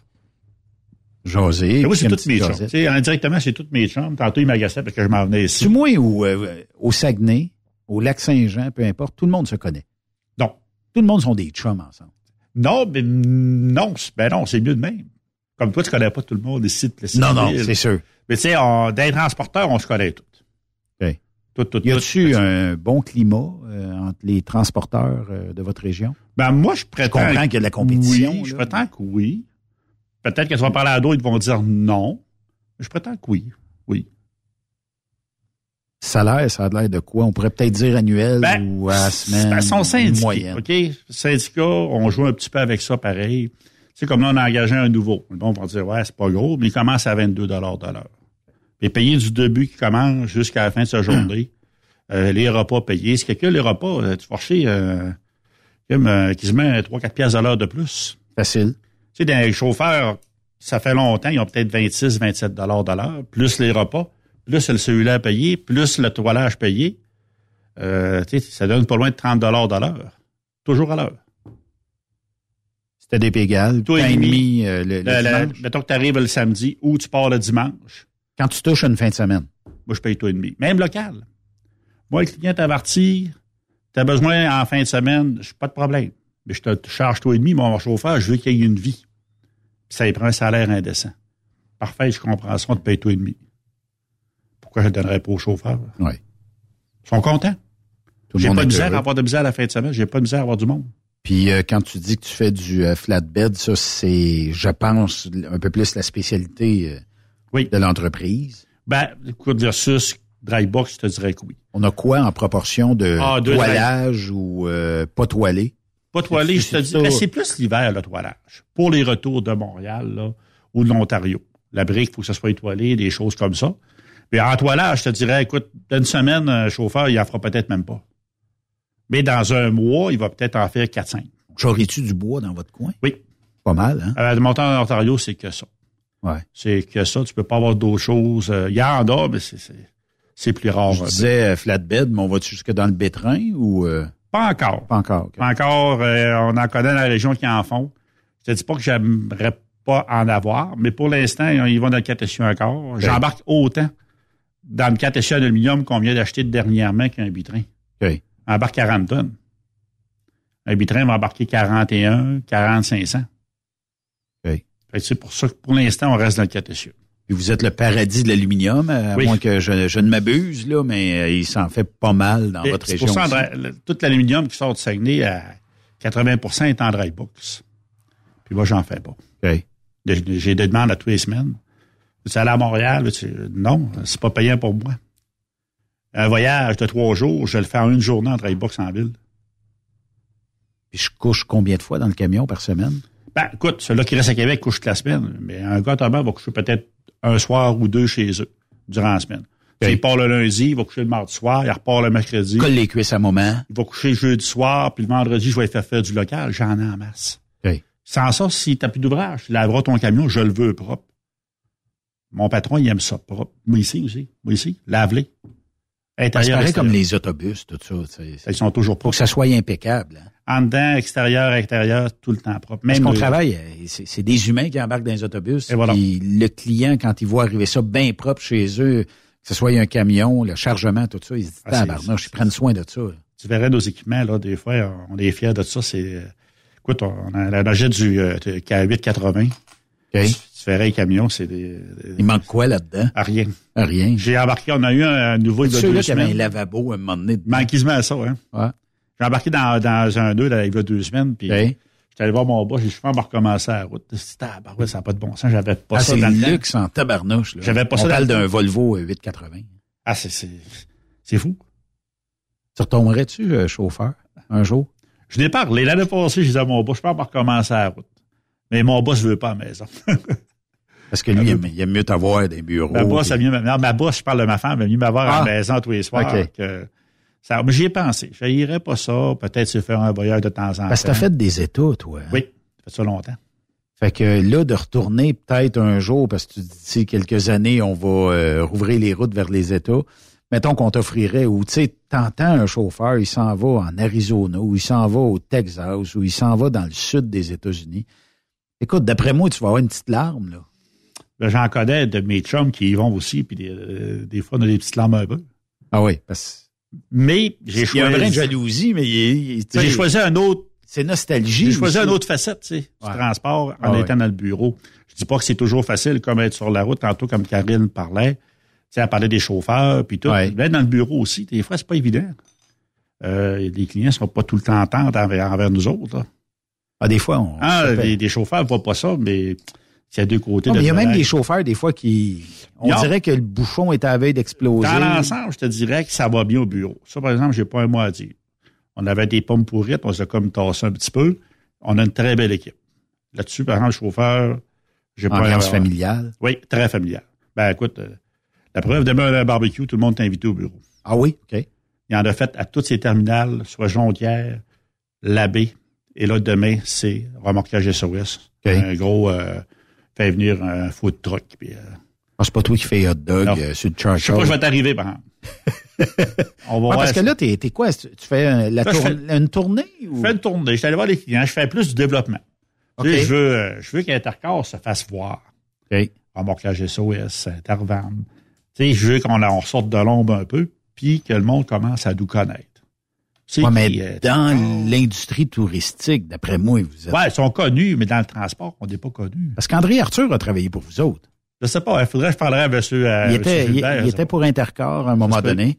José. Mais oui, c'est toutes mes. Tu sais, indirectement, c'est toutes mes chums. Tantôt, ils m'agaçaient parce que je m'en venais ici. Tu moins ou euh, au Saguenay, au Lac-Saint-Jean, peu importe, tout le monde se connaît. Non. Tout le monde sont des chums ensemble. Non, mais non, c'est- ben non, c'est mieux de même. Comme toi, tu connais pas tout le monde ici. de Non, non, c'est sûr. Mais tu sais, des transporteurs, on se connaît tous. OK. Tout, tout, Y a-tu un bon climat euh, entre les transporteurs euh, de votre région? Ben, moi, je prétends. comprends qu'il y a de la compétition, Oui, je prétends que oui. Peut-être que tu vas parler à d'autres, ils vont dire non. Je prétends que oui. Oui. Salaire, ça a l'air de quoi? On pourrait peut-être dire annuel ou à la semaine. Ben, son syndicat, moyenne. OK? Syndicat, on joue un petit peu avec ça pareil. Sais, comme là, on a engagé un nouveau. Bon, on va dire, ouais, c'est pas gros, mais il commence à 22 de l'heure. Et payer du début qui commence jusqu'à la fin de sa journée. Euh, les repas payés. C'est que les repas, euh, tu vas chercher euh, euh, quasiment 3-4 piastres de l'heure de plus? Facile. Sais, dans les chauffeurs, ça fait longtemps, ils ont peut-être 26, 27 dollars de l'heure, plus les repas, plus le cellulaire payé, plus le toilage payé. Euh, ça donne pas loin de 30 dollars de l'heure. Toujours à l'heure. C'était des égal. Toi et demi. euh, le, le Le- le- dimanche. mettons que tu arrives le samedi ou tu pars le dimanche. Quand tu touches une fin de semaine. Moi, je paye toi et demi. Même local. Moi, le client t'avertit, tu as besoin en fin de semaine, je pas de problème. Mais je te charge toi et demi, mon chauffeur, je veux qu'il y ait une vie. Ça y prend un salaire indécent. Parfait, je comprends ça, on te paye toi et demi. Pourquoi je ne donnerais pas au chauffeur? Oui. Ils sont contents. Tout J'ai pas de misère heureux. à avoir de misère à la fin de semaine, j'ai pas de misère à avoir du monde. Puis euh, quand tu dis que tu fais du euh, flatbed, ça c'est, je pense, un peu plus la spécialité euh, de l'entreprise. Ben, écoute, versus dry box, je te dirais que oui. On a quoi en proportion de Ah, toilage ou pas toilé? Pas toilé, je te dis. ben, c'est plus l'hiver, le toilage. Pour les retours de Montréal là, ou de l'Ontario. La brique, il faut que ça soit étoilé, des choses comme ça. Mais en toilage, je te dirais, écoute, d'une semaine, un chauffeur, il en fera peut-être même pas. Mais dans un mois, il va peut-être en faire 4-5. J'aurais-tu du bois dans votre coin? Oui. Pas mal, hein? Euh, le montant en Ontario, c'est que ça. Ouais. C'est que ça. Tu peux pas avoir d'autres choses. Euh, Il y en a, mais c'est, c'est, c'est plus rare. Je disais euh, flatbed, mais on va-tu jusque dans le bétrin ou... euh, Pas encore. Pas encore. Pas encore, euh, on en connaît dans la région qui en font. Je te dis pas que j'aimerais pas en avoir, mais pour l'instant, ils vont dans le catessieux encore. J'embarque autant dans le catessieux en aluminium qu'on vient d'acheter dernièrement qu'un bitrin. OK. Embarque 40 tonnes. Un bitrin va embarquer 41, 40, 500. OK. Fait que C'est pour ça que pour l'instant, on reste dans le catessieux. Puis vous êtes le paradis de l'aluminium, à Oui. moins que je, je ne m'abuse, là, mais euh, il s'en fait pas mal dans Et votre région. tout l'aluminium qui sort de Saguenay à 80% est en dry box. Puis moi, j'en fais pas. J'ai des demandes à tous les semaines. Tu aller à Montréal? Tu- non, c'est pas payant pour moi. Un voyage de trois jours, je le fais en une journée en dry box en ville. Puis je couche combien de fois dans le camion par semaine? Ben, écoute, celui-là qui reste à Québec couche toute la semaine, mais un gars Thomas va coucher peut-être un soir ou deux chez eux durant la semaine. Il part le lundi, il va coucher le mardi soir, il repart le mercredi. Colle les cuisses à moment. Il va coucher le jeudi soir, puis le vendredi, je vais faire faire du local. J'en ai en masse. Sans ça, si t'as plus d'ouvrage, tu laveras ton camion, je le veux propre. Mon patron, il aime ça propre. Moi ici aussi. Moi ici. Lave-les. C'est Intérieur, pareil comme les autobus, tout ça. Ils sont toujours propres. que ça soit impeccable. hein. En dedans, extérieur, extérieur, tout le temps propre. Parce Même qu'on le- travaille, euh, c'est c'est des humains qui embarquent dans les autobus. Et voilà. Puis le client, quand il voit arriver ça bien propre chez eux, que ce soit un camion, le chargement, tout ça, il se dit, Ah, c'est- tabarnouche, ils prennent soin de ça. Tu verrais nos équipements, là, des fois, on est fiers de ça. C'est, euh, écoute, on a la du euh, K880. Tu, les camions, c'est des, des- Il manque quoi là-dedans? à rien. À rien. J'ai embarqué, on a eu un, nouveau il y a deux qui avaient un semaines. lavabo à un moment donné. À ça, hein. Ouais. J'ai embarqué dans, dans un deux là, il y a deux semaines, puis J'étais allé voir mon boss, j'ai me recommencer la route. Ouais, ça n'a pas de bon sens, j'avais pas Ah, ça dans le luxe en tabarnouche. là. J'avais pas On ça dans parle d'un Volvo euh, 880. Ah, c'est, c'est, c'est fou. Tu retomberais-tu euh, chauffeur un jour? Je n'ai parlé. L'année passée, je disais à mon boss, je peux pas recommencer la route. Mais mon boss veut pas à la maison. Parce que lui, il aime, il aime mieux t'avoir des bureaux. ma boss, puis- a mieux, non, ma je parle de ma femme, elle aime mieux m'avoir à Ah. la maison tous les soirs. OK. Que ça, mais j'y ai pensé. Je n'irais pas ça. Peut-être se faire un voyage de temps en temps. Parce que t'as fait des états, toi. hein? Oui, ça fait ça longtemps. Fait que là, de retourner peut-être un jour, parce que tu dis quelques années, on va euh, rouvrir les routes vers les États. Mettons qu'on t'offrirait, ou tu sais, t'entends un chauffeur, il s'en va en Arizona, ou il s'en va au Texas, ou il s'en va dans le sud des États-Unis. Écoute, d'après moi, tu vas avoir une petite larme, là. Ben, J'en connais de mes chums qui y vont aussi, puis des, euh, des fois, on a des petites larmes un peu. Ah oui, parce Mais j'ai Il y a un choisi. brin de jalousie, mais J'ai choisi un autre. C'est nostalgie. J'ai choisi une autre facette, tu sais, du Ouais. transport en Ah ouais. étant dans le bureau. Je dis pas que c'est toujours facile comme être sur la route, tantôt comme Karine parlait. Tu sais, elle parlait des chauffeurs, puis tout. Mais être dans le bureau aussi, des fois, c'est pas évident. Euh, les clients sont pas tout le temps en envers, envers nous autres. là. Ah, des fois, on. Ah, les, les chauffeurs voient pas ça, mais c'est deux côtés Non, de mais il y a même des chauffeurs, des fois, qui. On y dirait que le bouchon est à la veille d'exploser. Dans l'ensemble, je te dirais que ça va bien au bureau. Ça, par exemple, j'ai pas un mot à dire. On avait des pommes pourrites, on s'est comme tassé un petit peu. On a une très belle équipe. Là-dessus, par exemple, le chauffeur, j'ai pas Ambiance familiale. Oui, très familial. Ben, écoute, euh, la preuve, demain, un barbecue, tout le monde est invité au bureau. Ah oui? OK. Il en a fait à toutes ces terminales, soit Jonquière, Labbé, et là, demain, c'est remorquage SOS. Un gros, euh, fait venir un food truck. Puis, euh, Ah, c'est pas toi qui fais hot dog euh, sur le je sais pas, je vais t'arriver, par exemple. On va Ouais, voir parce que là, t'es t'es quoi? Tu fais euh, la Là, fais- une tournée? Je fais une tournée. Je suis allé voir les clients. Je fais plus du développement. Tu sais, je veux, euh, je veux qu'Intercorps se fasse voir. Remorquage SOS, Intervan. Tu sais, je veux qu'on on ressorte de l'ombre un peu, puis que le monde commence à nous connaître. Ouais, mais qui, euh, dans l'industrie touristique, d'après moi, vous êtes... Ouais, ils sont connus, mais dans le transport, on n'est pas connus. Parce qu'André Arthur a travaillé pour vous autres. Je sais pas, il faudrait que je parlerais à monsieur, euh, il était, il, Gilbert, il ça. était pour Intercorps à un moment peut. donné.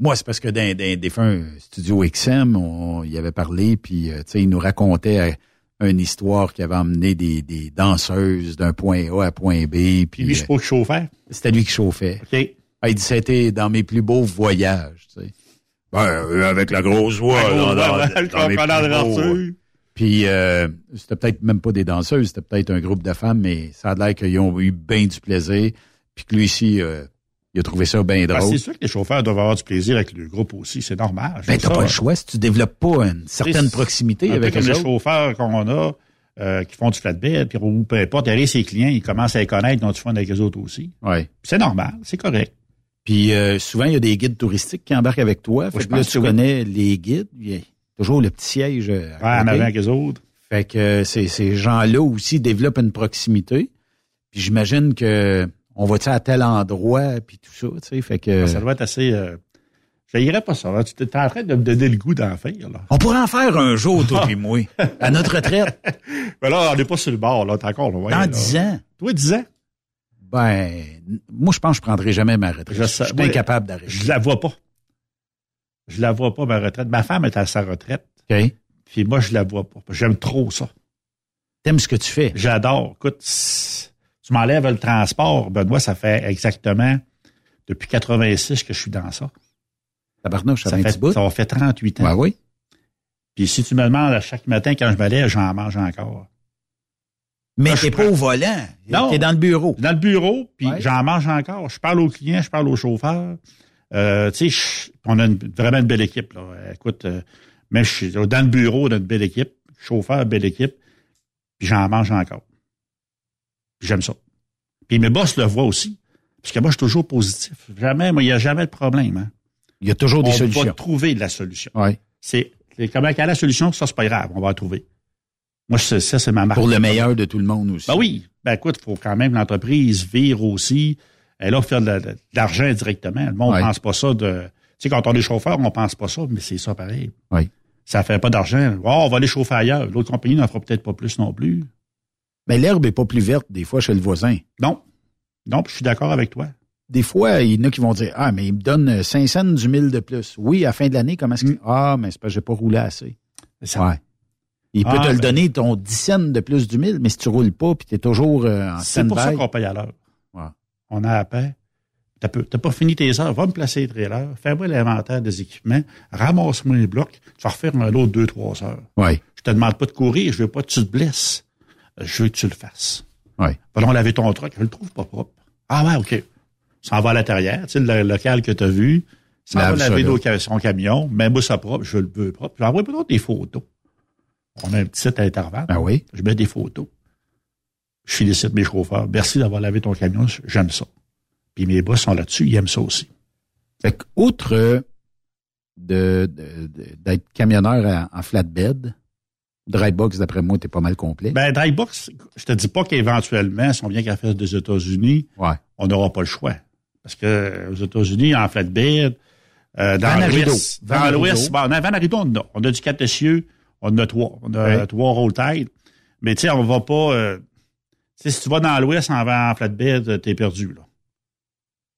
Moi, c'est parce que dans, dans un défunt studio XM, on, il avait parlé, puis euh, tu sais, il nous racontait euh, une histoire qui avait emmené des, des danseuses d'un point A à point B. Puis lui, c'est pas le chauffeur. C'était lui qui chauffait. OK. Ah, il dit c'était dans mes plus beaux voyages. Tu sais. Ben, euh, avec la grosse voix. Le comprenant de Puis euh, c'était peut-être même pas des danseuses, c'était peut-être un groupe de femmes, mais ça a l'air qu'ils ont eu bien du plaisir. Puis que lui ici, euh, il a trouvé ça bien Ben, drôle. c'est sûr que les chauffeurs doivent avoir du plaisir avec le groupe aussi, c'est normal. Ben, t'as pas le choix si tu développes pas une certaine proximité un peu avec comme eux les autres. chauffeurs qu'on a, euh, qui font du flatbed, puis ou peu importe, derrière ses clients, ils commencent à les connaître, donc tu font avec les autres aussi. Ouais. C'est normal, c'est correct. Puis euh, souvent, il y a des guides touristiques qui embarquent avec toi. Fait je que là, tu que oui. connais les guides. Il y a toujours le petit siège. euh, Ouais, à en côté. avant avec les autres. Fait que euh, ces, ces gens-là aussi développent une proximité. Puis j'imagine que on va-tu à tel endroit, puis tout ça, tu sais. Fait que... Ça doit être assez... Euh... Je n'irais pas ça. là. Tu es en train de me donner le goût d'en faire. Là. On pourrait en faire un jour, toi et moi, à notre retraite. Mais là, on n'est pas sur le bord, là. T'es encore loin. Dans. 10 ans. Toi, 10 ans? Ben, moi, je pense que je prendrai jamais ma retraite. Je, sais- suis incapable d'arrêter. Je la vois pas. Je la vois pas, ma retraite. Ma femme est à sa retraite. OK. Puis moi, je la vois pas. J'aime trop ça. T'aimes ce que tu fais? J'adore. Écoute, tu m'enlèves le transport, Benoît, ça fait exactement depuis 86 que je suis dans ça. Tabarnouche, ça, Ça fait fait, ça faire 38 ans. Ouais, oui. Puis si tu me demandes à chaque matin quand je me lève, j'en mange encore. Mais t'es pas prends- au volant. Non. T'es dans le bureau. Dans le bureau, puis Ouais. j'en mange encore. Je parle aux clients, je parle aux chauffeurs. Euh, tu sais, on a une- vraiment une belle équipe. Là. Écoute, euh, mais je suis dans le bureau, on a une belle équipe. Chauffeur, belle équipe. Puis j'en mange encore. Puis j'aime ça. Puis mes boss le voient aussi. Parce que moi, je suis toujours positif. Jamais, moi, il n'y a jamais de problème. Hein. Il y a toujours des on solutions. va trouver de la solution. Ouais. C'est comment quelle la solution, ça, c'est pas grave. On va la trouver. Moi, je- ça, c'est ma marque. Pour le meilleur de tout le monde aussi. Ben oui. Ben écoute, il faut quand même que l'entreprise vire aussi. Elle a faire de, la- de l'argent directement. Le monde ne Ouais. pense pas ça de. Tu sais, quand on est chauffeur, on pense pas ça, mais c'est ça pareil. Oui. Ça fait pas d'argent. Oh, on va aller chauffer ailleurs. L'autre compagnie n'en fera peut-être pas plus non plus. Mais l'herbe est pas plus verte des fois chez le voisin. Non. Non, puis je suis d'accord avec toi. Des fois, il y en a qui vont dire Ah, mais il me donne 5 cents du mille de plus. Oui, à la fin de l'année, comment est-ce que. Ah, mais c'est parce que j'ai pas roulé assez. Mm. Ça. Ouais. Il peut Ah, te le donner ton 10 cents de plus du 1000, mais si tu roules pas puis tu es toujours euh, en C'est pour ça qu'on paye à l'heure. Ouais. On a à paix. T'as pas fini tes heures, va me placer les trailers, fais-moi l'inventaire des équipements, ramasse-moi les blocs, tu vas refaire un de deux, trois heures. Ouais. Je te demande pas de courir, je veux pas que tu te blesses. Je veux que tu le fasses. Ouais. Va donc laver ton truck, je le trouve pas propre. Ah ouais, OK. Ça en va à l'intérieur, tu sais, le local que tu as vu, ça va ça, laver son camion, mets-moi ça propre, je le veux propre. J'envoie peut-être des photos. On a un petit site à Intervalle. Ah oui? Je mets des photos. Je félicite mes chauffeurs. Merci d'avoir lavé ton camion, j'aime ça. Puis mes boss sont là-dessus, ils aiment ça aussi. Fait que, outre euh, de, d'être camionneur en, en flatbed, Drybox, d'après moi, t'es pas mal complet. Ben, Drybox, je te dis pas qu'éventuellement, si on vient qu'à faire des États-Unis, Ouais. on n'aura pas le choix. Parce que aux États-Unis, en flatbed, euh, dans l'Ouest, dans l'Ouest, bon, on a on a. Du 4 essieux, on a trois. On a trois roll tide. Mais tu sais, on va pas... euh, si tu vas dans l'Ouest en, en flatbed, euh, t'es perdu, là.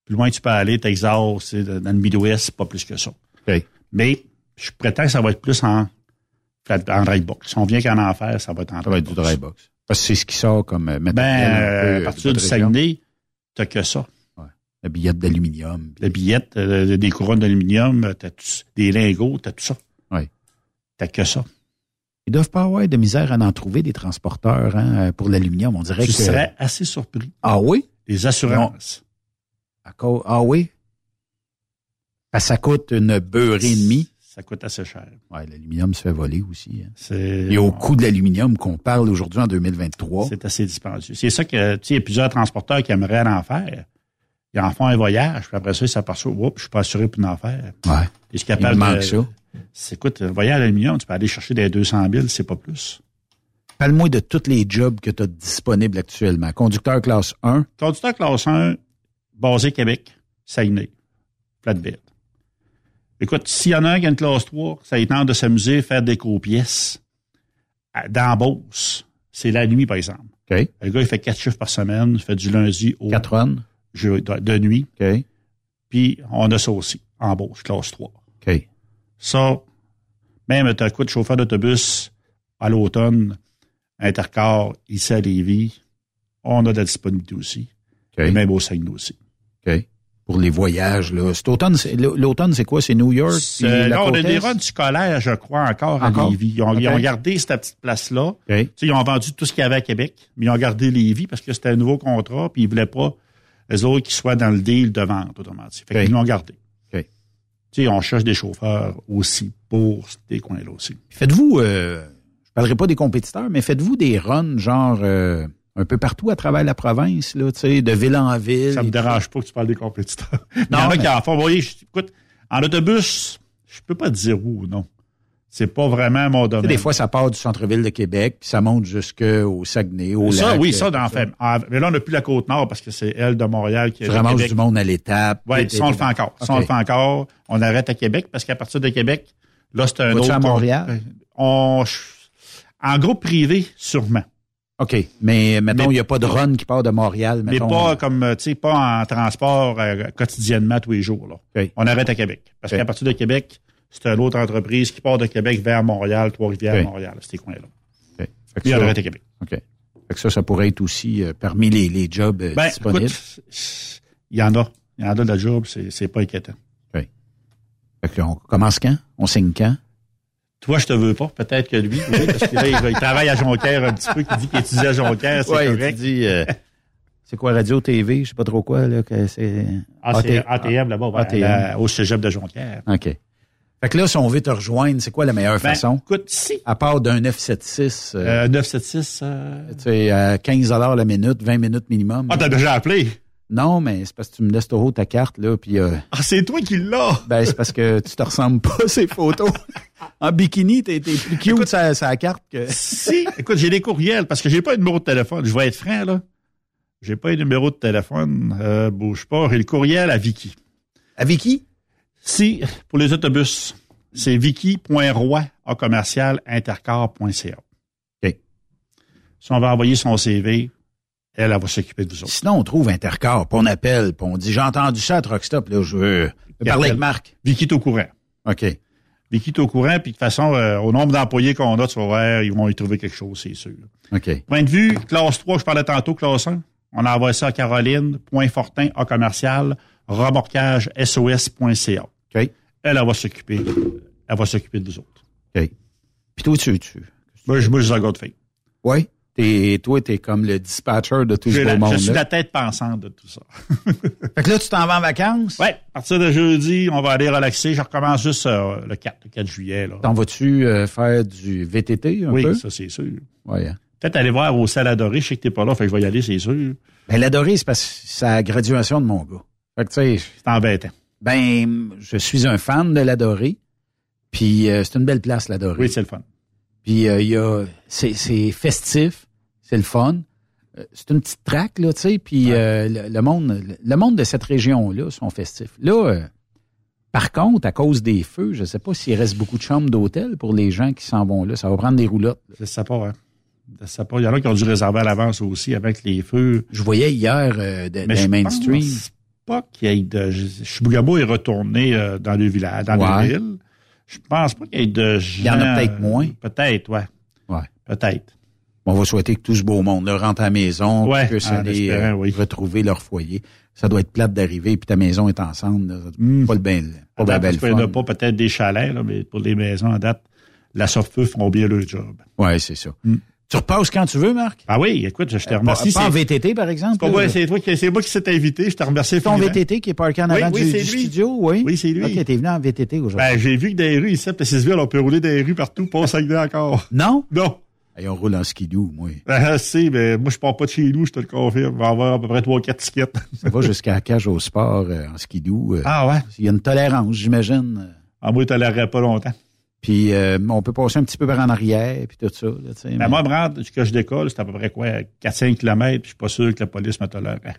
Plus loin que tu peux aller, Texas, c'est dans le Midwest, pas plus que ça. Mais je prétends que ça va être plus en, en drybox. Si on vient qu'en enfer, ça va être en Ça va être du Drybox. Parce que c'est ce qui sort comme euh, Ben, peu, à partir du. Saguenay, t'as que ça. La billette d'aluminium. La billette, euh, des couronnes d'aluminium, t'as des lingots, t'as tout ça. Oui. T'as que ça. Ils doivent pas avoir de misère à en trouver des transporteurs hein, pour l'aluminium. On dirait Je que. serais assez surpris. Ah oui? Les assurances. À cause- Ah oui? Ça coûte une beurrée et demie. Ça coûte assez cher. Ouais, l'aluminium se fait voler aussi. hein. Et au coût de l'aluminium qu'on parle aujourd'hui en 2023. c'est assez dispendieux. C'est ça que, tu sais, il y a plusieurs transporteurs qui aimeraient en faire. Ils en font un voyage, puis après ça, ils s'aperçoivent, oups, je suis pas assuré pour en faire. Ouais. Et je suis capable Il me manque de- ça. C'est, écoute, un voyage à l'aluminium, tu peux aller chercher des 200 000, c'est pas plus. Parle-moi de tous les jobs que tu as disponibles actuellement. Conducteur classe 1. Conducteur classe 1, basé Québec, Saguenay, flatbed. Écoute, s'il y en a un qui a une classe 3, ça lui tente de s'amuser, faire des copièces dans Beauce. C'est la nuit, par exemple. Le gars, il fait quatre chiffres par semaine, il fait du lundi au 4 runs. de, nuit. Puis, on a ça aussi, en Beauce, classe 3. OK. Ça, même as coup de chauffeur d'autobus à l'automne, intercar, ici à Lévis, on a de la disponibilité aussi. Et même au Saguenay aussi. OK. Pour les voyages, là. Cet automne, c'est- l'automne, c'est quoi? C'est New York? là, on a des runs scolaires, je crois, encore, Encore? à Lévis. Ils ont, ils OK. ont gardé cette petite place-là. Ils ont vendu tout ce qu'il y avait à Québec, mais ils ont gardé Lévis parce que c'était un nouveau contrat, puis ils voulaient pas, les autres, qu'ils soient dans le deal de vente, autrement dit. Fait qu'ils l'ont gardé. OK. Tu sais, on cherche des chauffeurs aussi pour ces coins-là aussi. Faites-vous, euh, je parlerai pas des compétiteurs, mais faites-vous des runs genre euh, un peu partout à travers la province, là, tu sais, de ville en ville? Ça me et dérange pas que tu parles des compétiteurs. Non, mais- qui en font. Vous voyez, je- écoute, en autobus, je peux pas te dire où, non. C'est pas vraiment mon Tu sais, domaine. des fois, ça part du centre-ville de Québec, puis ça monte jusqu'au Saguenay, au ça, lac. oui, euh, ça, dans fait. Ah, Mais là, on n'a plus la Côte-Nord parce que c'est elle de Montréal qui est Tu de ramasses Québec. du monde à l'étape. Oui, ça, on le fait encore. Ça, OK. on le fait encore. On arrête à Québec parce qu'à partir de Québec, là, c'est un autre. à Montréal? On, en groupe privé, sûrement. OK. Mais, mettons, il Mais- n'y a pas de run qui part de Montréal, Mais mettons. pas comme, euh, tu sais, pas en transport euh, quotidiennement tous les jours, là. On arrête à Québec. Parce qu'à partir de Québec, c'est une autre entreprise qui part de Québec vers Montréal, Trois-Rivières, OK. Montréal, ces coins-là. OK. Que Puis ça- arrête à Québec. OK. Fait que ça, ça pourrait être aussi euh, parmi les, les jobs euh, Ben, disponibles. écoute, il y en a. Il y en a de la job, c'est, pas inquiétant. Fait que là, on commence quand? On signe quand? Toi, je te veux pas. Peut-être que lui, oui, parce que là, il, il travaille à Jonquière un petit peu, qui dit qu'il étudie à Jonquière, c'est Ouais, correct. euh, c'est quoi, radio, TV, je sais pas trop quoi, là, que c'est... Ah, c'est AT- ATM là-bas, ATM. à la- au cégep de Jonquière. OK. Fait que là, si on veut te rejoindre, c'est quoi la meilleure Ben, façon? écoute, si. À part d'un 976, euh, Euh, 976. euh, tu sais, à 15 la minute, 20 minutes minimum. Ah, t'as déjà appelé? Non, mais c'est parce que tu me laisses trop ta carte, là, puis... euh, Ah, c'est toi qui l'as! ben, c'est parce que tu te ressembles pas ces photos. en bikini, t'es t'es plus cute sur sa- sa carte que... Si, écoute, j'ai des courriels parce que j'ai pas un numéro de téléphone. Je vais être franc, là. J'ai pas un numéro de téléphone. Euh, bouge pas. J'ai le courriel à Vicky. À Vicky? Si, pour les autobus, c'est vicky.roy à commercial intercar.ca. OK. Si on va envoyer son CV, elle, elle va s'occuper de vous autres. Sinon, on trouve Intercar, puis on appelle, puis on dit, j'ai entendu ça à Truck Stop, là, je veux parler avec Marc. Vicky est au courant. OK. L'équipe est au courant, puis de toute façon, euh, au nombre d'employés qu'on a, tu vas voir, ils vont y trouver quelque chose, c'est sûr. OK. Point de vue, classe 3, je parlais tantôt, classe 1. On a envoyé ça à Caroline, point Fortin, A commercial, remorquage, SOS.ca. OK. Elle, elle va s'occuper, elle va s'occuper de vous autres. OK. Puis toi, tu, tu... Moi, je, moi, je suis un gars de fille. Oui. T'es, toi, t'es comme le dispatcher de tout ce J'ai beau la- monde. je suis la tête pensante de tout ça. Fait que là, tu t'en vas en vacances? Ouais, à partir de jeudi, on va aller relaxer. Je recommence juste euh, le 4, le 4 juillet. Là. T'en vas-tu euh, faire du VTT un oui, peu? ça c'est sûr. Ouais. hein. Peut-être aller voir au salle adoré. Je sais que t'es pas là, fait que je vais y aller, c'est sûr. Ben, l'adoré, c'est parce que c'est la graduation de mon gars. Fait que, tu sais. C'est embêtant. Ben, je suis un fan de l'adoré. Puis, euh, c'est une belle place, l'adoré. Oui, c'est le fun. Puis, euh, il y a, c'est, c'est festif, c'est le fun. Euh, C'est une petite traque, là, tu sais. Puis, euh, le, le monde, le, monde de cette région-là sont festifs. Là, par contre, à cause des feux, je sais pas s'il reste beaucoup de chambres d'hôtel pour les gens qui s'en vont là. Ça va prendre des roulottes. Je sais pas, hein. Je sais pas. Il y en a qui ont dû réserver à l'avance aussi avec les feux. Je voyais hier euh, de, Mais dans je mainstream. pense pas qu'il y ait de... Chibougamau est retourné euh, dans le village, dans Ouais. le ville. Je pense pas qu'il y ait de gens... Il y en a peut-être moins. Peut-être, ouais. Ouais. Peut-être. On va souhaiter que tout ce beau monde là, rentre à la maison, Ouais, puisse aller euh, retrouver leur foyer. Ça doit être plate d'arriver, puis ta maison est ensemble. là. Doit Pas le ben, pas À date, belle parce qu'il y en a fun. pas peut-être des chalets, là, mais pour les maisons, à date, la feu font bien le job. Ouais, c'est ça. Tu repasses quand tu veux, Marc? Ah oui, écoute, je te remercie. Pas, pas en C'est- VTT, par exemple? C'est toi qui, c'est moi qui s'est invité. Je te remercie. ton infiniment. VTT qui est parké en Oui, avant oui, du, c'est du lui. studio, oui? Oui, c'est lui. OK, t'es venu en VTT aujourd'hui. Ben, j'ai vu que les rues, ici, à Sissville, on peut rouler les rues partout, pas au Saguenay encore. Non? Non. Hey, on roule en skidoo, moi. Ah, si, mais moi, je pars pas de chez nous, je te le confirme. On va avoir à peu près 3-4 tickets. Ça va jusqu'à la cage au sport euh, en skidoo. euh, Ah ouais? Il y a une tolérance, j'imagine. En moi, tu tolérerais pas longtemps. Puis euh, on peut passer un petit peu par en arrière, puis tout ça. Là, tu sais, Ben, mais- moi, ce que je décolle, c'est à peu près quoi? 4-5 km, puis je suis pas sûr que la police me tolérerait.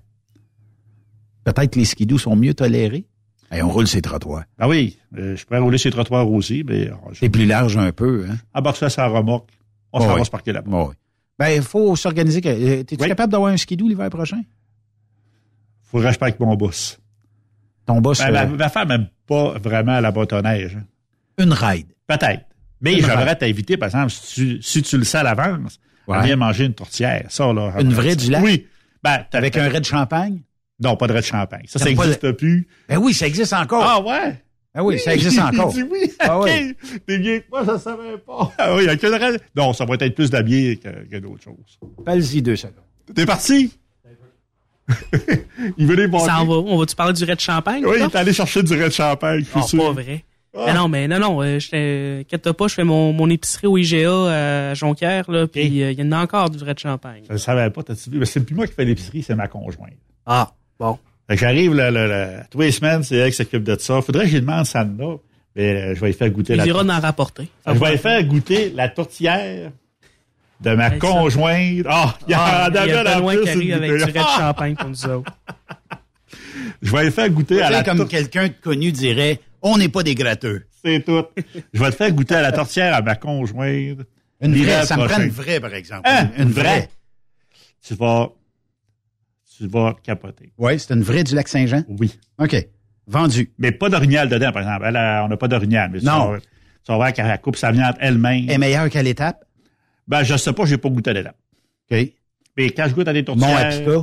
Peut-être que les skidoo sont mieux tolérés. Hey, on roule ces trottoirs. Ah oui, euh, je pourrais rouler les trottoirs aussi, mais... je- C'est plus large un peu, hein? Embarque ça sur la remorque. On s'en Ouais. va se parquer là-bas. Ouais. Ben, il faut s'organiser. euh, T'es-tu Oui. capable d'avoir un skidoo l'hiver prochain? Faudrait que je parle avec mon boss. Ton boss, Ben, ma, euh, ma femme n'aime pas vraiment la motoneige. une ride. Peut-être. Mais j'aimerais t'inviter, par exemple, si tu, si tu le sais à l'avance, Ouais. à venir manger une tourtière. Ça, là. Une vraie du lac? Oui. Ben, t'as- Avec un raid de champagne? Non, pas de raid de champagne. Ça, ça n'existe plus. Ben oui, ça existe encore. Ah ouais? Ben oui, ça existe encore. Il dit oui. Ah OK. oui. T'es bien que moi, je ne savais pas. Ah oui, il y a que le raid. Non, ça va être plus de la bière que, que d'autres choses. Parle-y deux secondes. T'es parti? il veut les Ça en va. On va-tu parler du raid de champagne? Oui, il est allé chercher du raid de champagne, je suis Ah, sûr. pas vrai. Ah. Mais non, mais non, non, euh, je pas, je fais mon, mon épicerie au IGA à Jonquière, là, puis euh, il y en a encore du vrai de champagne. Je ne savais pas, t'as-tu vu? Mais c'est plus moi qui fais l'épicerie, c'est ma conjointe. Ah, bon. Fait que j'arrive, là, là, là, tous les semaines, c'est elle qui s'occupe de ça. Faudrait que j'y demande ça là. Mais euh, je vais lui faire goûter Il la ira tour- d'en rapporter. Je vais lui faire goûter la tourtière de ma conjointe. Ah, il y Ah, en il y a la Benoît plus qui arrive avec du de Ah! champagne pour nous autres. Je vais lui faire goûter à la comme quelqu'un de connu dirait, on n'est pas des gratteux. C'est tout. Je vais te faire goûter à la tourtière à ma conjointe. Une vraie, ça me prend une vraie, par exemple. Hein? Une vraie. Tu vas, tu vas capoter. Oui, c'est une vraie du lac Saint-Jean? Oui. OK. Vendu. Mais pas d'orignal dedans, par exemple. Elle, on n'a pas d'orignal. Mais Non. Tu vas voir qu'elle coupe sa viande elle-même. Est meilleure qu'à l'étape? Ben, je sais pas, j'ai pas goûté à l'étape. OK. Mais quand je goûte à des tourtières. Apica.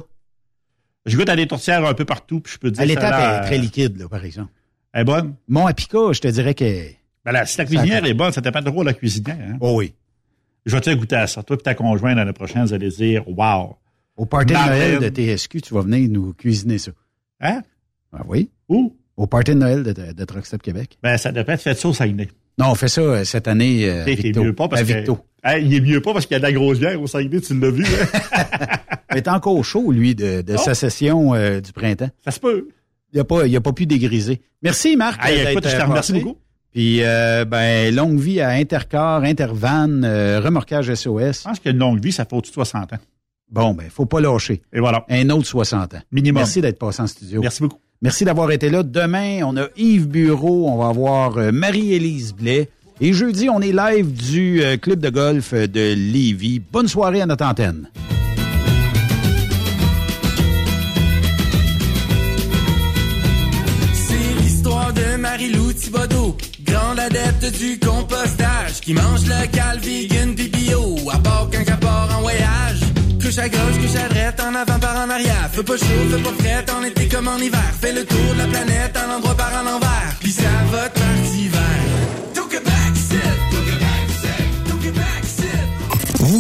Je goûte à des tourtières un peu partout, puis je peux te dire À l'étape, elle est très liquide, là, par exemple. Elle est bonne? Mon Apica, je te dirais que... Ben là, si la cuisinière est bonne, ça dépend trop de la cuisinière. Hein? Oh oui. Je vais te goûter à ça. Toi et ta conjointe, l'année prochaine, vous allez dire, wow. Au party de. Noël de TSQ, tu vas venir nous cuisiner ça. Hein? Ah oui? Où? Au party de Noël de, de, de Truck Stop Québec. Ben, ça devrait être fait ça au Saguenay. Non, on fait ça euh, cette année euh, mieux pas parce à que. Hey, il est mieux pas parce qu'il y a de la grosse bière au Saguenay, tu l'as vu, hein? Il est encore chaud, lui, de, de sa session euh, du printemps. Ça se peut. Il n'a pas, il a pas pu dégriser. Merci, Marc. D'être, écoute, je te remercie beaucoup. Puis, euh, ben, longue vie à Intercar, Intervan, euh, remorquage SOS. Je pense qu'une longue vie, ça fait au-dessus de 60 ans. Bon, ben, faut pas lâcher. Et voilà. Un autre 60 ans. Minimum. Merci d'être passé en studio. Merci beaucoup. Merci d'avoir été là. Demain, on a Yves Bureau, on va avoir euh, Marie-Élise Blais. Et jeudi, on est live du euh, club de golf de Lévis. Bonne soirée à notre antenne. Grande adepte du compostage qui mange local, vegan, pis bio, à part quand part en voyage. Couche à gauche, couche à droite, en avant par en arrière. Fais pas chaud, fais pas frais, en été comme en hiver. Fais le tour de la planète, en endroit par en envers. Pis ça va te partir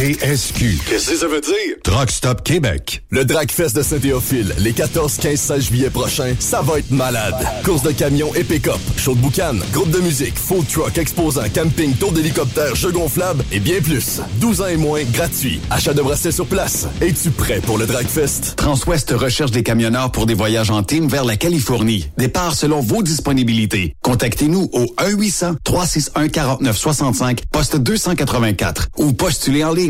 TSQ. Qu'est-ce que ça veut dire? Truck Stop Québec. Le Dragfest de Saint-Théophile, les 14, 15, 16 juillet prochains, ça va être malade. Course de camions et pick-up, show de boucan, groupe de musique, food truck, exposant, camping, tour d'hélicoptère, jeux gonflables et bien plus. 12 ans et moins, gratuit. Achat de bracelets sur place. Es-tu prêt pour le Dragfest? Transwest recherche des camionneurs pour des voyages en team vers la Californie. Départ selon vos disponibilités. Contactez-nous au 1-800-361-4965, poste 284 ou postulez en ligne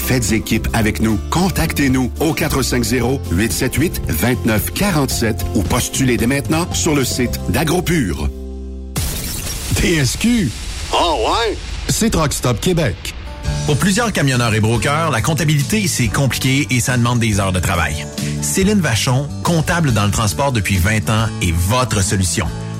Faites équipe avec nous. Contactez-nous au 450-878-2947 ou postulez dès maintenant sur le site d'AgroPure. TSQ. Oh ouais? C'est Truck Stop Québec. Pour plusieurs camionneurs et brokers, la comptabilité, c'est compliqué et ça demande des heures de travail. Céline Vachon, comptable dans le transport depuis 20 ans, est votre solution.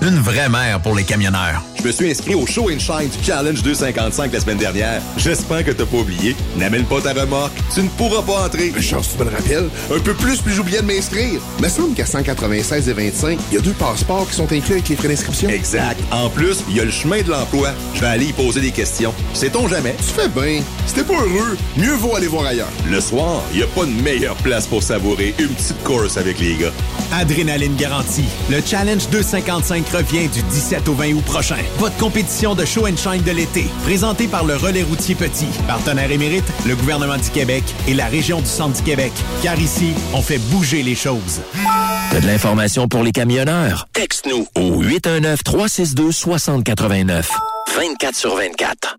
Une vraie mère pour les camionneurs. Je me suis inscrit au Show and Shine du Challenge 255 la semaine dernière. J'espère que t'as pas oublié. N'amène pas ta remorque. Tu ne pourras pas entrer. Mais chance, tu me le rappelles. Un peu plus, puis j'oubliais de m'inscrire. Me semble qu'à 196 et 25, il y a deux passeports qui sont inclus avec les frais d'inscription. Exact. En plus, il y a le chemin de l'emploi. Je vais aller y poser des questions. Sait-on jamais? Tu fais bien. Si t'es pas heureux, mieux vaut aller voir ailleurs. Le soir, il n'y a pas de meilleure place pour savourer une petite course avec les gars. Adrénaline garantie. Le Challenge 255 revient du 17 au 20 août prochain. Votre compétition de show and shine de l'été, présentée par le Relais routier Petit, partenaire émérite, le gouvernement du Québec et la région du Centre du Québec. Car ici, on fait bouger les choses. T'as de l'information pour les camionneurs? Texte-nous au 819-362-6089. 24 sur 24.